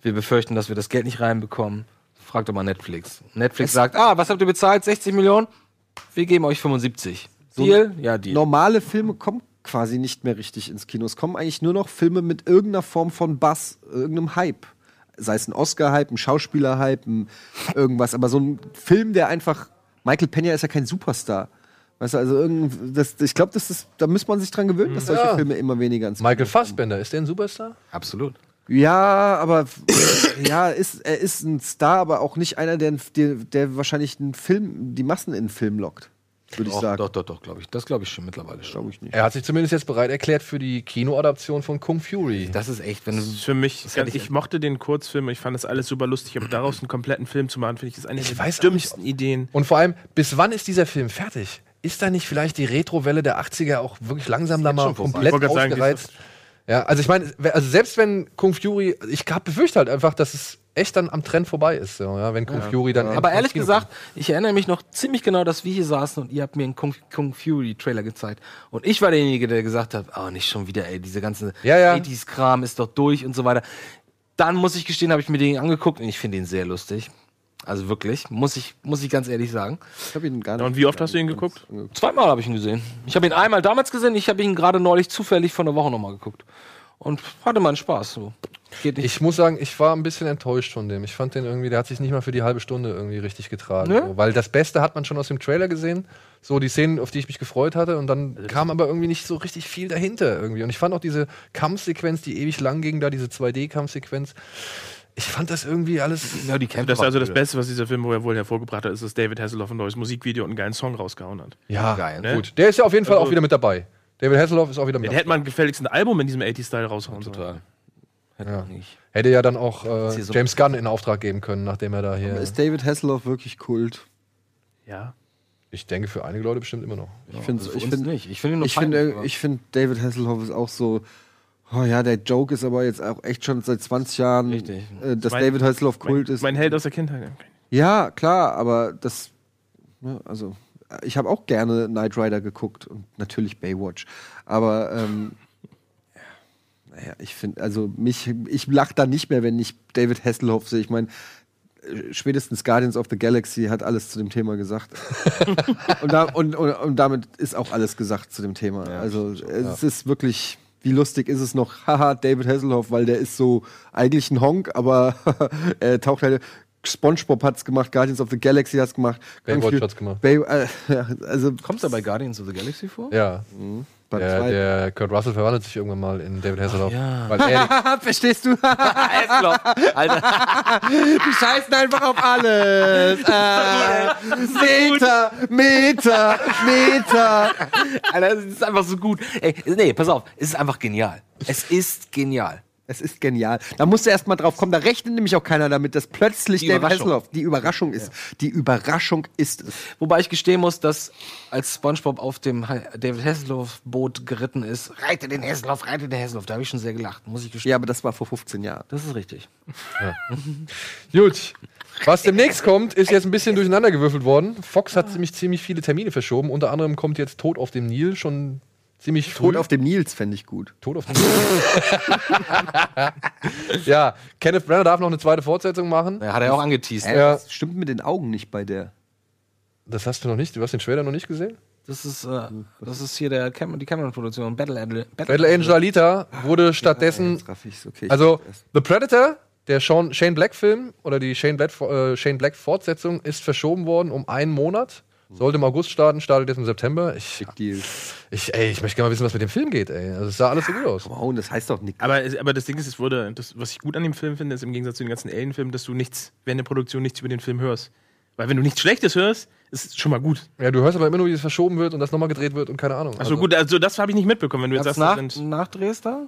Wir befürchten, dass wir das Geld nicht reinbekommen. Fragt doch mal Netflix. Netflix sagt, ah, was habt ihr bezahlt? 60 Millionen? Wir geben euch 75. Deal? Ja, Deal. Normale Filme kommen quasi nicht mehr richtig ins Kino. Es kommen eigentlich nur noch Filme mit irgendeiner Form von Bass, irgendeinem Hype. Sei es ein Oscar-Hype, ein Schauspieler-Hype, irgendwas. Aber so ein Film, der einfach. Michael Pena ist ja kein Superstar. Weißt du, also irgend, das, ich glaube, das ist, da muss man sich dran gewöhnen, dass solche Ja. Filme immer weniger ins Michael Fassbender, ist der ein Superstar? Absolut. Ja, aber ja, ist, er ist ein Star, aber auch nicht einer, der, der, der wahrscheinlich einen Film, die Massen in den Film lockt, würde ich sagen. doch, doch, doch, glaube ich. Das glaube ich schon mittlerweile schon. Glaube ich nicht. Er hat sich zumindest jetzt bereit erklärt für die Kinoadaption von Kung Fury. Das ist echt, wenn du. Das ist für mich, hätte ich, ich- mochte den Kurzfilm, ich fand das alles super lustig, aber daraus einen kompletten Film zu machen, finde ich, ist eine der weiß auch nicht, dümmsten Ideen. Und vor allem, bis wann ist dieser Film fertig? Ist da nicht vielleicht die Retrowelle der 80er auch wirklich langsam da mal komplett Ich gerade sagen, ausgereizt? Ja, also ich meine, also selbst wenn Kung Fury, ich befürchte halt einfach, dass es echt dann am Trend vorbei ist, so, ja, wenn Kung Fury dann. Aber endlich ehrlich Kino gesagt, ich erinnere mich noch ziemlich genau, dass wir hier saßen und ihr habt mir einen Kung, Kung Fury Trailer gezeigt. Und ich war derjenige, der gesagt hat, oh, nicht schon wieder, ey, diese ganze Ja, ja. 80s-Kram ist doch durch und so weiter. Dann muss ich gestehen, habe ich mir den angeguckt und ich finde ihn sehr lustig. Also wirklich, muss ich, muss ich ganz ehrlich sagen. Ich habe ihn gar nicht. Und wie oft hast du ihn geguckt? Zweimal habe ich ihn gesehen. Ich habe ihn einmal damals gesehen, ich habe ihn gerade neulich zufällig vor einer Woche nochmal geguckt. Und hatte meinen Spaß. So. Geht nicht. Ich muss sagen, ich war ein bisschen enttäuscht von dem. Ich fand den irgendwie, der hat sich nicht mal für die halbe Stunde irgendwie richtig getragen. Ne? So, weil das Beste hat man schon aus dem Trailer gesehen. So die Szenen, auf die ich mich gefreut hatte. Und dann kam aber irgendwie nicht so richtig viel dahinter irgendwie. Und ich fand auch diese Kampfsequenz, die ewig lang ging, da diese 2D-Kampfsequenz. Ich fand das irgendwie alles. ja, die Kämpfe Das ist waren also das. Beste, was dieser Film wohl wohl hervorgebracht hat, ist, dass David Hasselhoff ein neues Musikvideo und einen geilen Song rausgehauen hat. Ja, Geil, ne? gut. Der ist ja auf jeden Fall Also- auch wieder mit dabei. David Hasselhoff ist auch wieder mit Den dabei. hätte man gefälligst ein Album in diesem 80s-Style raushauen sollen. Total. Hätte Ja. Hätte ja dann auch äh, James Gunn in Auftrag geben können, nachdem er da hier. Ist David Hasselhoff wirklich Kult? Ja. Ich denke für einige Leute bestimmt immer noch. Ich finde Also ich find, nicht. Ich finde ich finde David Hasselhoff ist auch so. Oh ja, der Joke ist aber jetzt auch echt schon seit 20 Jahren, Richtig. äh, dass Mein- David Hasselhoff Kult mein, ist. Mein Held aus der Kindheit. Ja, klar, aber das. Ne, also, ich habe auch gerne Knight Rider geguckt und natürlich Baywatch. Aber, ähm, ja, naja, ich finde, also mich, ich lache da nicht mehr, wenn ich David Hasselhoff sehe. Ich meine, äh, spätestens Guardians of the Galaxy hat alles zu dem Thema gesagt. und, da, und, und, und damit ist auch alles gesagt zu dem Thema. also, es ist wirklich. Wie lustig ist es noch? Haha, David Hasselhoff, weil der ist so eigentlich ein Honk, aber er taucht halt. SpongeBob hat's gemacht, Guardians of the Galaxy hat's gemacht. Baywatch hat's gemacht. Bay, äh, also Kommst du bei Guardians of the Galaxy vor? Ja. Beim Der, zweiten. der Kurt Russell verwandelt sich irgendwann mal in David Hasselhoff. ja. Weil er, Verstehst du? Alter. Die scheißen einfach auf alles. Äh, Meter, Meter, Meter. Alter, es ist einfach so gut. Ey, nee, pass auf, es ist einfach genial. Es ist genial. Es ist genial. Da musst du erst mal drauf kommen. Da rechnet nämlich auch keiner damit, dass plötzlich Die David Überraschung. Hasselhoff die Überraschung ist. Die Überraschung ist es. Wobei ich gestehen muss, dass als SpongeBob auf dem David Hasselhoff-Boot geritten ist, reite den Hasselhoff, reite den Hasselhoff, da habe ich schon sehr gelacht, muss ich gestehen. Ja, aber das war vor 15 Jahren. Das ist richtig. gut. Was demnächst kommt, ist jetzt ein bisschen durcheinander gewürfelt worden. Fox hat ziemlich, ziemlich viele Termine verschoben. Unter anderem kommt jetzt Tod auf dem Nil schon ziemlich früh. Tod auf dem Nils fände ich gut. Tod auf dem Nil. ja, Kenneth Branagh darf noch eine zweite Fortsetzung machen. Ja, hat er auch angeteased. Äh, Ja. Das stimmt mit den Augen nicht bei der. Das hast du noch nicht. Du hast den Trailer noch nicht gesehen? Das ist, äh, das ist hier der Cam die Cameron-Produktion, Battle Angel. Battle Angel Alita wurde stattdessen ich's, okay, Also. The Predator, der Sean, Shane Black-Film oder die Shane Black, äh, Shane Black-Fortsetzung ist verschoben worden um einen Monat. Sollte im August starten, startet jetzt im September. Ich, Big Deal. ich, ey, ich möchte gerne mal wissen, was mit dem Film geht, ey. Also, es sah alles so gut aus. Wow, das heißt doch nichts. Aber, aber das Ding ist, es wurde, das, was ich gut an dem Film finde, ist im Gegensatz zu den ganzen Alien-Filmen, dass du nichts, während der Produktion nichts über den Film hörst. Weil wenn du nichts Schlechtes hörst, ist es schon mal gut. Ja, du hörst aber immer nur, wie es verschoben wird und das nochmal gedreht wird und keine Ahnung. Also gut, also das habe ich nicht mitbekommen, wenn du jetzt Jetzt sagst, nach, das sind, nachdrehst da?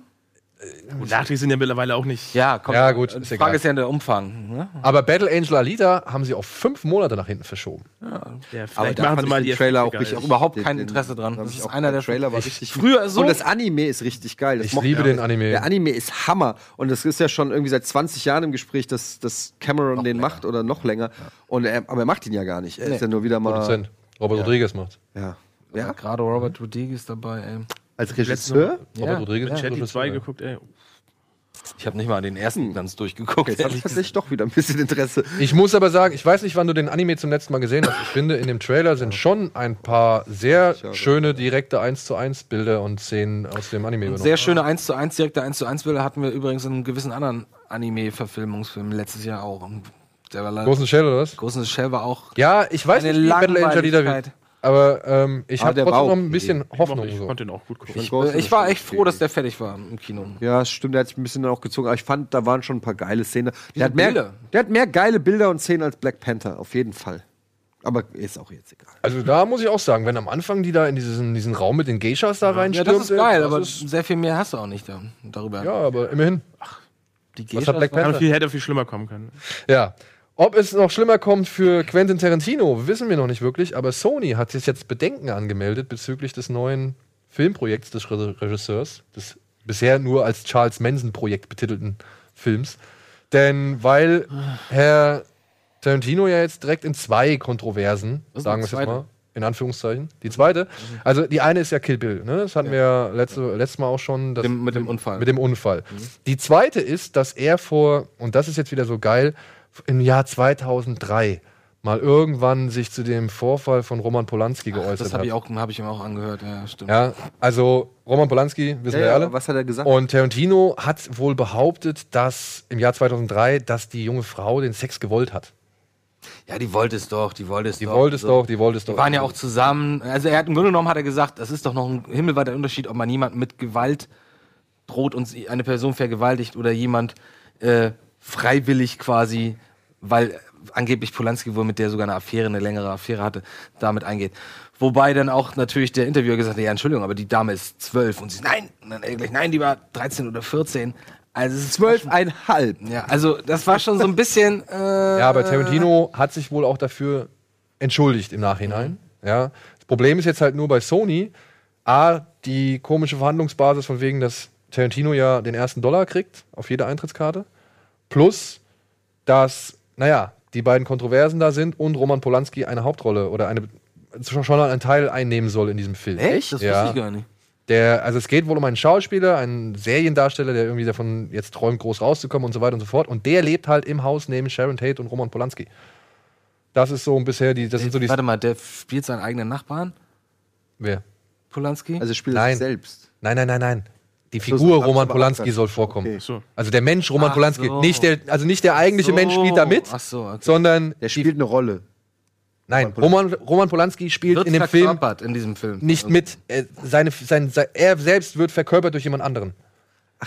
Gut, Nachdrehs sind ja mittlerweile auch nicht. Ja, komm. Ja, gut, Die ist Frage egal. ist ja der Umfang. Ne? Aber Battle Angel Alita haben sie auf fünf Monate nach hinten verschoben. Ja, Aber vielleicht da machen sie ich mal den die Trailer auch geil. auch überhaupt kein den- Interesse dran. Das ich ist auch- einer der Trailer war ich- richtig früher so. Und das Anime ist richtig geil. Das Ich liebe den Anime. Der Anime ist Hammer. Und es ist ja schon irgendwie seit 20 Jahren im Gespräch, dass, dass Cameron den macht oder noch länger. Und er, aber er macht ihn ja gar nicht. Er ist ja nur wieder mal. Produzent. Robert Rodriguez macht. Ja. ja, ja. gerade Robert Rodriguez dabei. Ey. Als Regisseur? Robert Ja, Rodriguez. Ich hätte die Regisseur. zwei geguckt, ey. Ich habe nicht mal den ersten ganz durchgeguckt. Jetzt habe ich tatsächlich doch wieder ein bisschen Interesse. Ich muss aber sagen, ich weiß nicht, wann du den Anime zum letzten Mal gesehen hast. Ich finde, in dem Trailer sind schon ein paar sehr schöne direkte 1 zu 1 Bilder und Szenen aus dem Anime übernommen. Sehr schöne 1 zu 1, direkte 1 zu 1 Bilder hatten wir übrigens in einem gewissen anderen Anime-Verfilmungsfilm letztes Jahr auch. Der war. Großen Shell oder was? Großen Shell war auch. Ja, ich weiß Eine nicht, wie Battle Angel wird. Aber ähm, ich Aber habe trotzdem noch ein bisschen Hoffnung. Ich So. konnte ihn auch gut gucken. Ich, äh, ich war echt froh, dass der fertig war im Kino. Ja, stimmt, der hat sich ein bisschen dann auch gezogen, aber ich fand, da waren schon ein paar geile Szenen. Der hat, mehr, Bilder. der hat mehr geile Bilder und Szenen als Black Panther, auf jeden Fall. Aber ist auch jetzt egal. Also da muss ich auch sagen, wenn am Anfang die da in diesen, diesen Raum mit den Geishas da Ja, reinstürmt. das ist geil, das aber ist- sehr viel mehr hast du auch nicht da, darüber. ja, aber immerhin. die Was Geishas hat Black Panther? Viel, hätte viel schlimmer kommen können. Ja. Ob es noch schlimmer kommt für Quentin Tarantino, wissen wir noch nicht wirklich, aber Sony hat sich jetzt Bedenken angemeldet bezüglich des neuen Filmprojekts des Re- Regisseurs, des bisher nur als Charles Manson-Projekt betitelten Films. Denn weil Herr Tarantino ja jetzt direkt in zwei Kontroversen, sagen wir es jetzt mal, in Anführungszeichen. Die zweite, also die eine ist ja Kill Bill, ne? das hatten wir ja letzte, letztes Mal auch schon. Dem- mit dem Unfall. Mit dem Unfall. Die zweite ist, dass er vor, und das ist jetzt wieder so geil, im Jahr 2003 mal irgendwann sich zu dem Vorfall von Roman Polanski geäußert Das hat. habe ich, hab ihm auch angehört, ja, stimmt. Ja, also Roman Polanski, wissen Ja, wir ja, alle. was hat er gesagt? Und Tarantino hat wohl behauptet, dass im Jahr 2003, dass die junge Frau den Sex gewollt hat. Ja, die wollte es doch, die wollte es Die doch. wollte es So. doch, die wollte es doch. Die waren ja auch zusammen. Also er hat im Grunde genommen hat er gesagt, das ist doch noch ein himmelweiter Unterschied, ob man jemanden mit Gewalt droht und eine Person vergewaltigt oder jemand äh, freiwillig quasi, weil angeblich Polanski wohl mit der sogar eine Affäre, eine längere Affäre hatte, damit eingeht. Wobei dann auch natürlich der Interviewer gesagt hat, ja, Entschuldigung, aber die Dame ist zwölf und sie, nein, und dann er gleich, nein, die war 13 oder 14. Also es ist Zwölfeinhalb. Ja, also das war schon so ein bisschen. Äh, Ja, aber Tarantino hat sich wohl auch dafür entschuldigt im Nachhinein. Ja. Das Problem ist jetzt halt nur bei Sony, A, die komische Verhandlungsbasis von wegen, dass Tarantino ja den ersten Dollar kriegt auf jede Eintrittskarte. Plus, dass, naja, die beiden Kontroversen da sind und Roman Polanski eine Hauptrolle oder eine schon einen Teil einnehmen soll in diesem Film. Echt? Das Ja. wusste ich gar nicht. Der, also es geht wohl um einen Schauspieler, einen Seriendarsteller, der irgendwie davon jetzt träumt, groß rauszukommen und so weiter und so fort. Und der lebt halt im Haus neben Sharon Tate und Roman Polanski. Das ist so bisher die, das sind so die. Warte mal, der spielt seinen eigenen Nachbarn, Wer? Polanski? Also spielt er selbst. Nein, nein, nein, nein. Die Figur so, Roman Polanski soll vorkommen. Okay. So. Also der Mensch Roman Ach Polanski, so. nicht der, also nicht der eigentliche So. Mensch spielt da mit, Ach so, okay. sondern Der spielt eine Rolle. nein, Roman, Roman Polanski spielt Wird in dem Film verkörpert in diesem Film. nicht mit. Er, seine, sein, sein, er selbst wird verkörpert durch jemand anderen.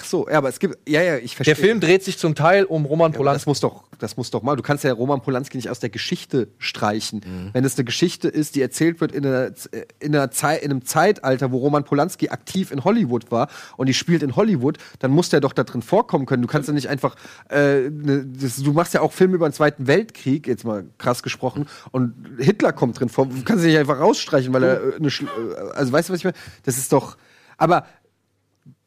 Ach so, ja, aber es gibt, ja, ja, ich verstehe. Der Film dreht sich zum Teil um Roman Ja, aber das Polanski. muss doch, das muss doch mal. Du kannst ja Roman Polanski nicht aus der Geschichte streichen. Mhm. Wenn es eine Geschichte ist, die erzählt wird in, einer, in, einer Zeit, in einem Zeitalter, wo Roman Polanski aktiv in Hollywood war und die spielt in Hollywood, dann muss der doch da drin vorkommen können. Du kannst ja nicht einfach, äh, ne, das, du machst ja auch Filme über den Zweiten Weltkrieg, jetzt mal krass gesprochen, und Hitler kommt drin vor. Du kannst ihn nicht einfach rausstreichen, weil er äh, eine, Schl- äh, also weißt du, was ich meine? Das ist doch, aber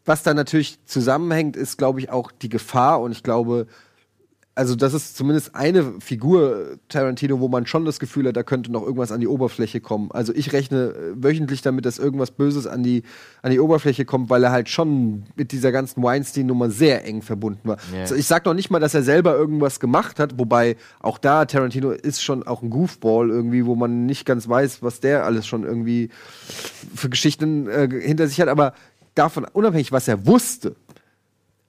was da natürlich zusammenhängt, ist, glaube ich, auch die Gefahr. Und ich glaube, also das ist zumindest eine Figur Tarantino, wo man schon das Gefühl hat, da könnte noch irgendwas an die Oberfläche kommen. Also ich rechne äh, wöchentlich damit, dass irgendwas Böses an die, an die Oberfläche kommt, weil er halt schon mit dieser ganzen Weinstein-Nummer sehr eng verbunden war. Ja. Also ich sag noch nicht mal, dass er selber irgendwas gemacht hat, wobei auch da Tarantino ist schon auch ein Goofball irgendwie, wo man nicht ganz weiß, was der alles schon irgendwie für Geschichten äh, hinter sich hat, aber davon unabhängig, was er wusste.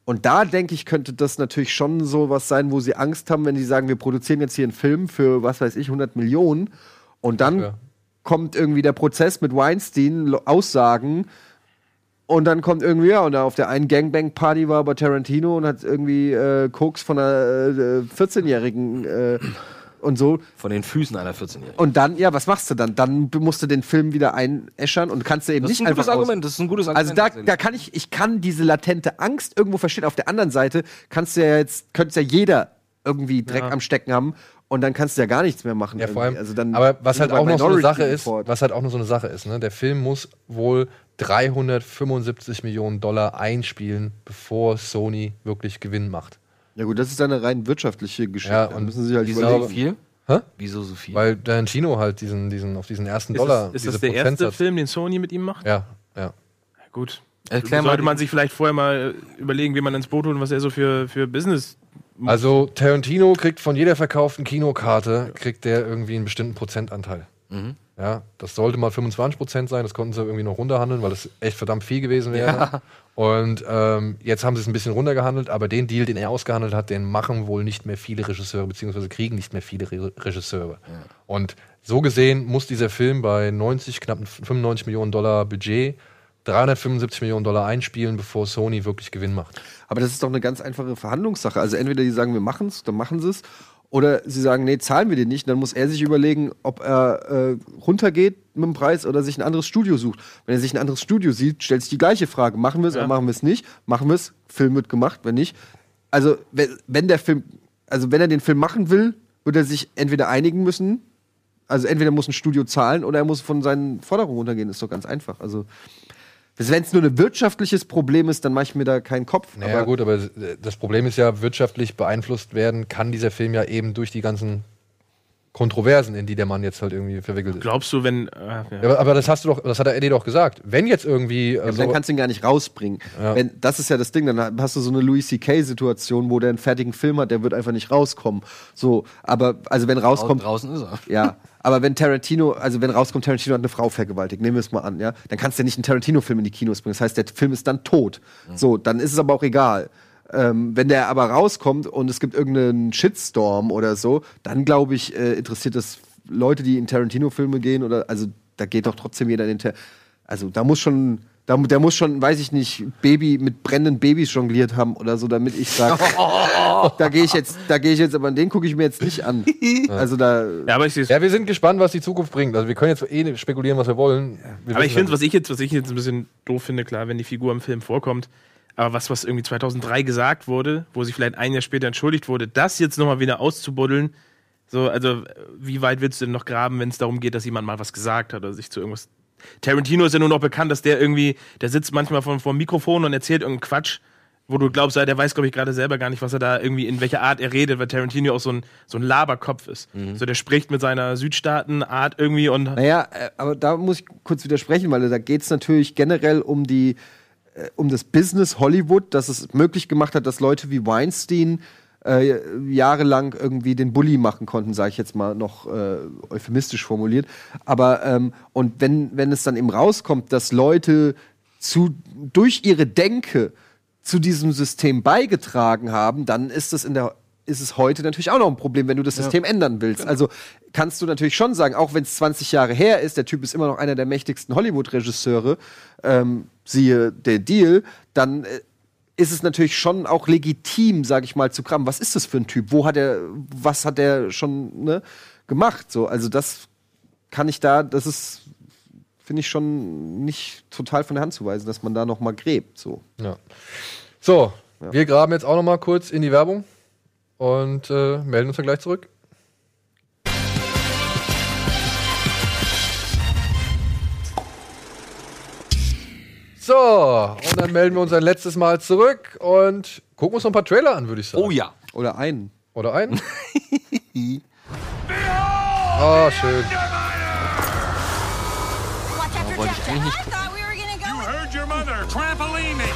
Und da denke ich, könnte das natürlich schon so was sein, wo sie Angst haben, wenn sie sagen, wir produzieren jetzt hier einen Film für, was weiß ich, 100 Millionen und dann Ja. kommt irgendwie der Prozess mit Weinstein, Aussagen und dann kommt irgendwie, ja, und da auf der einen Gangbang-Party war aber Tarantino und hat irgendwie äh, Koks von einer äh, 14-Jährigen äh, und so. Von den Füßen einer 14-Jährigen. Und dann, ja, was machst du dann? Dann musst du den Film wieder einäschern und kannst du eben Das ist nicht ein gutes einfach aus- Argument. Das ist ein gutes Argument. also da, da kann ich, ich kann diese latente Angst irgendwo verstehen. Auf der anderen Seite kannst du ja jetzt, könnte ja jeder irgendwie Dreck am Stecken haben und dann kannst du ja gar nichts mehr machen. Ja, vor allem. Also dann aber was halt auch noch so eine Sache ist, was halt auch noch so eine Sache ist, ne? Der Film muss wohl 375 Millionen Dollar einspielen, bevor Sony wirklich Gewinn macht. Ja gut, das ist eine rein wirtschaftliche Geschichte. Ja, Da und müssen sie halt wieso- überlegen. so viel? Hä? Wieso so viel? Weil Tarantino halt diesen, diesen, auf diesen ersten Ist, Dollar. das, ist diese das der erste Prozentsatz- Film, den Sony mit ihm macht? Ja, ja. Gut. Erklär Sollte man sich vielleicht vorher mal äh, überlegen, wie man ins Boot holt und was er so für, für Business. Also Tarantino kriegt von jeder verkauften Kinokarte, kriegt der irgendwie einen bestimmten Prozentanteil. Mhm. Ja, das sollte mal 25 Prozent sein, das konnten sie irgendwie noch runterhandeln, weil das echt verdammt viel gewesen wäre. Und ähm, jetzt haben sie es ein bisschen runtergehandelt, aber den Deal, den er ausgehandelt hat, den machen wohl nicht mehr viele Regisseure, beziehungsweise kriegen nicht mehr viele Re Regisseure. Und so gesehen muss dieser Film bei 90, knapp 95 Millionen Dollar Budget 375 Millionen Dollar einspielen, bevor Sony wirklich Gewinn macht. Aber das ist doch eine ganz einfache Verhandlungssache. Also entweder die sagen, wir machen es, dann machen sie es. Oder sie sagen, nee, zahlen wir den nicht. Dann muss er sich überlegen, ob er äh, runtergeht mit dem Preis oder sich ein anderes Studio sucht. Wenn er sich ein anderes Studio sieht, stellt sich die gleiche Frage. Machen wir es oder machen wir es nicht? Machen wir es, Film wird gemacht, wenn nicht. Also wenn, wenn der Film, also wenn er den Film machen will, wird er sich entweder einigen müssen, also entweder muss ein Studio zahlen oder er muss von seinen Forderungen runtergehen. ist doch ganz einfach. Also wenn es nur ein wirtschaftliches Problem ist, dann mache ich mir da keinen Kopf. Naja, Aber- gut, aber das Problem ist ja, wirtschaftlich beeinflusst werden kann dieser Film ja eben durch die ganzen Kontroversen, in die der Mann jetzt halt irgendwie verwickelt ist. Glaubst du, wenn. Äh, ja. Ja, aber- aber das hast du doch, das hat der Eddie doch gesagt. Wenn jetzt irgendwie. Ja, äh, aber so- dann kannst du ihn gar nicht rausbringen. Ja. Wenn, das ist ja das Ding, dann hast du so eine Louis C.K.-Situation, wo der einen fertigen Film hat, der wird einfach nicht rauskommen. So, aber, also wenn rauskommt. draußen ist er. Ja, aber wenn Tarantino, also wenn rauskommt, Tarantino hat eine Frau vergewaltigt, nehmen wir es mal an, ja, dann kannst du ja nicht einen Tarantino-Film in die Kinos bringen. Das heißt, der Film ist dann tot. So, dann ist es aber auch egal. Ähm, wenn der aber rauskommt und es gibt irgendeinen Shitstorm oder so, dann glaube ich, äh, interessiert das Leute, die in Tarantino-Filme gehen oder, also da geht doch trotzdem jeder in den, Tar also da muss schon, da, der muss schon, weiß ich nicht, Baby mit brennenden Babys jongliert haben oder so, damit ich sage, da gehe ich jetzt, da gehe ich jetzt, aber den gucke ich mir jetzt nicht an. Also da, ja, aber ich sehe ja, wir sind gespannt, was die Zukunft bringt. Also wir können jetzt eh spekulieren, was wir wollen. Wir Aber ich finde, was ich jetzt, was ich jetzt ein bisschen doof finde, klar, wenn die Figur im Film vorkommt, aber was, was irgendwie 2003 gesagt wurde, wo sich vielleicht ein Jahr später entschuldigt wurde, das jetzt nochmal wieder auszubuddeln, so, also, wie weit willst du denn noch graben, wenn es darum geht, dass jemand mal was gesagt hat oder sich zu irgendwas. Tarantino ist ja nur noch bekannt, dass der irgendwie, der sitzt manchmal vor, vor dem Mikrofon und erzählt irgendeinen Quatsch, wo du glaubst, der weiß, glaube ich, gerade selber gar nicht, was er da irgendwie, in welcher Art er redet, weil Tarantino auch so ein, so ein Laberkopf ist. So, der spricht mit seiner Südstaaten-Art irgendwie und Naja, äh, aber da muss ich kurz widersprechen, weil da geht es natürlich generell um die um das Business Hollywood, das es möglich gemacht hat, dass Leute wie Weinstein äh, jahrelang irgendwie den Bully machen konnten, sage ich jetzt mal noch äh, euphemistisch formuliert. Aber ähm, und wenn, wenn es dann eben rauskommt, dass Leute zu, durch ihre Denke zu diesem System beigetragen haben, dann ist es in der ist es heute natürlich auch noch ein Problem, wenn du das System ändern willst. Also kannst du natürlich schon sagen, auch wenn es 20 Jahre her ist, der Typ ist immer noch einer der mächtigsten Hollywood-Regisseure, ähm, siehe der Deal, dann äh, ist es natürlich schon auch legitim, sag ich mal, zu kramen. Was ist das für ein Typ? Wo hat er, was hat er schon ne, gemacht? So, also das kann ich da, das ist, finde ich schon nicht total von der Hand zu weisen, dass man da noch mal gräbt. So. Ja. So, wir graben jetzt auch noch mal kurz in die Werbung und äh, melden uns dann gleich zurück. So, und dann melden wir uns ein letztes Mal zurück und gucken uns noch ein paar Trailer an, würde ich sagen. Oh ja. Oder einen. Oder einen? oh, schön. wollte ich eigentlich nicht gucken. Heard your mother, trampoline me.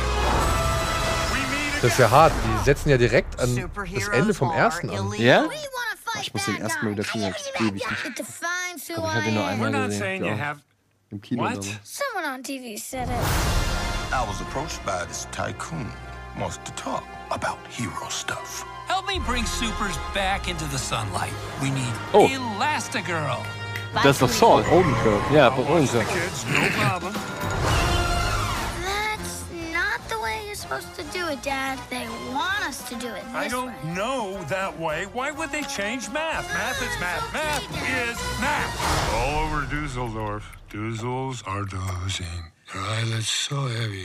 Das ist ja hart. Die setzen ja direkt an das Ende vom ersten an. Ja? Ich muss den ersten Mal wieder ich ewig nicht Ich habe ihn nur einmal not gesehen. saying you Ja. have. im Kino. What? damals. Someone on TV said it. I was approached by this tycoon. Wants to talk about hero stuff. Help me bring supers back into the sunlight. We need Oh. Elastigirl. Das ist doch Saul. Odenkirk. Ja, bei uns. No problem. Supposed to do it, Dad. They want us to do it I don't way. know that way. Why would they change math? Math is math. Math is math. All over Dusseldorf. Dussels are dozing. Their eyelids so heavy.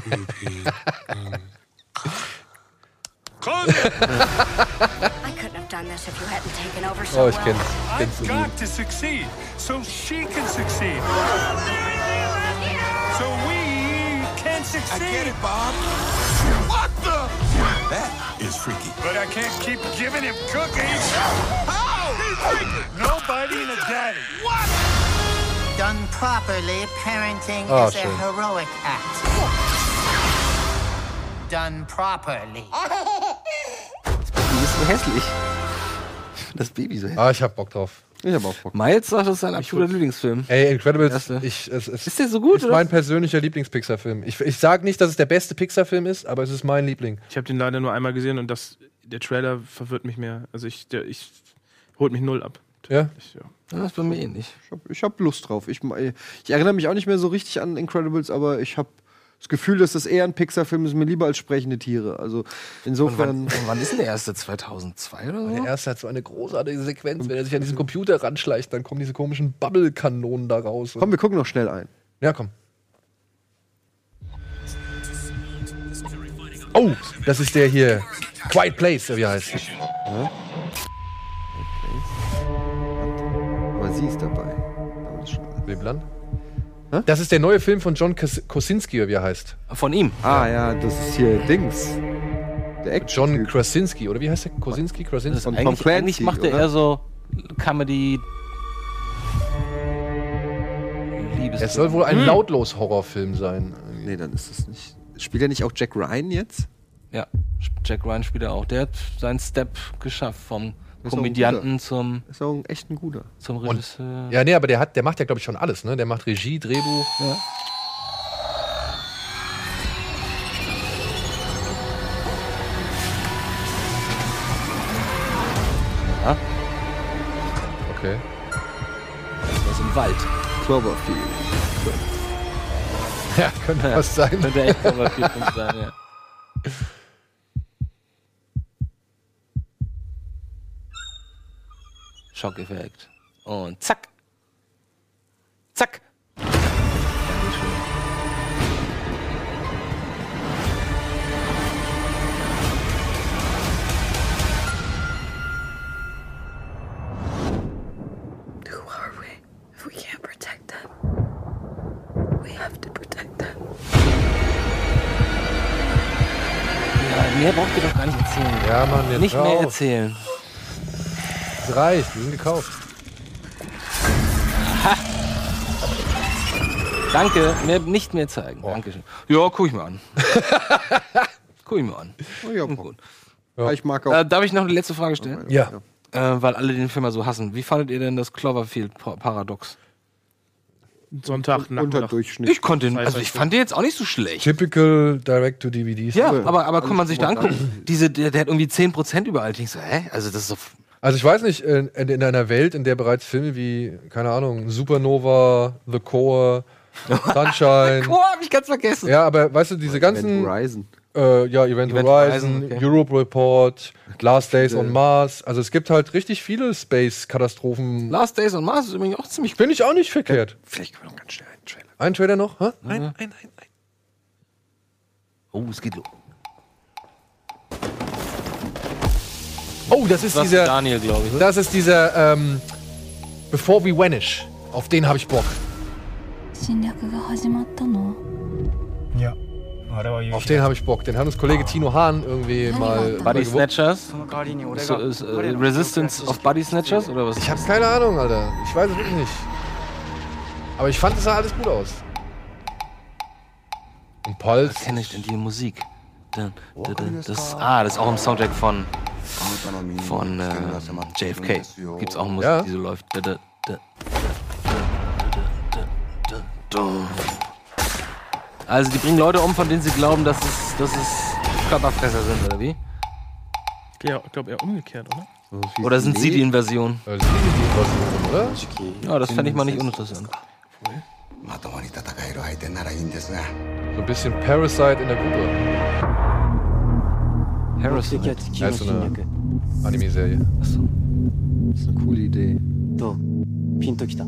Droopy. Close it! I couldn't have done this if you hadn't taken over so Oh, ich well. kenn's. Ich kenn's so I've got to succeed so she can succeed. So we can I get it, Bob. What the? That is freaky. But I can't keep giving him cookies. How? Nobody in a daddy. What? Done properly, parenting Oh, is a heroic act. Done properly. Die ist so hässlich. Das Baby so hässlich. Ah, ich hab Bock drauf. Ich hab auch Bock. Miles sagt, das ist sein absoluter Lieblingsfilm. Ey, Incredibles, Erste. ich, es, es Ist der so gut, ist oder? mein persönlicher Lieblings-Pixar-Film. Ich, ich sag nicht, dass es der beste Pixar-Film ist, aber es ist mein Liebling. Ich habe den leider nur einmal gesehen und das, der Trailer verwirrt mich mehr. Also ich, der, ich holt mich null ab. Ja? Ich, ja. Das ist bei mir ähnlich. Ich hab, ich hab Lust drauf. Ich, ich erinnere mich auch nicht mehr so richtig an Incredibles, aber ich habe das Gefühl, dass das eher ein Pixar-Film ist, mir lieber als sprechende Tiere. Also Und insofern. wann, und wann ist denn der erste? 2002 oder so? Der erste hat so eine großartige Sequenz. Wenn er sich an diesen Computer ranschleicht, dann kommen diese komischen Bubble-Kanonen da raus. Komm, wir gucken noch schnell ein. Ja, komm. Oh, das ist der hier. Quiet Place, wie er heißt. Aber sie ist dabei. Aber ist Das ist der neue Film von John Kos Kosinski, wie er heißt. Von ihm. Ah ja, das ist hier Dings. Der Action John Krasinski, oder wie heißt der? Kosinski? Krasinski? Und eigentlich, Clancy, eigentlich macht er oder? eher so Comedy. Liebes. Es soll wohl ein lautlos-Horrorfilm sein. Nee, dann ist es nicht. Spielt er nicht auch Jack Ryan jetzt? Ja, Jack Ryan spielt er auch. Der hat seinen Step geschafft vom Komödianten zum, Ist auch ein echt ein guter. zum Regisseur. Ja, nee, aber der, hat, der macht ja, glaube ich, schon alles. Ne? Der macht Regie, Drehbuch. Ja. Ja, Okay. der ist im Wald. Cloverfield. Ja, könnte was sein. Könnte echt Nummer 4, 5 sein, ja. Schockeffekt. Und zack. Zack. Dankeschön. Who are we if we can't protect them? We have to protect them. Ja, mehr braucht ihr doch gar nicht erzählen. Ja, Mann, jetzt Nicht hör mehr erzählen. Es reicht, wir sind gekauft. Danke, mehr, nicht mehr zeigen. Dankeschön. Ja, guck ich mal an. guck ich mal an. Oh, ja, Gut. gut. Ich mag auch. Äh, darf ich noch eine letzte Frage stellen? Ja. Äh, weil alle den Film ja so hassen. Wie fandet ihr denn das Cloverfield-Paradox? Sonntag Nachmittag. Ich konnte den, also ich fand den jetzt auch nicht so schlecht. Typical Direct-to-DVDs. Ja, aber, aber kann man sich da angucken. Diese, der, der hat irgendwie 10% überall. Ich denk so, hä? Also das ist so. Also ich weiß nicht, in, in einer Welt, in der bereits Filme wie, keine Ahnung, Supernova, The Core, Sunshine. Oh, hab ich ganz vergessen. Ja, aber weißt du, diese ganzen. Horizon. Äh, ja, Event, Event Horizon, Horizon, okay. Europe Report, Last Days on Mars. Also es gibt halt richtig viele Space-Katastrophen. Last Days on Mars ist übrigens auch ziemlich Finde ich auch nicht verkehrt. Vielleicht können wir noch ganz schnell einen Trailer. Ein Trailer noch? Hä? Ein, ein, ein, ein. Oh, es geht los. Oh, das ist das dieser. Daniel, glaube ich. Ne? Das ist dieser, ähm, Before We Vanish. Auf den habe ich Bock. Ja. Auf den habe ich Bock. Den hat uns Kollege Tino Hahn irgendwie mal. Buddy Snatchers? Ist, ist, äh, Resistance of Buddy Snatchers oder was? Ich habe keine Ahnung, Alter. Ich weiß es wirklich nicht. Aber ich fand, es sah alles gut aus. Und Puls. Das kenne ich denn die Musik? Das, ah, das ist auch im Soundtrack von, von äh, JFK. Gibt's auch Musik, Ja. die so läuft. Also die bringen Leute um, von denen sie glauben, dass es, dass es Körperfresser sind, oder wie? Ja, ich glaube eher umgekehrt, oder? Oder sind sie die Invasion? Äh, sie die Invasion, oder? Ja, das fände ich mal nicht uninteressant. まともに戦える相手ならいいんですが So ein bisschen Parasite in der Gruppe. 目的は地球 Ja, の ist so 侵 eine 略 Anime-Serie. Achso. Das ist eine coole Idee. どうピンときた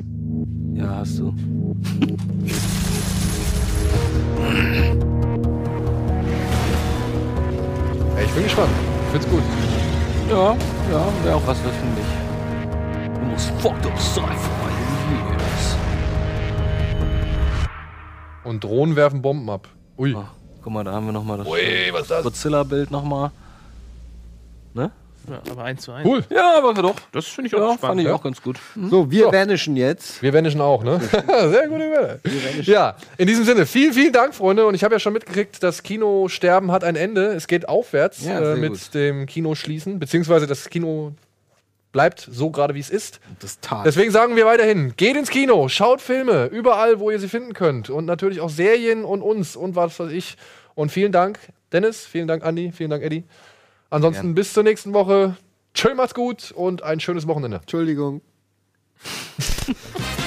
Ja, hast du. Ey, ich bin gespannt. Ich find's gut. Ja, ja, wäre auch was für mich. The most fucked up sci-fi Und Drohnen werfen Bomben ab. Ui. Ah, guck mal, da haben wir nochmal das Ui, was ist das? Godzilla-Bild nochmal. Ne? Ja, aber eins zu eins. Cool. Ja, aber doch. Das finde ich auch Ja, spannend. fand ich ja. auch ganz gut. So, wir vanishen jetzt. Wir vanishen auch, ne? Sehr gute Welle. Ja, in diesem Sinne, vielen, vielen Dank, Freunde. Und ich habe ja schon mitgekriegt, das Kinosterben hat ein Ende. Es geht aufwärts Ja, äh, mit gut. dem Kinoschließen, beziehungsweise das Kino bleibt so gerade, wie es ist. Das tat. Deswegen sagen wir weiterhin, geht ins Kino, schaut Filme, überall, wo ihr sie finden könnt. Und natürlich auch Serien und uns und was weiß ich. Und vielen Dank, Dennis, vielen Dank, Andi, vielen Dank, Eddie. Ansonsten bis zur nächsten Woche. Tschö, macht's gut und ein schönes Wochenende. Entschuldigung.